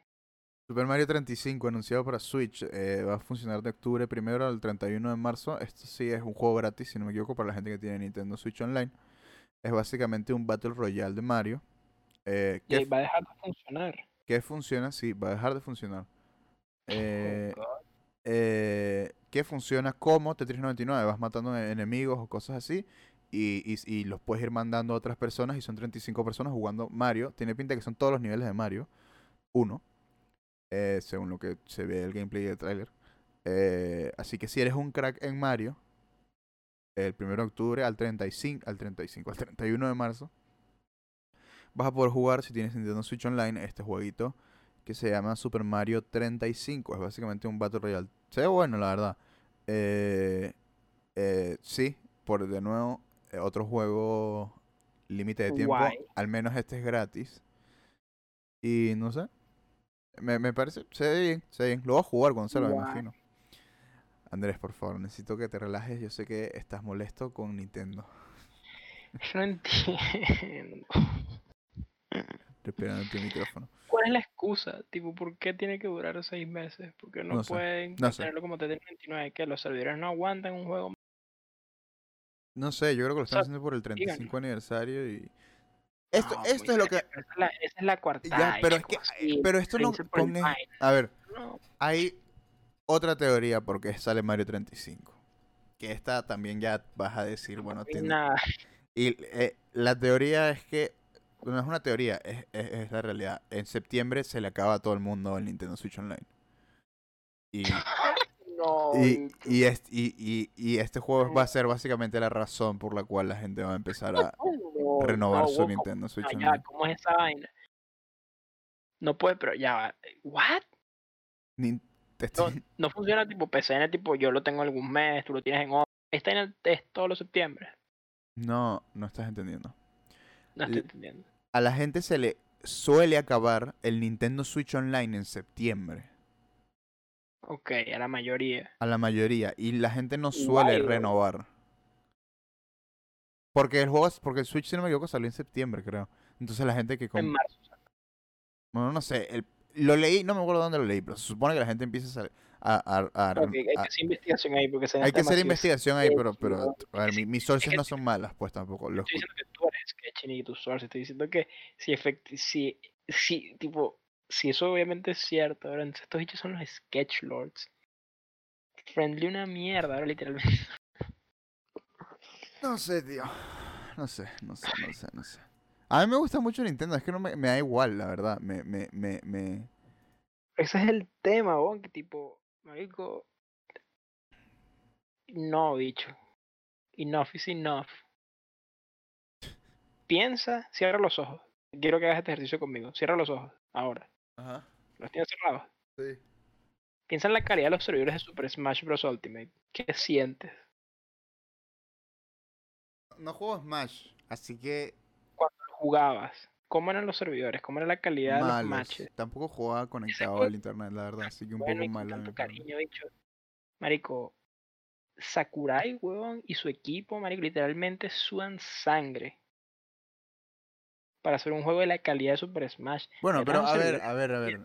[SPEAKER 1] Super Mario 35 anunciado para Switch eh, va a funcionar de octubre primero al 31 de marzo. Esto sí es un juego gratis, si no me equivoco, para la gente que tiene Nintendo Switch Online. Es básicamente un Battle Royale de Mario. Eh,
[SPEAKER 2] ¿Y va a dejar de funcionar?
[SPEAKER 1] ¿Qué funciona? Sí, va a dejar de funcionar. Eh, eh, que funciona como Tetris 99. Vas matando enemigos o cosas así. Y, y, y, los puedes ir mandando a otras personas. Y son 35 personas jugando Mario. Tiene pinta que son todos los niveles de Mario. Uno. Eh, según lo que se ve el gameplay del trailer. Eh, así que si eres un crack en Mario, el 1 de octubre al 35, al 35, al 31 de marzo, vas a poder jugar si tienes Nintendo Switch Online este jueguito que se llama Super Mario 35. Es básicamente un Battle Royale. Se ve bueno, la verdad. Eh, eh, sí, por de nuevo, otro juego límite de tiempo. Al menos este es gratis. Y no sé, me, me parece, se ve bien, se ve bien. Lo voy a jugar, Gonzalo, me imagino. Andrés, por favor, necesito que te relajes. Yo sé que estás molesto con Nintendo.
[SPEAKER 2] No entiendo.
[SPEAKER 1] Respirando tu micrófono.
[SPEAKER 2] ¿Cuál es la excusa? Tipo, ¿por qué tiene que durar seis meses? Porque no, pueden tenerlo como TT29, que los servidores no aguantan un juego.
[SPEAKER 1] No sé, yo creo que lo están haciendo por el 35 aniversario y esto, esto es lo que.
[SPEAKER 2] Esa es la, cuarta.
[SPEAKER 1] pero, es que, pero esto no pone. A ver, hay otra teoría porque sale Mario 35. Que esta también ya vas a decir, bueno, tiene. Y eh, la teoría es que. No es una teoría, es, es, la realidad. En septiembre se le acaba a todo el mundo el Nintendo Switch Online. Y. y, y, y, y, este juego va a ser básicamente la razón por la cual la gente va a empezar a, renovar su Nintendo Switch.
[SPEAKER 2] ¿Cómo es esa vaina? No puede, pero ya ¿What? No, funciona tipo PCN, tipo yo lo tengo algún mes, tú lo tienes en otro. Está en el test todos los septiembre.
[SPEAKER 1] No, no estás entendiendo.
[SPEAKER 2] No estoy entendiendo.
[SPEAKER 1] A la gente se le suele acabar el Nintendo Switch Online en septiembre.
[SPEAKER 2] Ok, a la mayoría.
[SPEAKER 1] A la mayoría. Y la gente no suele renovar. Porque el juego, porque el Switch, si no me equivoco, salió en septiembre, creo. Entonces la gente que...
[SPEAKER 2] En marzo.
[SPEAKER 1] Bueno, no sé. El... Lo leí, no me acuerdo dónde lo leí, pero se supone que la gente empieza a... a, a,
[SPEAKER 2] hay que hacer investigación ahí porque
[SPEAKER 1] Hay que hacer investigación ahí, pero, pero a ver, mis sources no son malas, pues tampoco.
[SPEAKER 2] Estoy diciendo que tú eres sketching y tus sources. Estoy diciendo que si, efecti si, si, tipo, si eso obviamente es cierto, ahora estos bichos son los sketch lords. Friendly una mierda, ahora literalmente.
[SPEAKER 1] No sé, tío. No sé, no sé, no sé, no sé. A mí me gusta mucho Nintendo, es que no me, me da igual, la verdad. Me, me, me, me...
[SPEAKER 2] Ese es el tema, bon, que tipo, marico. No, bicho. Enough is enough. Piensa, cierra los ojos. Quiero que hagas este ejercicio conmigo. Cierra los ojos, ahora.
[SPEAKER 1] Ajá.
[SPEAKER 2] ¿Los tienes cerrados?
[SPEAKER 1] Sí.
[SPEAKER 2] Piensa en la calidad de los servidores de Super Smash Bros. Ultimate. ¿Qué sientes?
[SPEAKER 1] no juego Smash, así que...
[SPEAKER 2] Jugabas, ¿cómo eran los servidores? ¿Cómo era la calidad de los matches?
[SPEAKER 1] Tampoco jugaba conectado al internet, la verdad, así que un poco malo.
[SPEAKER 2] Tanto cariño, dicho. Marico, Sakurai, weón, y su equipo, marico, literalmente sudan sangre para hacer un juego de la calidad de Super Smash.
[SPEAKER 1] Bueno, pero a ver, a ver, a ver.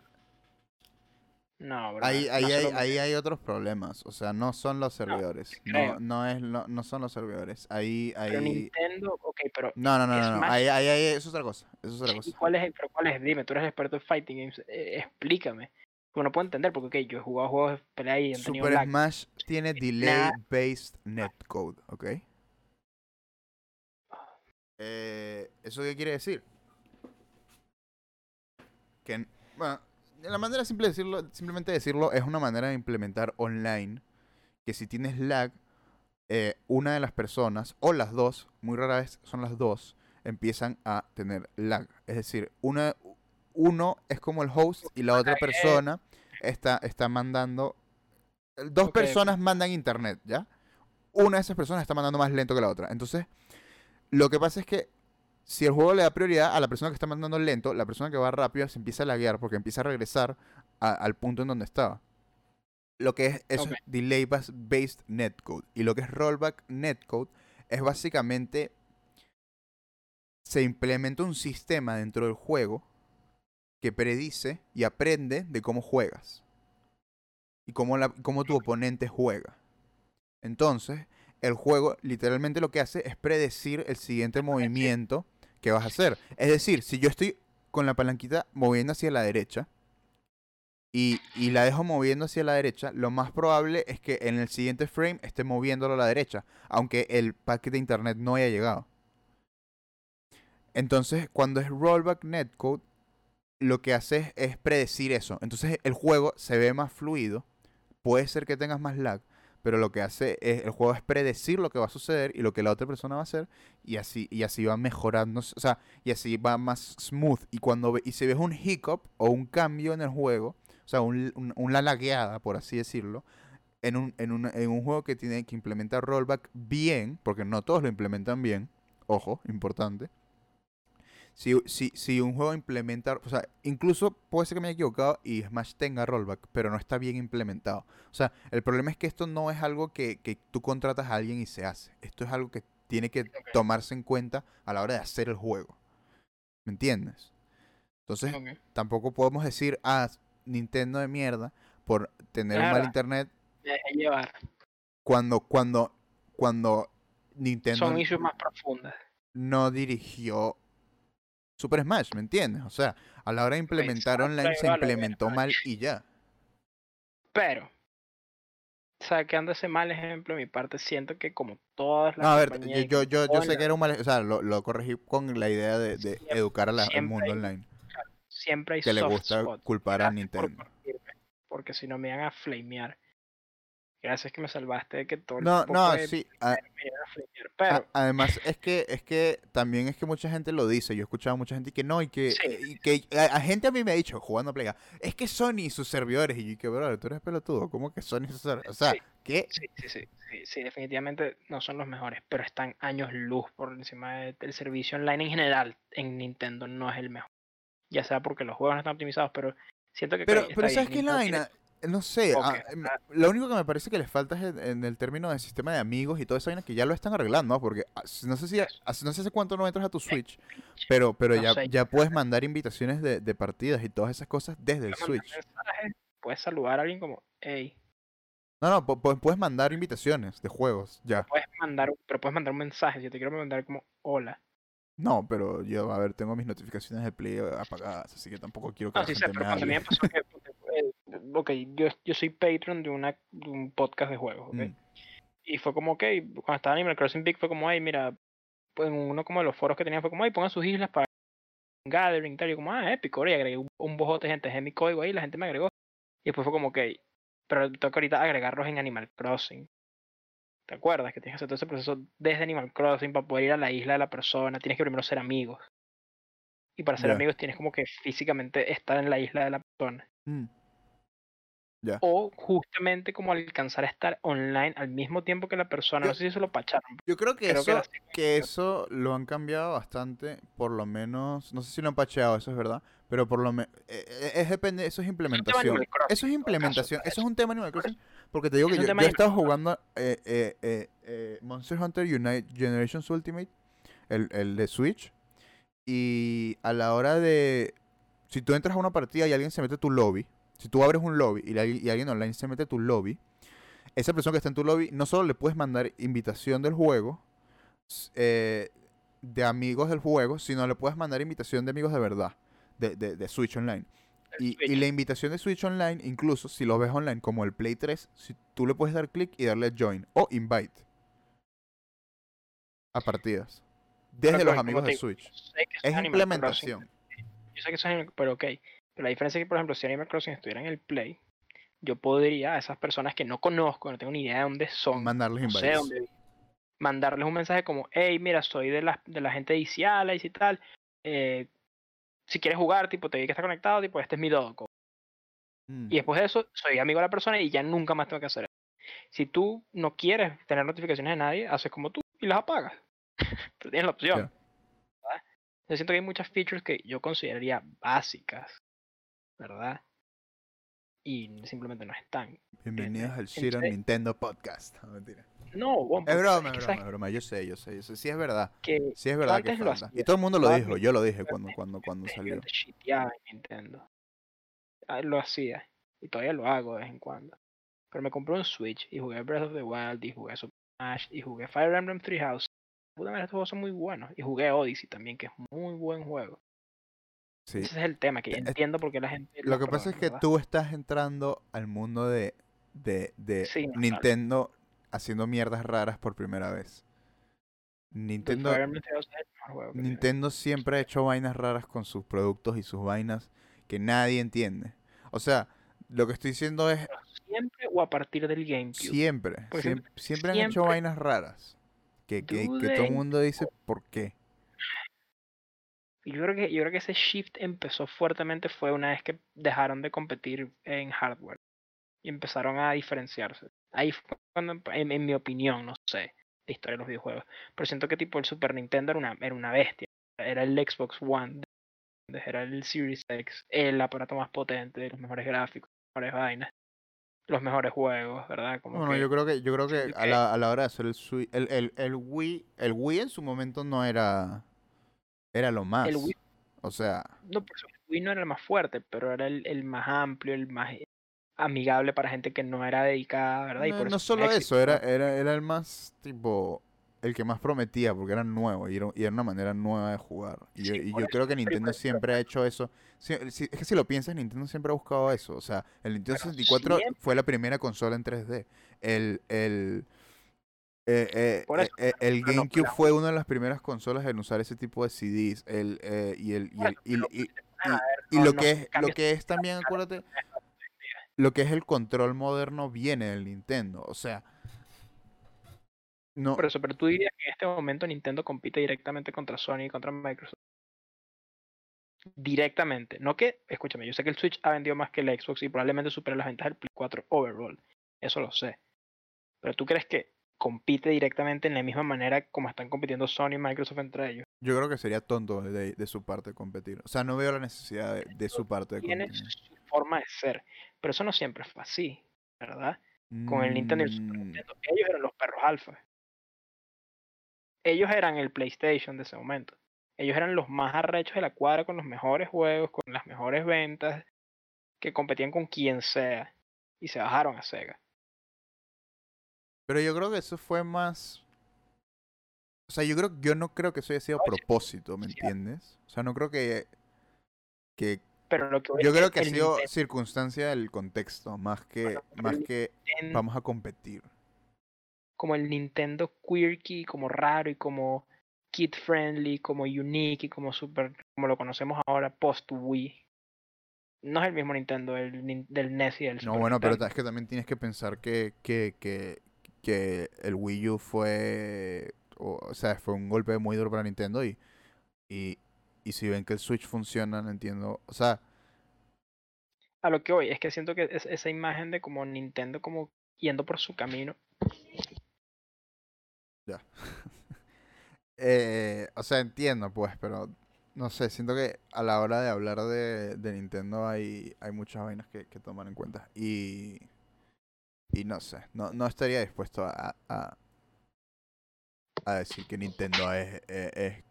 [SPEAKER 2] No, bro.
[SPEAKER 1] Ahí, ahí, hay, ahí hay otros problemas. O sea, no son los servidores. No, no, es no son los servidores. Ahí, ahí...
[SPEAKER 2] Pero Nintendo, ok, pero.
[SPEAKER 1] No, no, no, no. Ahí, ahí, ahí, eso es otra cosa. Eso es otra cosa.
[SPEAKER 2] ¿Cuál es, pero cuál es? Dime, tú eres experto en fighting games. Eh, explícame. Porque no puedo entender, porque okay, yo he jugado juegos de pelea y he
[SPEAKER 1] Super Smash tiene delay-based netcode, ¿ok? Eh, ¿Eso qué quiere decir? Que, bueno, la manera simple de decirlo, simplemente decirlo, es una manera de implementar online que si tienes lag, eh, una de las personas, o las dos, muy rara vez son las dos, empiezan a tener lag. Es decir, una, uno es como el host y la otra persona está, está mandando... Dos personas mandan internet, ¿ya? Una de esas personas está mandando más lento que la otra. Entonces, lo que pasa es que si el juego le da prioridad a la persona que está mandando lento, la persona que va rápido se empieza a laguear porque empieza a regresar al punto en donde estaba. Lo que es, eso Delay Based Netcode. Y lo que es Rollback Netcode es básicamente se implementa un sistema dentro del juego que predice y aprende de cómo juegas y cómo, la, cómo tu oponente juega. Entonces, el juego literalmente lo que hace es predecir el siguiente movimiento que vas a hacer. Es decir, si yo estoy con la palanquita moviendo hacia la derecha y, la dejo moviendo hacia la derecha, lo más probable es que en el siguiente frame esté moviéndolo a la derecha, aunque el paquete de internet no haya llegado. Entonces, cuando es rollback netcode, lo que hace es predecir eso. Entonces, el juego se ve más fluido. Puede ser que tengas más lag, pero lo que hace es, el juego es predecir lo que va a suceder y lo que la otra persona va a hacer y así, y así va mejorando, o sea, y así va más smooth. Y cuando y si ves un hiccup o un cambio en el juego, o sea, un, una lagueada, por así decirlo, en un, en, un, en un juego que tiene que implementar rollback bien, porque no todos lo implementan bien, ojo, importante, si, si, si un juego implementa, o sea, incluso puede ser que me haya equivocado y Smash tenga rollback, pero no está bien implementado. O sea, el problema es que esto no es algo que, que tú contratas a alguien y se hace. Esto es algo que tiene que tomarse en cuenta a la hora de hacer el juego. ¿Me entiendes? Entonces, tampoco podemos decir, ah, Nintendo de mierda por tener un mal internet.
[SPEAKER 2] llevar.
[SPEAKER 1] Cuando, cuando, cuando Nintendo.
[SPEAKER 2] Son issues más profundas.
[SPEAKER 1] No dirigió Super Smash, ¿me entiendes? O sea, a la hora de implementar online se implementó mal y ya.
[SPEAKER 2] Pero, sacando ese mal ejemplo de mi parte, siento que como todas las.
[SPEAKER 1] No, a ver, yo, yo, yo, sé que era un mal O sea, lo, lo corregí con la idea de, de educar al mundo online.
[SPEAKER 2] siempre hay
[SPEAKER 1] Que le gusta culpar a Nintendo.
[SPEAKER 2] porque si no me van a flamear. Gracias que me salvaste de que todo el
[SPEAKER 1] No, no, sí. además, es que, es que también es que mucha gente lo dice. Yo he escuchado a mucha gente que no, y que, y que a, gente a mí me ha dicho, jugando a Play, es que Sony y sus servidores, y yo que, bro, tú eres pelotudo, ¿cómo que Sony y sus servidores? O sea, ¿qué?
[SPEAKER 2] Sí, sí, sí, sí, definitivamente no son los mejores, pero están años luz por encima del servicio online en general. En Nintendo no es el mejor. Ya sea porque los juegos no están optimizados, pero siento que.
[SPEAKER 1] Pero, pero ¿sabes qué es la vaina? No sé, ah, em, lo único que me parece que les falta es en, el término de sistema de amigos y toda esa vaina que ya lo están arreglando, ¿no? Porque ah, no sé si no sé hace cuánto no entras a tu Switch, pero pero ya, ya puedes mandar invitaciones de, de, partidas y todas esas cosas desde el Switch.
[SPEAKER 2] Puedes saludar a alguien como, hey.
[SPEAKER 1] No, no, puedes mandar invitaciones de juegos, ya.
[SPEAKER 2] Puedes mandar, pero puedes mandar un mensaje, si te quiero mandar como hola.
[SPEAKER 1] No, pero yo, a ver, tengo mis notificaciones de Play apagadas, así que tampoco quiero que
[SPEAKER 2] no, sí, sé, pero me pasó que ok, yo, yo soy patron de, una, de un podcast de juegos, ok. Mm. Y fue como, ok, cuando estaba Animal Crossing Big fue como, ay, mira, pues uno como de los foros que tenía fue como, ay, pongan sus islas para un gathering y tal. Y yo como, ah, épico, y agregué un, un bojote de gente, en mi código ahí, la gente me agregó. Y después fue como, ok, pero que ahorita agregarlos en Animal Crossing. ¿Te acuerdas? Que tienes que hacer todo ese proceso desde Animal Crossing para poder ir a la isla de la persona. Tienes que primero ser amigos. Y para ser amigos tienes como que físicamente estar en la isla de la persona. Mm. O justamente como alcanzar a estar online al mismo tiempo que la persona. no sé si eso lo pacharon.
[SPEAKER 1] Yo creo que, eso, que, eso lo han cambiado bastante, por lo menos, no sé si lo han pacheado, eso es verdad, pero por lo menos, eh, eh, es, depende, eso es implementación. Eso es implementación, eso es un tema Animal Crossing, porque te digo que yo, he estado jugando eh, Monster Hunter Unite Generations Ultimate, el, el de Switch, y a la hora de, si tú entras a una partida y alguien se mete a tu lobby, si tú abres un lobby y, alguien online se mete a tu lobby, esa persona que está en tu lobby no solo le puedes mandar invitación del juego, eh, de amigos del juego, sino le puedes mandar invitación de amigos de verdad, de, de, Switch Online. Y, y, la invitación de Switch Online, incluso si lo ves online como el Play 3, si tú le puedes dar clic y darle join o invite a partidas. Desde los amigos de Switch. Es implementación.
[SPEAKER 2] Yo sé que eso es, pero ok. Pero la diferencia es que, por ejemplo, si Animal Crossing estuviera en el Play, yo podría a esas personas que no conozco, no tengo ni idea de dónde son,
[SPEAKER 1] mandarles,
[SPEAKER 2] mandarles un mensaje como, hey, mira, soy de la, de la gente de Iciala y tal, eh, si quieres jugar, tipo, te vi que está conectado, tipo, este es mi doco. Mm. Y después de eso, soy amigo de la persona y ya nunca más tengo que hacer eso. Si tú no quieres tener notificaciones de nadie, haces como tú y las apagas. Pero tienes la opción. Yo siento que hay muchas features que yo consideraría básicas ¿verdad? y simplemente no están.
[SPEAKER 1] Bienvenidos al Shit on Nintendo Podcast. No, mentira.
[SPEAKER 2] No,
[SPEAKER 1] es broma, es broma, es broma. Yo sé, yo sé, yo sé. Sí es verdad. Que sí es verdad que falta. Y todo el mundo lo dijo. Yo lo dije cuando, cuando, cuando salió.
[SPEAKER 2] Nintendo. Ah, lo hacía. Y todavía lo hago de vez en cuando. Pero me compré un Switch y jugué Breath of the Wild y jugué Super Smash y jugué Fire Emblem Three House. estos juegos son muy buenos. Y jugué Odyssey también, que es muy buen juego. Ese es el tema, que entiendo por qué la gente...
[SPEAKER 1] Lo, que pasa es que tú estás entrando al mundo de, de, Nintendo haciendo mierdas raras por primera vez. Nintendo, Nintendo siempre ha hecho vainas raras con sus productos y sus vainas que nadie entiende. O sea, lo que estoy diciendo es...
[SPEAKER 2] ¿Siempre o a partir del GameCube?
[SPEAKER 1] Siempre. siempre, han hecho vainas raras. Que, que, que todo el mundo dice, ¿por qué?
[SPEAKER 2] Yo creo que yo creo que ese shift empezó fuertemente fue una vez que dejaron de competir en hardware y empezaron a diferenciarse. Ahí fue cuando, en, mi opinión, no sé, la historia de los videojuegos, pero siento que tipo el Super Nintendo era una, era una bestia. Era el Xbox One, era el Series X, el aparato más potente, los mejores gráficos, las mejores vainas, los mejores juegos, ¿verdad?
[SPEAKER 1] Como bueno, yo creo que yo creo que a la, a la hora de hacer el, el, el, el Wii, el Wii en su momento no era era lo más. o sea.
[SPEAKER 2] No, por eso el Wii no era el más fuerte, pero era el, más amplio, el más amigable para gente que no era dedicada, ¿verdad?
[SPEAKER 1] No, no solo eso, era, era, era el más tipo el que más prometía porque era nuevo y era, una manera nueva de jugar. Y, yo, creo que Nintendo siempre ha hecho eso. es que si lo piensas, Nintendo siempre ha buscado eso. O sea, el Nintendo 64 fue la primera consola en 3D. El, el, eh, eh, eh, el GameCube fue una de las primeras consolas en usar ese tipo de CDs. El, y el, y, lo que es, lo que es también, acuérdate, lo que es el control moderno viene del Nintendo. O sea,
[SPEAKER 2] no. Eso, pero tú dirías que en este momento Nintendo compite directamente contra Sony y contra Microsoft. Directamente. No que, escúchame, yo sé que el Switch ha vendido más que el Xbox y probablemente supere las ventas del Play 4 overall. Eso lo sé. Pero tú crees que compite directamente en la misma manera como están compitiendo Sony y Microsoft entre ellos.
[SPEAKER 1] Yo creo que sería tonto de, su parte competir. O sea, no veo la necesidad de, su parte de
[SPEAKER 2] Tiene su forma de ser, pero eso no siempre fue así, ¿verdad? Con el Nintendo y el Super mm. Nintendo. Ellos eran los perros alfa. Ellos eran el PlayStation de ese momento. Ellos eran los más arrechos de la cuadra con los mejores juegos, con las mejores ventas, que competían con quien sea. Y se bajaron a Sega.
[SPEAKER 1] Pero yo creo que eso fue más. O sea, yo creo yo no creo que eso haya sido a propósito, ¿me entiendes? O sea, no creo que. que
[SPEAKER 2] pero lo que
[SPEAKER 1] yo creo que ha sido circunstancia del contexto, más que, más que vamos a competir.
[SPEAKER 2] Como el Nintendo quirky, como raro y como kid friendly, como unique y como super, como lo conocemos ahora post Wii. No es el mismo Nintendo el, del NES y el
[SPEAKER 1] Super No, bueno, pero es que también tienes que pensar que, que, que que el Wii U fue, o, sea, fue un golpe muy duro para Nintendo y, y, y si ven que el Switch funciona, no entiendo, o sea...
[SPEAKER 2] A lo que hoy es que siento que es esa imagen de como Nintendo como yendo por su camino.
[SPEAKER 1] Ya. eh, o sea, entiendo pues, pero no sé, siento que a la hora de hablar de, de Nintendo hay, hay muchas vainas que, que tomar en cuenta. Y y no sé, no, no estaría dispuesto a, a, a decir que Nintendo es, eh, es,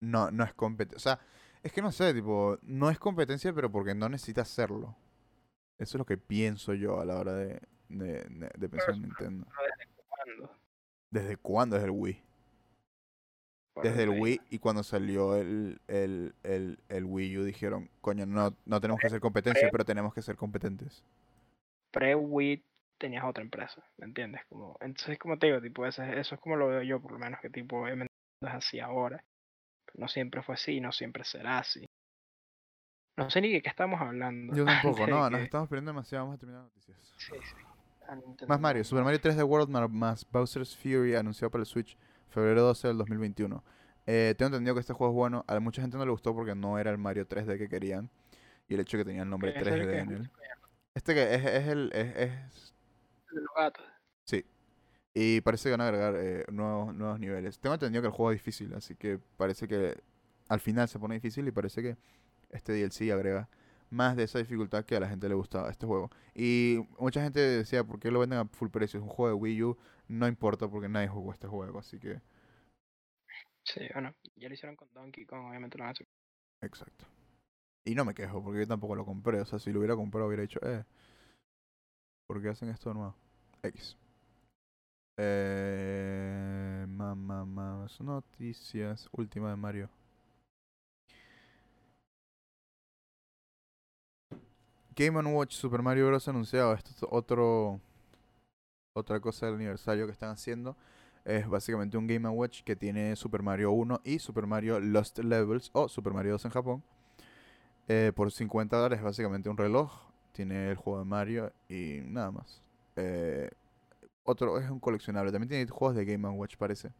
[SPEAKER 1] no, no es competencia. O sea, es que no sé, tipo, no es competencia, pero porque no necesita hacerlo. Eso es lo que pienso yo a la hora de, de, de, pensar en Nintendo. ¿Desde cuándo? ¿Desde cuándo es el Wii? Desde el Wii y cuando salió el, el, el, el Wii U dijeron, coño, no, no tenemos que hacer competencia, pero tenemos que ser competentes.
[SPEAKER 2] Pre-Wii tenías otra empresa, ¿me entiendes? Como, entonces, como te digo, tipo, eso, eso es como lo veo yo, por lo menos, que tipo, es así ahora. no siempre fue así, no siempre será así. No sé ni de qué estamos hablando.
[SPEAKER 1] Yo tampoco, no, nos estamos perdiendo demasiado, vamos a terminar las noticias. Sí, sí. Más Mario, Super Mario 3D World más Bowser's Fury anunciado para el Switch febrero 12 del 2021. Eh, tengo entendido que este juego es bueno. A mucha gente no le gustó porque no era el Mario 3D que querían. Y el hecho de que tenía el nombre 3D en él. Este que es, es el. Es, es
[SPEAKER 2] de los gatos.
[SPEAKER 1] Sí. Y parece que van a agregar eh, nuevos, nuevos niveles. Tengo entendido que el juego es difícil, así que parece que al final se pone difícil y parece que este DLC agrega más de esa dificultad que a la gente le gustaba este juego. Y mucha gente decía, ¿por qué lo venden a full precio? Es un juego de Wii U, no importa porque nadie jugó este juego, así que...
[SPEAKER 2] Sí, bueno, ya lo hicieron con Donkey Kong, obviamente lo van a hacer.
[SPEAKER 1] Exacto. Y no me quejo, porque yo tampoco lo compré. O sea, si lo hubiera comprado hubiera dicho, eh, ¿por qué hacen esto de nuevo? X. Eh, más, más noticias. Última de Mario. Game Watch Super Mario Bros. anunciado. Esto es otro, otra cosa del aniversario que están haciendo. Es básicamente un Game Watch que tiene Super Mario 1 y Super Mario Lost Levels o Super Mario 2 en Japón. Eh, por 50 dólares, básicamente un reloj. Tiene el juego de Mario y nada más. Eh, otro es un coleccionable. También tiene juegos de Game Watch, parece.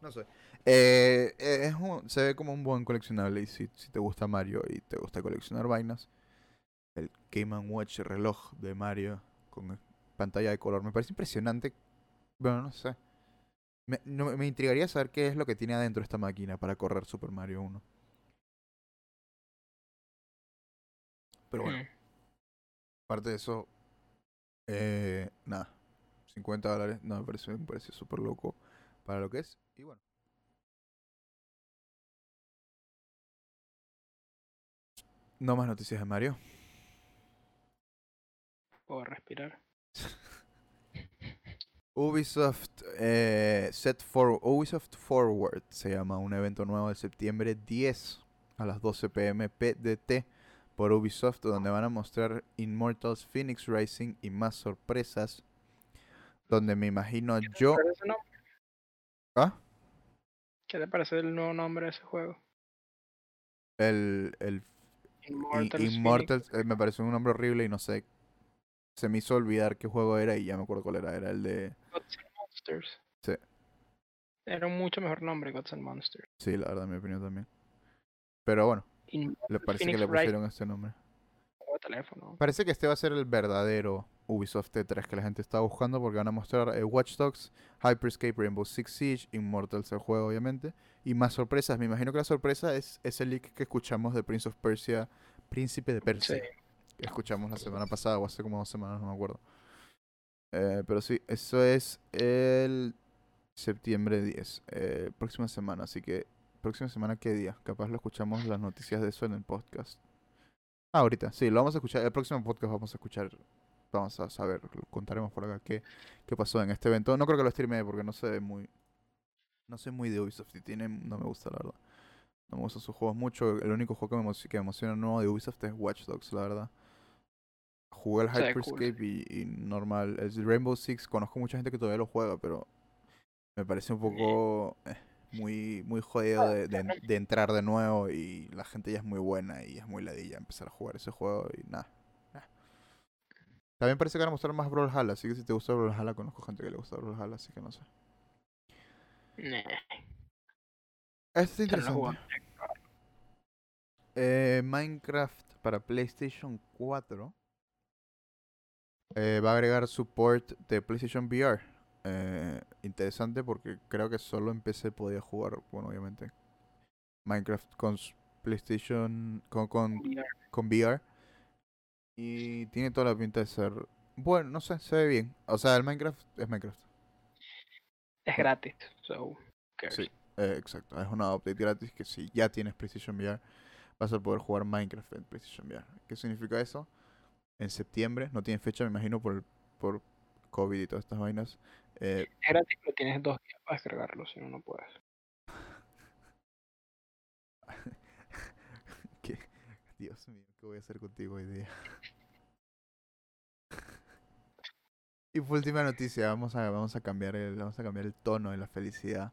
[SPEAKER 1] No sé. Eh, es se ve como un buen coleccionable. Y si, si te gusta Mario y te gusta coleccionar vainas, el Game Watch reloj de Mario con pantalla de color me parece impresionante. Bueno, no sé. Me, no, me intrigaría saber qué es lo que tiene adentro esta máquina para correr Super Mario 1. Pero bueno. Mm. Aparte de eso, eh, nada. 50 dólares, no, me parece, me parece súper loco para lo que es. Y bueno. No más noticias de Mario.
[SPEAKER 2] Puedo respirar.
[SPEAKER 1] Ubisoft eh, Set for Ubisoft Forward se llama un evento nuevo de septiembre 10 a las 12 pm PDT por Ubisoft donde van a mostrar Immortals Phoenix Rising y más sorpresas donde me imagino yo
[SPEAKER 2] ¿Ah? ¿Qué te parece el nuevo nombre de ese juego?
[SPEAKER 1] El, el Immortals, eh, me pareció un nombre horrible y no sé se me hizo olvidar qué juego era y ya me acuerdo cuál era. Era el de.
[SPEAKER 2] Gods and Monsters.
[SPEAKER 1] Sí.
[SPEAKER 2] Era un mucho mejor nombre, Gods and Monsters.
[SPEAKER 1] Sí, la verdad, en mi opinión también. Pero bueno, le parece que le pusieron este nombre.
[SPEAKER 2] Teléfono.
[SPEAKER 1] Parece que este va a ser el verdadero Ubisoft T3 que la gente está buscando porque van a mostrar eh, Watch Dogs, Hyperscape, Rainbow Six Siege, Immortals el juego obviamente y más sorpresas. Me imagino que la sorpresa es ese leak que escuchamos de Prince of Persia, Príncipe de Persia. Sí escuchamos la semana pasada o hace como dos semanas, no me acuerdo. Eh, pero sí, eso es el septiembre 10, eh, próxima semana, así que próxima semana qué día, capaz lo escuchamos las noticias de eso en el podcast. Ah, ahorita, sí, lo vamos a escuchar, el próximo podcast vamos a escuchar, vamos a saber, contaremos por acá qué, qué pasó en este evento. No creo que lo streame porque no sé muy, no soy muy de Ubisoft y tiene, no me gusta la verdad. No me gustan sus juegos mucho. El único juego que me, que me emociona nuevo de Ubisoft es Watch Dogs, la verdad jugué el Hyperscape y, normal. El Rainbow Six, conozco mucha gente que todavía lo juega, pero me parece un poco eh, muy, muy jodido de, de, entrar de nuevo y la gente ya es muy buena y es muy ladilla empezar a jugar ese juego y nada. También parece que van a mostrar más Brawlhalla, así que si te gusta Brawlhalla, conozco gente que le gusta Brawlhalla, así que no sé. Esto es interesante. Eh, Minecraft para PlayStation 4 eh, va a agregar support de PlayStation VR. Eh, interesante porque creo que solo en PC podía jugar, bueno, obviamente, Minecraft con PlayStation, con, con, con VR. Y tiene toda la pinta de ser, bueno, no sé, se ve bien. O sea, el Minecraft es Minecraft.
[SPEAKER 2] Es gratis, so,
[SPEAKER 1] Sí, eh, exacto. Es una update gratis que si ya tienes PlayStation VR, vas a poder jugar Minecraft en PlayStation VR. ¿Qué significa eso? en septiembre. No tiene fecha, me imagino, por, por COVID y todas estas vainas. Eh,
[SPEAKER 2] es gratis, pero tienes dos días para descargarlo, si no, no puedes.
[SPEAKER 1] Dios mío, ¿qué voy a hacer contigo hoy día? y por última noticia, vamos a, vamos a cambiar el, vamos a cambiar el tono de la felicidad.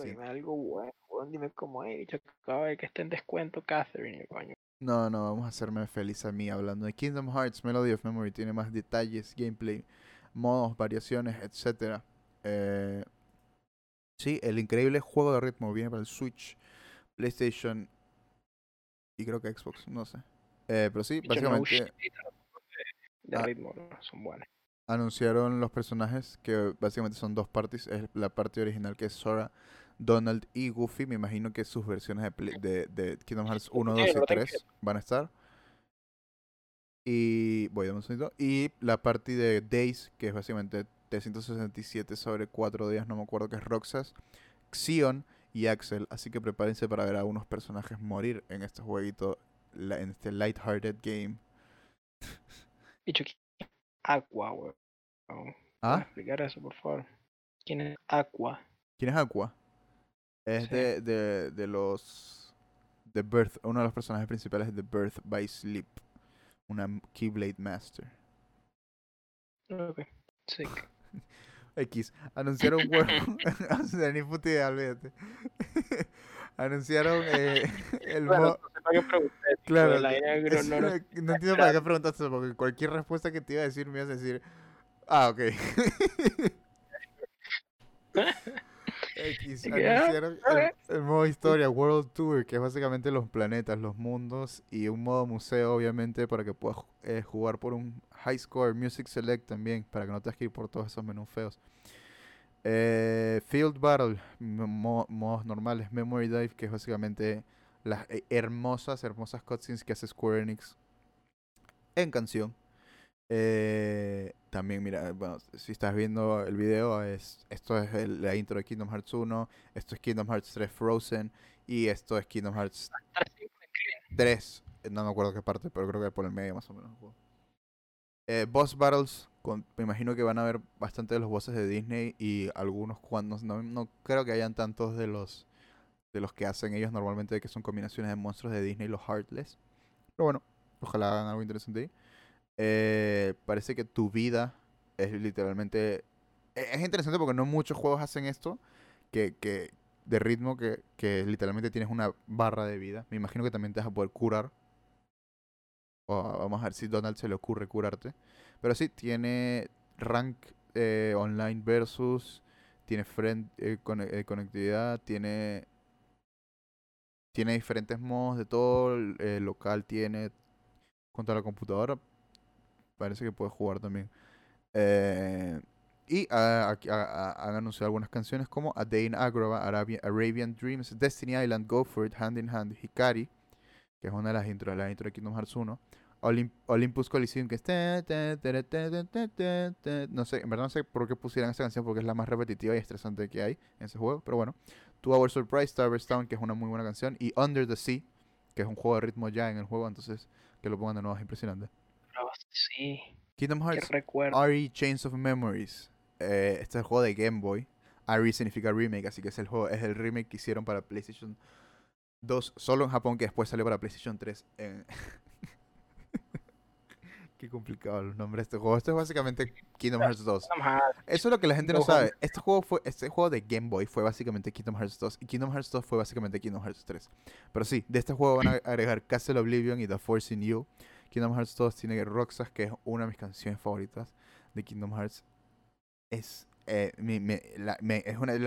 [SPEAKER 2] dime algo bueno, dime cómo es. Yo acabo de que esté en descuento Catherine, coño.
[SPEAKER 1] No, no, vamos a hacerme feliz a mí hablando de Kingdom Hearts Melody of Memory. Tiene más detalles, gameplay, modos, variaciones, etc. Eh, sí, el increíble juego de ritmo viene para el Switch, PlayStation y creo que Xbox, no sé. Eh, pero sí, básicamente...
[SPEAKER 2] De ah. son buenos.
[SPEAKER 1] Anunciaron los personajes que básicamente son dos partes. Es la parte original que es Sora Donald y Goofy, me imagino que sus versiones de, de, Kingdom Hearts 1, 2 y 3 van a estar. Y voy a un segundo. Y la parte de Days, que es básicamente 367 sobre 4 días, no me acuerdo que es Roxas, Xion y Axel. Así que prepárense para ver a unos personajes morir en este jueguito, en este lighthearted game.
[SPEAKER 2] Dicho Aqua, weón. ¿Ah? explicar eso, por favor? ¿Quién es Aqua?
[SPEAKER 1] ¿Quién es Aqua? Es de, de, de los. The Birth. Uno de los personajes principales de The Birth by Sleep. Una Keyblade Master.
[SPEAKER 2] Ok. Sick.
[SPEAKER 1] X. Anunciaron un juego. ni puta idea, olvídate. Anunciaron eh, el
[SPEAKER 2] modo.
[SPEAKER 1] Claro, no, entiendo para qué preguntaste porque cualquier respuesta que te iba a decir me ibas a decir. Ah, ok. X, anunciaron el, modo historia, World Tour, que es básicamente los planetas, los mundos, y un modo museo, obviamente, para que puedas eh, jugar por un High Score, Music Select también, para que no te que ir por todos esos menús feos. Eh, Field Battle, modos normales, Memory Dive, que es básicamente las eh, hermosas, hermosas cutscenes que hace Square Enix en canción. Eh, también, mira, bueno, si estás viendo el video, es, esto es la intro de Kingdom Hearts 1, esto es Kingdom Hearts 3 Frozen y esto es Kingdom Hearts 3. No me acuerdo qué parte, pero creo que por el medio más o menos. Eh, boss Battles, me imagino que van a haber bastante de los bosses de Disney y algunos cuantos, no, no creo que hayan tantos de los de los que hacen ellos normalmente, que son combinaciones de monstruos de Disney y los Heartless. Pero bueno, ojalá hagan algo interesante ahí. Eh, parece que tu vida es literalmente... E-, es interesante porque no muchos juegos hacen esto, que, que de ritmo que, que literalmente tienes una barra de vida. Me imagino que también te vas a poder curar. O vamos a ver si Donald se le ocurre curarte. Pero sí, tiene rank eh, online versus, tiene friend, eh, conectividad, tiene tiene diferentes modos de todo, el local tiene contra la computadora, parece que puede jugar también. Eh, y han anunciado algunas canciones como A Day in Agrava, Arabian, Dreams, Destiny Island, Go For It, Hand in Hand, Hikari, que es una de las intros, la intro de Kingdom Hearts 1. Olympus Coliseum, que es... No sé, en verdad no sé por qué pusieran esa canción, porque es la más repetitiva y estresante que hay en ese juego, pero bueno. Two Hour Surprise, Starburst Town, que es una muy buena canción, y Under the Sea, que es un juego de ritmo ya en el juego, entonces que lo pongan de nuevo es impresionante.
[SPEAKER 2] Sí.
[SPEAKER 1] Kingdom Hearts RE Chains of Memories. Eh, este es el juego de Game Boy. RE significa remake, así que es el juego, es el remake que hicieron para PlayStation 2 solo en Japón, que después salió para PlayStation 3 en, Qué complicado los nombres de este juego. Esto es básicamente Kingdom Hearts 2. Eso es lo que la gente no sabe. Este juego fue este juego de Game Boy fue básicamente Kingdom Hearts 2 y Kingdom Hearts 2 fue básicamente Kingdom Hearts 3. Pero sí, de este juego van a agregar Castle Oblivion y The Force in You. Kingdom Hearts 2 tiene Roxas, que es una de mis canciones favoritas de Kingdom Hearts. Es eh, es una,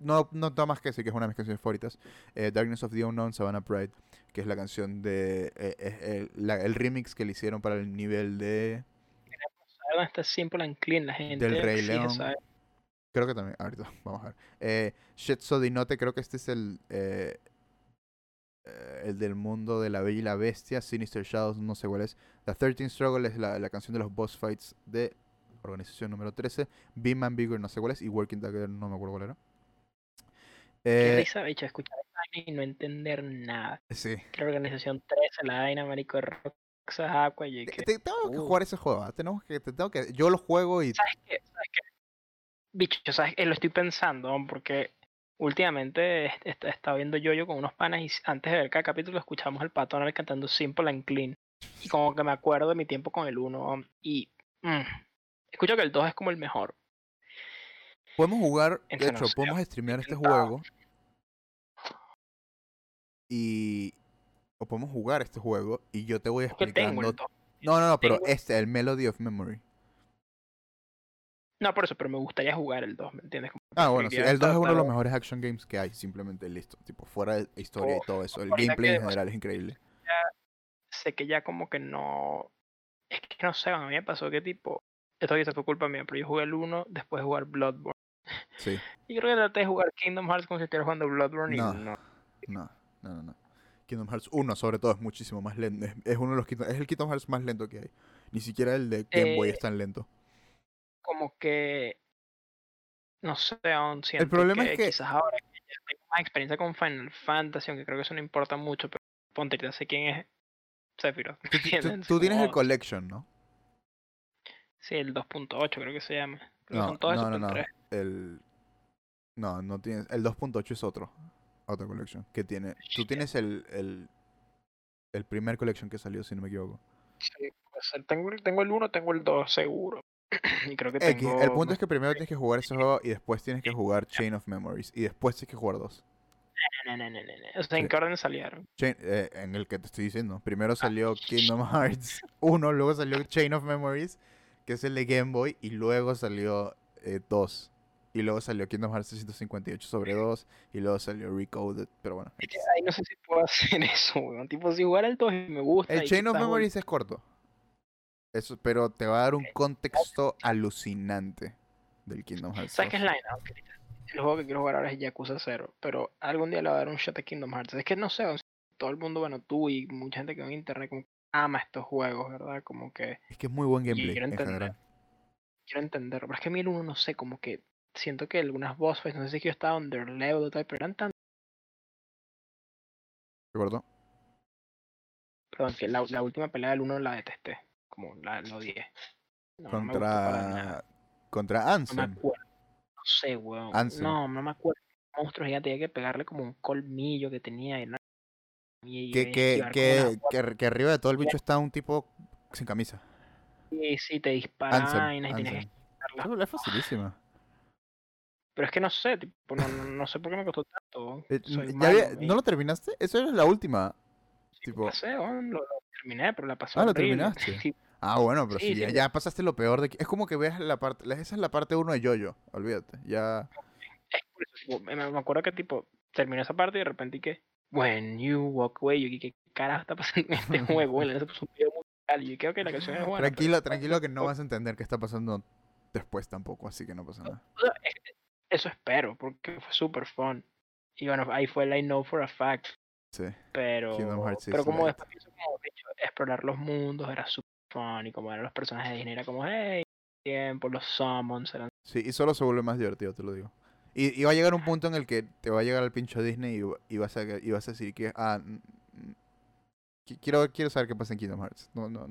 [SPEAKER 1] no, no más que decir que es una de mis canciones favoritas. Eh, Darkness of the Unknown, Savannah Pride, que es la canción de. Eh, el, remix que le hicieron para el nivel de.
[SPEAKER 2] Está simple and clean, la gente.
[SPEAKER 1] Del Rey León. Creo que también. Ahorita, vamos a ver. Eh, Shetso Dinote, creo que este es el. El del mundo de la Bella y la Bestia. Sinister Shadows, no sé cuál es. The 13 Struggle es la, la canción de los boss fights de organización número 13, Be Man Bigger, no sé cuál es, y Working Together, no me acuerdo cuál era.
[SPEAKER 2] Qué eh, risa, bicho, escuchar y no entender nada.
[SPEAKER 1] Sí.
[SPEAKER 2] La organización 13, la vaina, marico, de Roxas, Aqua y
[SPEAKER 1] que... tengo que uh. jugar ese juego, ¿ah? tenemos que, tengo que, yo lo juego y...
[SPEAKER 2] ¿Sabes qué? ¿Sabes qué? Bicho, ¿sabes? Eh, lo estoy pensando, porque últimamente he, estado viendo yo-yo con unos panas y antes de ver cada capítulo escuchamos al patón cantando Simple and Clean. Y como que me acuerdo de mi tiempo con el 1 y... Mm, Escucho que el 2 es como el mejor.
[SPEAKER 1] Podemos jugar, de hecho, podemos streamear este juego. Y. O podemos jugar este juego y yo te voy explicando. No, no, no, pero este, el Melody of Memory.
[SPEAKER 2] No, por eso, pero me gustaría jugar el 2, ¿me entiendes?
[SPEAKER 1] ah, bueno, sí, el 2 es uno de los mejores action games que hay, simplemente listo. Tipo, fuera de historia y todo eso. El gameplay en general es increíble.
[SPEAKER 2] sé que ya como que no. Es que no sé, a mí me pasó que tipo esto quizás fue culpa mía, pero yo jugué el 1 después de jugar Bloodborne.
[SPEAKER 1] Sí.
[SPEAKER 2] Yo creo que traté de jugar Kingdom Hearts como si estuviera jugando Bloodborne
[SPEAKER 1] No.
[SPEAKER 2] y no.
[SPEAKER 1] No, no, no, no. Kingdom Hearts 1 sobre todo es muchísimo más lento. Es, uno de los es el Kingdom Hearts más lento que hay. Ni siquiera el de Game Boy
[SPEAKER 2] Eh,
[SPEAKER 1] es tan lento.
[SPEAKER 2] Como que. No sé, aún siento
[SPEAKER 1] problema es
[SPEAKER 2] que,
[SPEAKER 1] que-
[SPEAKER 2] quizás ahora que ya tengo más experiencia con Final Fantasy, aunque creo que eso no importa mucho, pero ponte, ya sé quién es Sephiroth.
[SPEAKER 1] Tú, tienes el Collection, ¿no?
[SPEAKER 2] Sí, el 2.8 creo que se llama. Que
[SPEAKER 1] No,
[SPEAKER 2] son todos
[SPEAKER 1] no, no, no. El... No, no tienes... El 2.8 es otro. Otra Collection. Que tiene... Tú tienes el, el... El primer Collection que salió, si no me equivoco.
[SPEAKER 2] Sí. Tengo, el- tengo el 1, tengo el 2, seguro. y creo que
[SPEAKER 1] X,
[SPEAKER 2] tengo.
[SPEAKER 1] el punto es que primero tienes que jugar ese juego y después tienes que jugar Chain of Memories. Y después tienes que jugar dos.
[SPEAKER 2] No, no, no, no, no. O sea, ¿en
[SPEAKER 1] Sí.
[SPEAKER 2] qué orden salieron?
[SPEAKER 1] Chain- eh, en el que te estoy diciendo. Primero salió Kingdom Hearts 1, luego salió Chain of Memories, que es el de Game Boy, y luego salió 2. y luego salió Kingdom Hearts 358 sobre 2, y luego salió Recoded, pero bueno.
[SPEAKER 2] Ahí no sé si puedo hacer eso, weón. Tipo, si jugar el 2 y me gusta.
[SPEAKER 1] El Chain of Memories es corto. Eso, pero te va a dar un contexto alucinante del Kingdom Hearts.
[SPEAKER 2] ¿Sabes qué es
[SPEAKER 1] 2.
[SPEAKER 2] la vaina? Ok, El juego que quiero jugar ahora es Yakuza 0, pero algún día le voy a dar un shot a Kingdom Hearts. Es que no sé, todo el mundo, bueno, tú y mucha gente que en internet como que ama estos juegos, ¿verdad? Como que
[SPEAKER 1] Es que es muy buen gameplay
[SPEAKER 2] quiero
[SPEAKER 1] en
[SPEAKER 2] entender.
[SPEAKER 1] general.
[SPEAKER 2] quiero entenderlo. Pero es que a mí el 1 no sé, como que siento que algunas boss fights, no sé si yo estaba under level o tal, pero eran tan.
[SPEAKER 1] ¿De acuerdo?
[SPEAKER 2] Perdón, que la, la última pelea del 1 la detesté. Como la, la odié. No, no me gustó para nada.
[SPEAKER 1] Contra. Contra
[SPEAKER 2] No me
[SPEAKER 1] Ansem.
[SPEAKER 2] acuerdo. No sé, weón.
[SPEAKER 1] Ansem.
[SPEAKER 2] No, no me acuerdo. El monstruo gigante tenía que pegarle como un colmillo que tenía. Y, una- y-
[SPEAKER 1] Que, que, que, que, que arriba de todo el bicho está un tipo sin camisa.
[SPEAKER 2] Y sí, te dispara
[SPEAKER 1] Ansem.
[SPEAKER 2] y tienes que
[SPEAKER 1] Ansem. Es facilísima.
[SPEAKER 2] Pero es que no sé, tipo, no, no, sé por qué me costó tanto.
[SPEAKER 1] Eh, ¿ya
[SPEAKER 2] malo,
[SPEAKER 1] había-
[SPEAKER 2] y-
[SPEAKER 1] ¿No lo terminaste? Eso era la última. Tipo,
[SPEAKER 2] pasé, weón, lo, lo terminé, pero la pasé
[SPEAKER 1] Ah, ¿lo
[SPEAKER 2] horrible.
[SPEAKER 1] terminaste?
[SPEAKER 2] Sí,
[SPEAKER 1] ah, bueno, pero
[SPEAKER 2] Sí,
[SPEAKER 1] si ya,
[SPEAKER 2] sí.
[SPEAKER 1] ya pasaste lo peor de... Es como que veas la parte... Esa es la parte 1 de Yoyo, olvídate. Ya...
[SPEAKER 2] es eso, me, acuerdo que tipo terminó esa parte y de repente que When you walk away, yo ¿qué carajo está pasando en este juego? Bueno, se puso un video musical y yo creo que la canción es buena. pero-
[SPEAKER 1] tranquilo, tranquilo que no vas a entender qué está pasando después tampoco, así que no pasa nada.
[SPEAKER 2] es- Eso espero, porque fue súper fun. Y bueno, ahí fue el I know for a fact.
[SPEAKER 1] Sí.
[SPEAKER 2] Pero, pero como después pienso como, explorar los mundos era súper fun. Y como eran los personajes de Disney, era como, hey, tiempo, los summons eran
[SPEAKER 1] Sí, y solo se vuelve más divertido, te lo digo. Y, y va a llegar un punto en el que te va a llegar el pincho Disney y, va- y vas, a, y vas a decir que... Ah, qui- quiero, quiero saber qué pasa en Kingdom Hearts. No, no,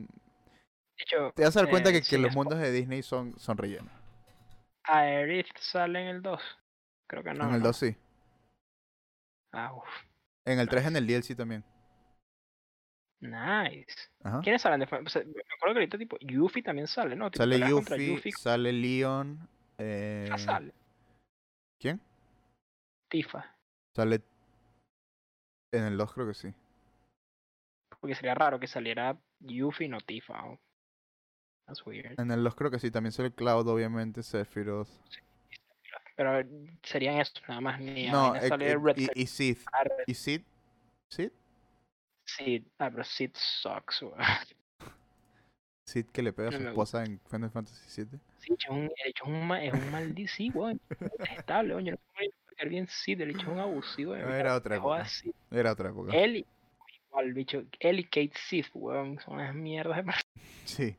[SPEAKER 2] hecho,
[SPEAKER 1] te vas a dar cuenta
[SPEAKER 2] eh,
[SPEAKER 1] que, que
[SPEAKER 2] sin
[SPEAKER 1] los mundos de Disney son, son rellenos.
[SPEAKER 2] Aerith sale en el 2. Creo que no.
[SPEAKER 1] en el
[SPEAKER 2] ¿no?
[SPEAKER 1] 2 sí.
[SPEAKER 2] Ah, uf,
[SPEAKER 1] En el 3 en el DLC también.
[SPEAKER 2] Nice.
[SPEAKER 1] Ajá.
[SPEAKER 2] ¿Quiénes salen después? O sea, me acuerdo que ahorita tipo Yuffie también sale, ¿no? Tipo,
[SPEAKER 1] Sale Yuffie,
[SPEAKER 2] Yuffie,
[SPEAKER 1] sale Leon. Eh,
[SPEAKER 2] sale.
[SPEAKER 1] ¿Quién?
[SPEAKER 2] Tifa.
[SPEAKER 1] Sale. En el 2 creo que sí.
[SPEAKER 2] Porque sería raro que saliera Yuffie no Tifa. oh. That's weird.
[SPEAKER 1] En el 2 creo que sí. También sale Cloud, obviamente. Sephiroth.
[SPEAKER 2] Pero serían eso, nada más. Ni
[SPEAKER 1] No, eh,
[SPEAKER 2] sale
[SPEAKER 1] eh,
[SPEAKER 2] Red
[SPEAKER 1] y, y Sith.
[SPEAKER 2] Scarlet,
[SPEAKER 1] ¿Y Sid? ¿Sid?
[SPEAKER 2] Sid. Ah, pero Sid sucks, weón.
[SPEAKER 1] Sid que le pega a su esposa en Final Fantasy VII.
[SPEAKER 2] Sí, es un, es un, es un maldito, sí, weón. Es estable, weón. Yo no puedo bien Sid, el hecho es un abusivo.
[SPEAKER 1] No, era otra época.
[SPEAKER 2] Sid.
[SPEAKER 1] Era otra época.
[SPEAKER 2] Él igual, bicho. Él y Kate Sith, weón. Son unas mierdas de.
[SPEAKER 1] Sí.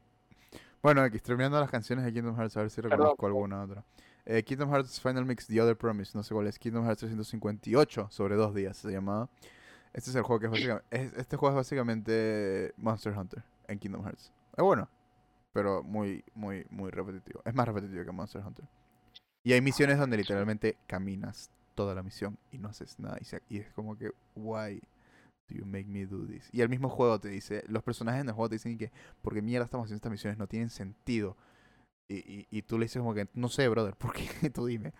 [SPEAKER 1] Bueno, aquí terminando las canciones de Kingdom Hearts, a ver si
[SPEAKER 2] Perdón,
[SPEAKER 1] reconozco alguna otra. Eh, Kingdom Hearts Final Mix The Other Promise, no sé cuál es. Kingdom Hearts 358 sobre dos días se llamaba. Este es el juego que es básicamente. es- este juego es básicamente Monster Hunter en Kingdom Hearts. Es bueno, pero muy, muy, muy repetitivo. Es más repetitivo que Monster Hunter. Y hay misiones donde literalmente caminas toda la misión y no haces nada. Y es como que, why do you make me do this? Y el mismo juego te dice, los personajes en el juego te dicen que, porque mierda estamos haciendo estas misiones, no tienen sentido. Y, y, y tú le dices como que, no sé, brother, ¿por qué? tú dime.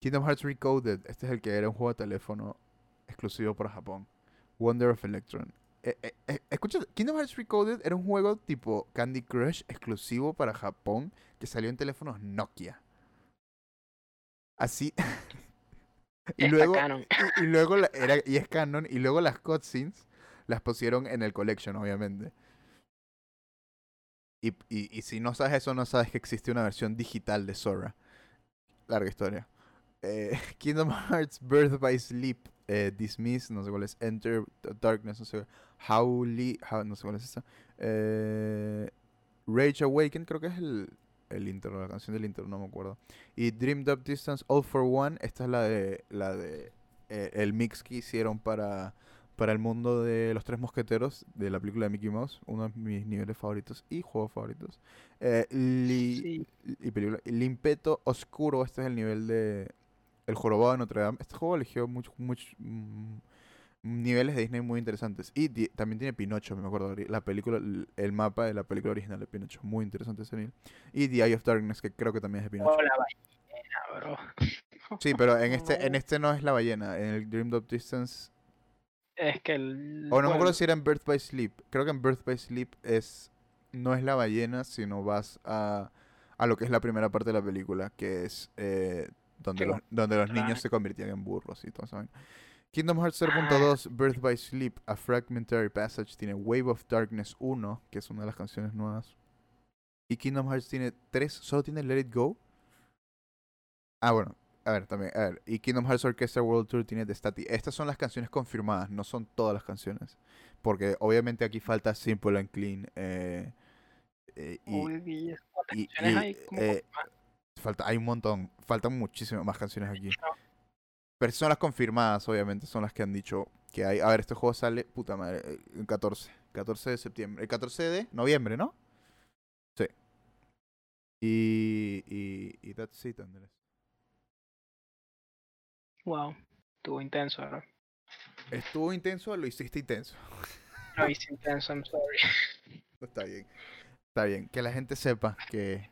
[SPEAKER 1] Kingdom Hearts Recoded, este es el que era un juego de teléfono exclusivo para Japón. Wonder of Electron. Eh, eh, eh, escucha, Kingdom Hearts Recoded era un juego tipo Candy Crush exclusivo para Japón que salió en teléfonos Nokia. Así. y luego, y, y luego la- era, y es canon, y luego las cutscenes las pusieron en el collection, obviamente. Y, y, y si no sabes eso, no sabes que existe una versión digital de Sora. Larga historia. Eh, Kingdom Hearts Birth by Sleep. Eh, Dismiss, no sé cuál es. Enter Darkness, no sé. Howly, how, no sé cuál es esa. Eh, Rage Awaken, creo que es el, el intro, la canción del intro, no me acuerdo. Y Dreamed Up Distance All for One, esta es la de la de eh, el mix que hicieron para para el mundo de los tres mosqueteros de la película de Mickey Mouse, uno de mis niveles favoritos y juegos favoritos. Eh, li-
[SPEAKER 2] Sí.
[SPEAKER 1] y película. Limpeto Oscuro, este es el nivel de El Jorobado de Notre Dame. Este juego eligió muchos muchos mm, niveles de Disney muy interesantes. Y di- también tiene Pinocho, me acuerdo. La película, el mapa de la película original de Pinocho. Muy interesante ese nivel. Y The Eye of Darkness, que creo que también es de Pinocho.
[SPEAKER 2] Oh, la ballena, bro.
[SPEAKER 1] Sí, pero en este, en
[SPEAKER 2] No.
[SPEAKER 1] este no es la ballena. En el Dreamed Up Distance.
[SPEAKER 2] Es que el.
[SPEAKER 1] O no me acuerdo si era en Birth by Sleep. Creo que en Birth by Sleep es. No es la ballena, sino vas a. A lo que es la primera parte de la película, que es eh, donde, los, donde los niños se convertían en burros y todo eso. Kingdom Hearts 0.2 Birth by Sleep, A Fragmentary Passage, tiene Wave of Darkness 1, que es una de las canciones nuevas. Y Kingdom Hearts tiene 3, solo tiene Let It Go. Ah, bueno, a ver, también, a ver. Y Kingdom Hearts Orchestra World Tour tiene The Stati. Estas son las canciones confirmadas, no son todas las canciones. Porque obviamente aquí falta Simple and Clean. eh, eh, y,
[SPEAKER 2] uy, y es- ¿Cuántas
[SPEAKER 1] y- eh. Falta, hay un montón, faltan muchísimas más canciones aquí. Pero son las confirmadas, obviamente, son las que han dicho que hay. A ver, este juego sale, puta madre, el 14, 14 de septiembre. El 14 de noviembre, ¿no? Sí. Y, y, y that's it, Andrés.
[SPEAKER 2] Wow. Estuvo intenso, bro.
[SPEAKER 1] Estuvo intenso, lo hiciste intenso.
[SPEAKER 2] Lo hice intenso, I'm sorry.
[SPEAKER 1] Está bien. Está bien. Que la gente sepa que...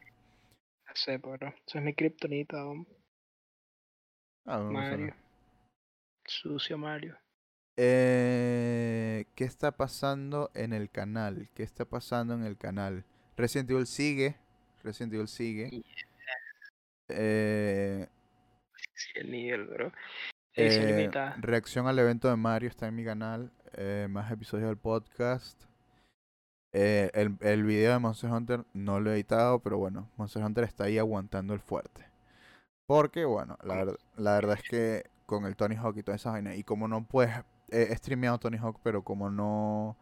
[SPEAKER 2] Sé, bro. Eso es mi kriptonita.
[SPEAKER 1] Ah, no.
[SPEAKER 2] Mario. Sucio Mario.
[SPEAKER 1] Eh, ¿Qué está pasando en el canal? ¿Qué está pasando en el canal? Resident Evil sigue. Resident Evil sigue.
[SPEAKER 2] Y-
[SPEAKER 1] Eh,
[SPEAKER 2] Sí, el nivel, bro.
[SPEAKER 1] Eh, reacción al evento de Mario está en mi canal. eh, más episodios del podcast. Eh, el, el video de Monster Hunter no lo he editado, pero bueno, Monster Hunter está ahí aguantando el fuerte. Porque, bueno, la, ver- la verdad es que con el Tony Hawk y toda esa vaina, y como no puedes, eh, he streameado Tony Hawk, pero como no,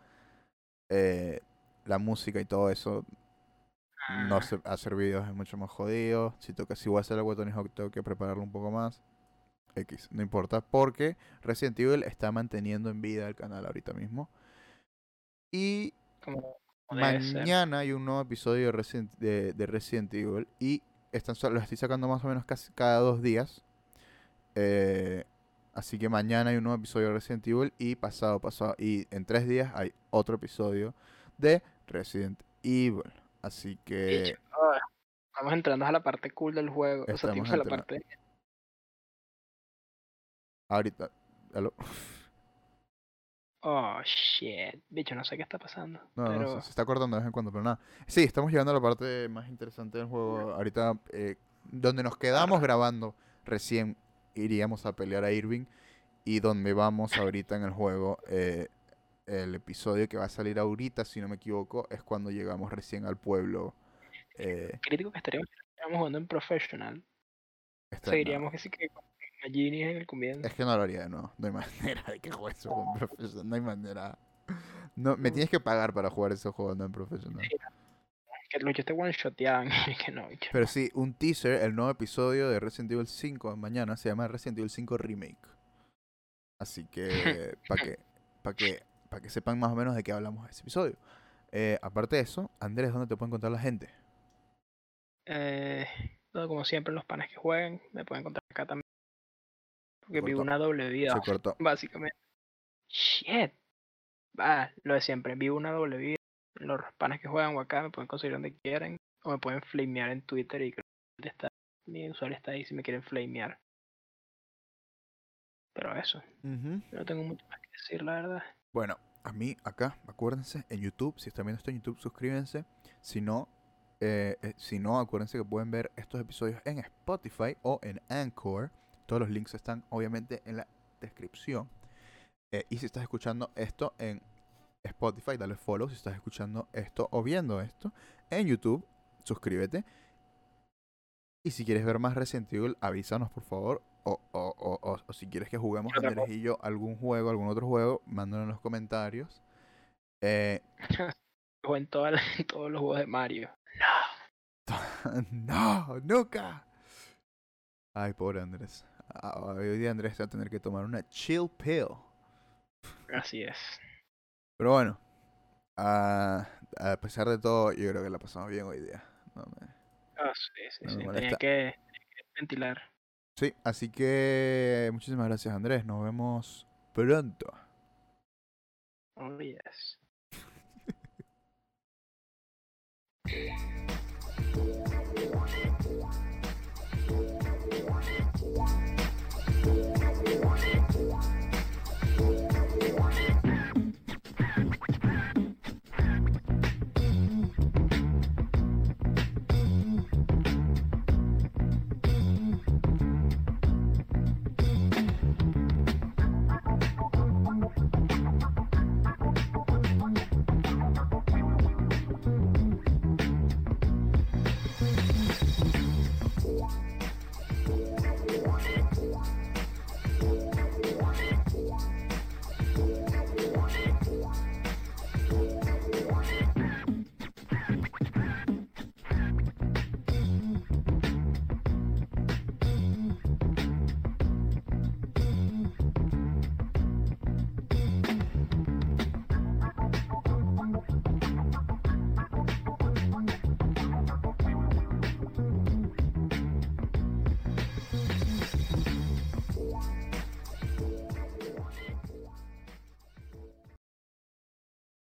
[SPEAKER 1] eh, la música y todo eso, no
[SPEAKER 2] Ah,
[SPEAKER 1] sé, hacer videos es mucho más jodido. Si, toca, si voy a hacer algo de Tony Hawk, tengo que prepararlo un poco más. X, no importa, porque Resident Evil está manteniendo en vida el canal ahorita mismo. Y
[SPEAKER 2] como,
[SPEAKER 1] mañana hay un nuevo episodio de Resident, de, de Resident Evil y están, lo estoy sacando más o menos casi cada dos días. Eh, así que mañana hay un nuevo episodio de Resident Evil y pasado, pasado, y en tres días hay otro episodio de Resident Evil. Así que
[SPEAKER 2] ah, Vamos entrando a la parte cool del juego. O sea,
[SPEAKER 1] Estamos
[SPEAKER 2] a la parte.
[SPEAKER 1] ahorita... aló.
[SPEAKER 2] Oh, shit. Bicho, no sé qué está pasando.
[SPEAKER 1] No, no, se, se está cortando de vez en cuando, pero nada. Sí, estamos llegando a la parte más interesante del juego. Ahorita, eh, donde nos quedamos grabando, recién iríamos a pelear a Irving. Y donde vamos ahorita en el juego, eh, el episodio que va a salir ahorita, si no me equivoco, es cuando llegamos recién al pueblo. Eh,
[SPEAKER 2] crítico que estaríamos, estaríamos jugando en professional. Seguiríamos que sí que con Magini en el comienzo.
[SPEAKER 1] Es que no lo haría de nuevo. No hay manera de que juegue eso con profesional. No hay manera. No, me tienes que pagar para jugar ese juego no en profesional.
[SPEAKER 2] Que los te one shoteaban. y que no.
[SPEAKER 1] Pero sí, un teaser, el nuevo episodio de Resident Evil 5 mañana se llama Resident Evil 5 Remake. Así que, para que, para que, para que sepan más o menos de qué hablamos ese episodio. Eh, aparte de eso, Andrés, ¿dónde te puede encontrar la gente?
[SPEAKER 2] Eh, como siempre, los panes que jueguen me pueden encontrar acá también. Porque vivo una doble vida,
[SPEAKER 1] Se cortó.
[SPEAKER 2] básicamente. Shit. Va, lo de siempre. Vivo una doble vida. Los panes que juegan o acá me pueden conseguir donde quieran. O me pueden flamear en Twitter y creo que está, mi usuario está ahí si me quieren flamear. Pero eso, no tengo mucho más que decir, la verdad.
[SPEAKER 1] Bueno, a mí acá, acuérdense, en YouTube, si están viendo esto en YouTube, suscríbanse. Si no, eh, eh, si no, acuérdense que pueden ver estos episodios en Spotify o en Anchor. Todos los links están obviamente en la descripción. Eh, y si estás escuchando esto en Spotify, dale follow. Si estás escuchando esto o viendo esto en YouTube, suscríbete. Y si quieres ver más Resident Evil, avísanos por favor. o, o, o, o, si quieres que juguemos Andrés y yo algún juego, algún otro juego, mándanos en los comentarios. Eh,
[SPEAKER 2] en, todos los juegos de Mario.
[SPEAKER 1] No. no, nunca. Ay, pobre Andrés. Ah, hoy día Andrés va a tener que tomar una chill pill.
[SPEAKER 2] Así es.
[SPEAKER 1] Pero bueno, ah, a, pesar de todo, yo creo que la pasamos bien hoy día.
[SPEAKER 2] Ah, sí, sí, sí. Tenía que ventilar.
[SPEAKER 1] Sí, así que muchísimas gracias Andrés. Nos vemos pronto.
[SPEAKER 2] Oh, yes.